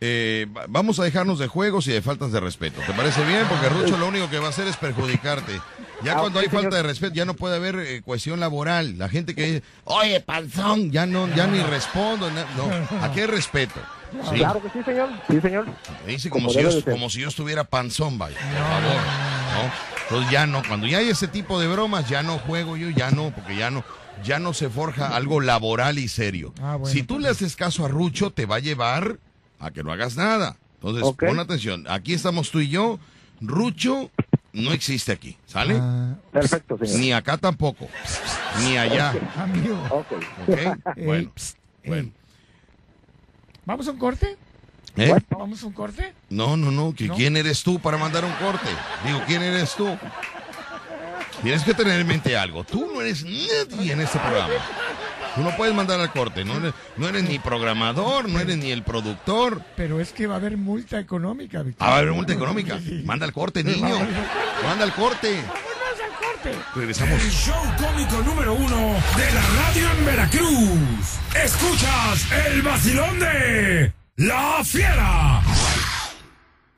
eh, va- vamos a dejarnos de juegos y de faltas de respeto. ¿Te parece bien? Porque Rucho lo único que va a hacer es perjudicarte. Ya Ah, cuando hay falta de respeto, ya no puede haber eh, cuestión laboral. La gente que dice, oye, panzón, ya no, ya ni respondo. No, aquí hay respeto. Sí. Claro que sí, señor, sí, señor. Me dice como, Como si yo, como si yo estuviera panzón, vaya. Por favor. ¿no? Entonces ya no, cuando ya hay ese tipo de bromas, ya no juego yo, ya no, porque ya no. ya no se forja algo laboral y serio. Ah, bueno, si tú le haces caso a Rucho, te va a llevar a que no hagas nada. Entonces, Ok. pon atención. Aquí estamos tú y yo. Rucho no existe aquí, ¿sale? Ah, Perfecto, señor. Ni acá tampoco. Ni allá. amigo. Ok. ¿Ok? Ey, Bueno. ey. bueno. ¿Vamos a un corte? ¿Eh? ¿Vamos a un corte? No, no, no. que ¿No? ¿Quién eres tú para mandar un corte? Digo, ¿quién eres tú? Tienes que tener en mente algo. Tú no eres nadie en este programa. Tú no puedes mandar al corte. No eres, no eres ni programador, no eres ni el productor. Pero es que va a haber multa económica, Víctor. Ah, va a haber multa económica. Manda al corte, niño. Manda al corte. Vámonos al corte. Regresamos. El show cómico número uno de la radio en Veracruz. Escuchas el vacilón de La Fiera.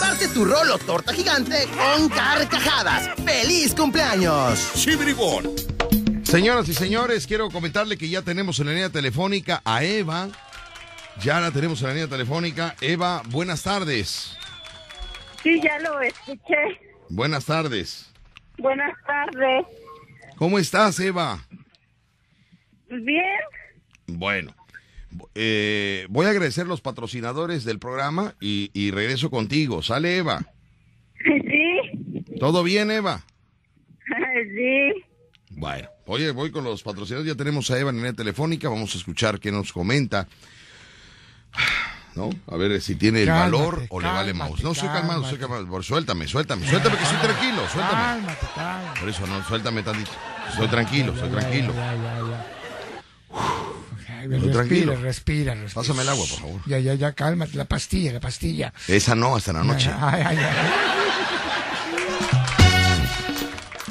Parte tu rol o torta gigante con carcajadas. ¡Feliz cumpleaños! ¡Chibribón! Señoras y señores, quiero comentarle que ya tenemos en la línea telefónica a Eva. Ya la tenemos en la línea telefónica. Eva, buenas tardes. Sí, ya lo escuché. Buenas tardes. Buenas tardes. ¿Cómo estás, Eva? Bien. Bueno, eh, voy a agradecer los patrocinadores del programa y, y regreso contigo. ¿Sale, Eva? Sí. ¿Todo bien, Eva? Sí. Bueno, oye, voy con los patrocinadores. Ya tenemos a Eva en la telefónica. Vamos a escuchar qué nos comenta. ¿No? A ver si tiene el valor o le vale mouse. No, soy calmado, soy calmado. Por- Suéltame, suéltame, suéltame que soy tranquilo, suéltame. Cálmate, cálmate. Por eso no, suéltame tantito. Soy tranquilo, soy tranquilo. Ya, ya, ya. Respira, tranquilo. respira, respira. Pásame el agua, por favor. Ya, ya, ya, cálmate. La pastilla, la pastilla. Esa no, hasta la noche. Ay, ay, ay.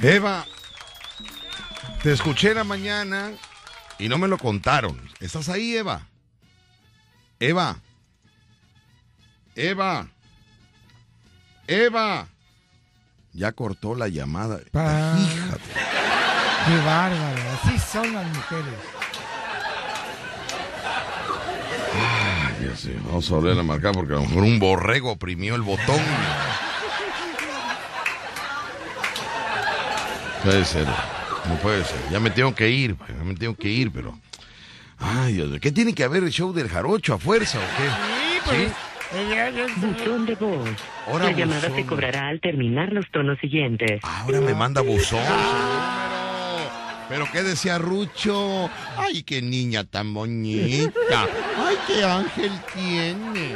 Eva, te escuché en la mañana y no me lo contaron. ¿Estás ahí, Eva? Eva. Eva. Eva. Ya cortó la llamada. Pa- Fíjate. Qué bárbaro. Así son las mujeres. Ya sé, Vamos a volver a marcar porque a lo mejor un borrego oprimió el botón. Puede ser. No puede ser. Ya me tengo que ir. Ya me tengo que ir, pero. Ay, Dios mío. ¿Qué tiene que haber el show del jarocho a fuerza o qué? Sí, pues. ella- Buzón de voz. Ahora La llamada buzón. se cobrará al terminar los tonos siguientes. Ahora me manda buzón. número. Pero qué decía Rucho. Ay, qué niña tan bonita. Ay, qué ángel tiene.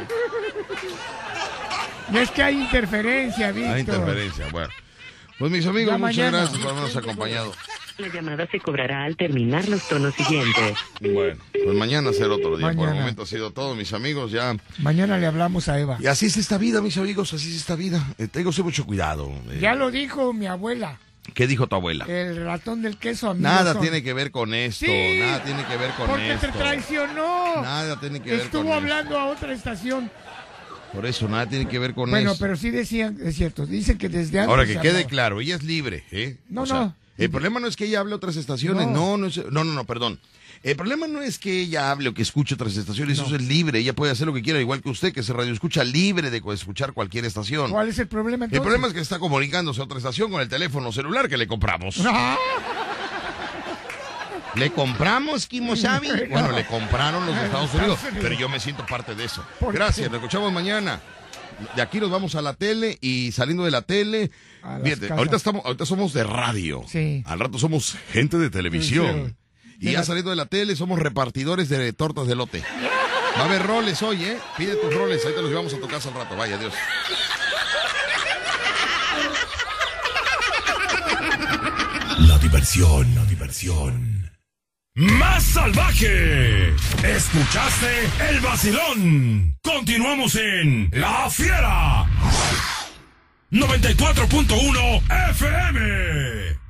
Es que hay interferencia, Víctor. Hay interferencia. Bueno. Pues mis amigos, Ya muchas mañana. gracias por habernos acompañado. La llamada se cobrará al terminar los tonos siguientes. Bueno, pues mañana será otro día. Por el momento ha sido todo, mis amigos. Ya. Mañana le hablamos a Eva. Y así es esta vida, mis amigos. Así es esta vida. Eh, tengo que ser mucho cuidado. Eh, Ya lo dijo mi abuela. ¿Qué dijo tu abuela? El ratón del queso amigo Nada son. tiene que ver con esto. Sí, nada tiene que ver con Porque esto. te traicionó. Nada tiene que ver Estuvo con hablando a otra estación. Por eso, nada tiene que ver con Bueno, eso. pero sí decían, es cierto, dicen que desde antes. Ahora que quede hablaba. claro, ella es libre, ¿eh? No, O sea, no. El problema no es que ella hable a otras estaciones, no, no, es- no, no, no, perdón. El problema no es que ella hable o que escuche otras estaciones, eso es libre, ella puede hacer lo que quiera, igual que usted, que se radio escucha libre de escuchar cualquier estación. ¿Cuál es el problema entonces? El problema es que está comunicándose a otra estación con el teléfono celular que le compramos. Ah, ¿Le compramos, Kimosabi? No. Bueno, le compraron los de Estados Unidos, pero yo me siento parte de eso. ¿Por Gracias, nos escuchamos mañana. De aquí nos vamos a la tele y saliendo de la tele, fíjate, ahorita estamos, ahorita somos de radio. Sí. Al rato somos gente de televisión. Sí. Y ya saliendo de la tele somos repartidores de tortas de lote. Va a haber roles hoy, ¿eh? Pide tus roles, ahí te los llevamos a tu casa al rato. Vaya, adiós. La diversión, la diversión. Más salvaje. Escuchaste el vacilón. Continuamos en La Fiera. 94.1 FM.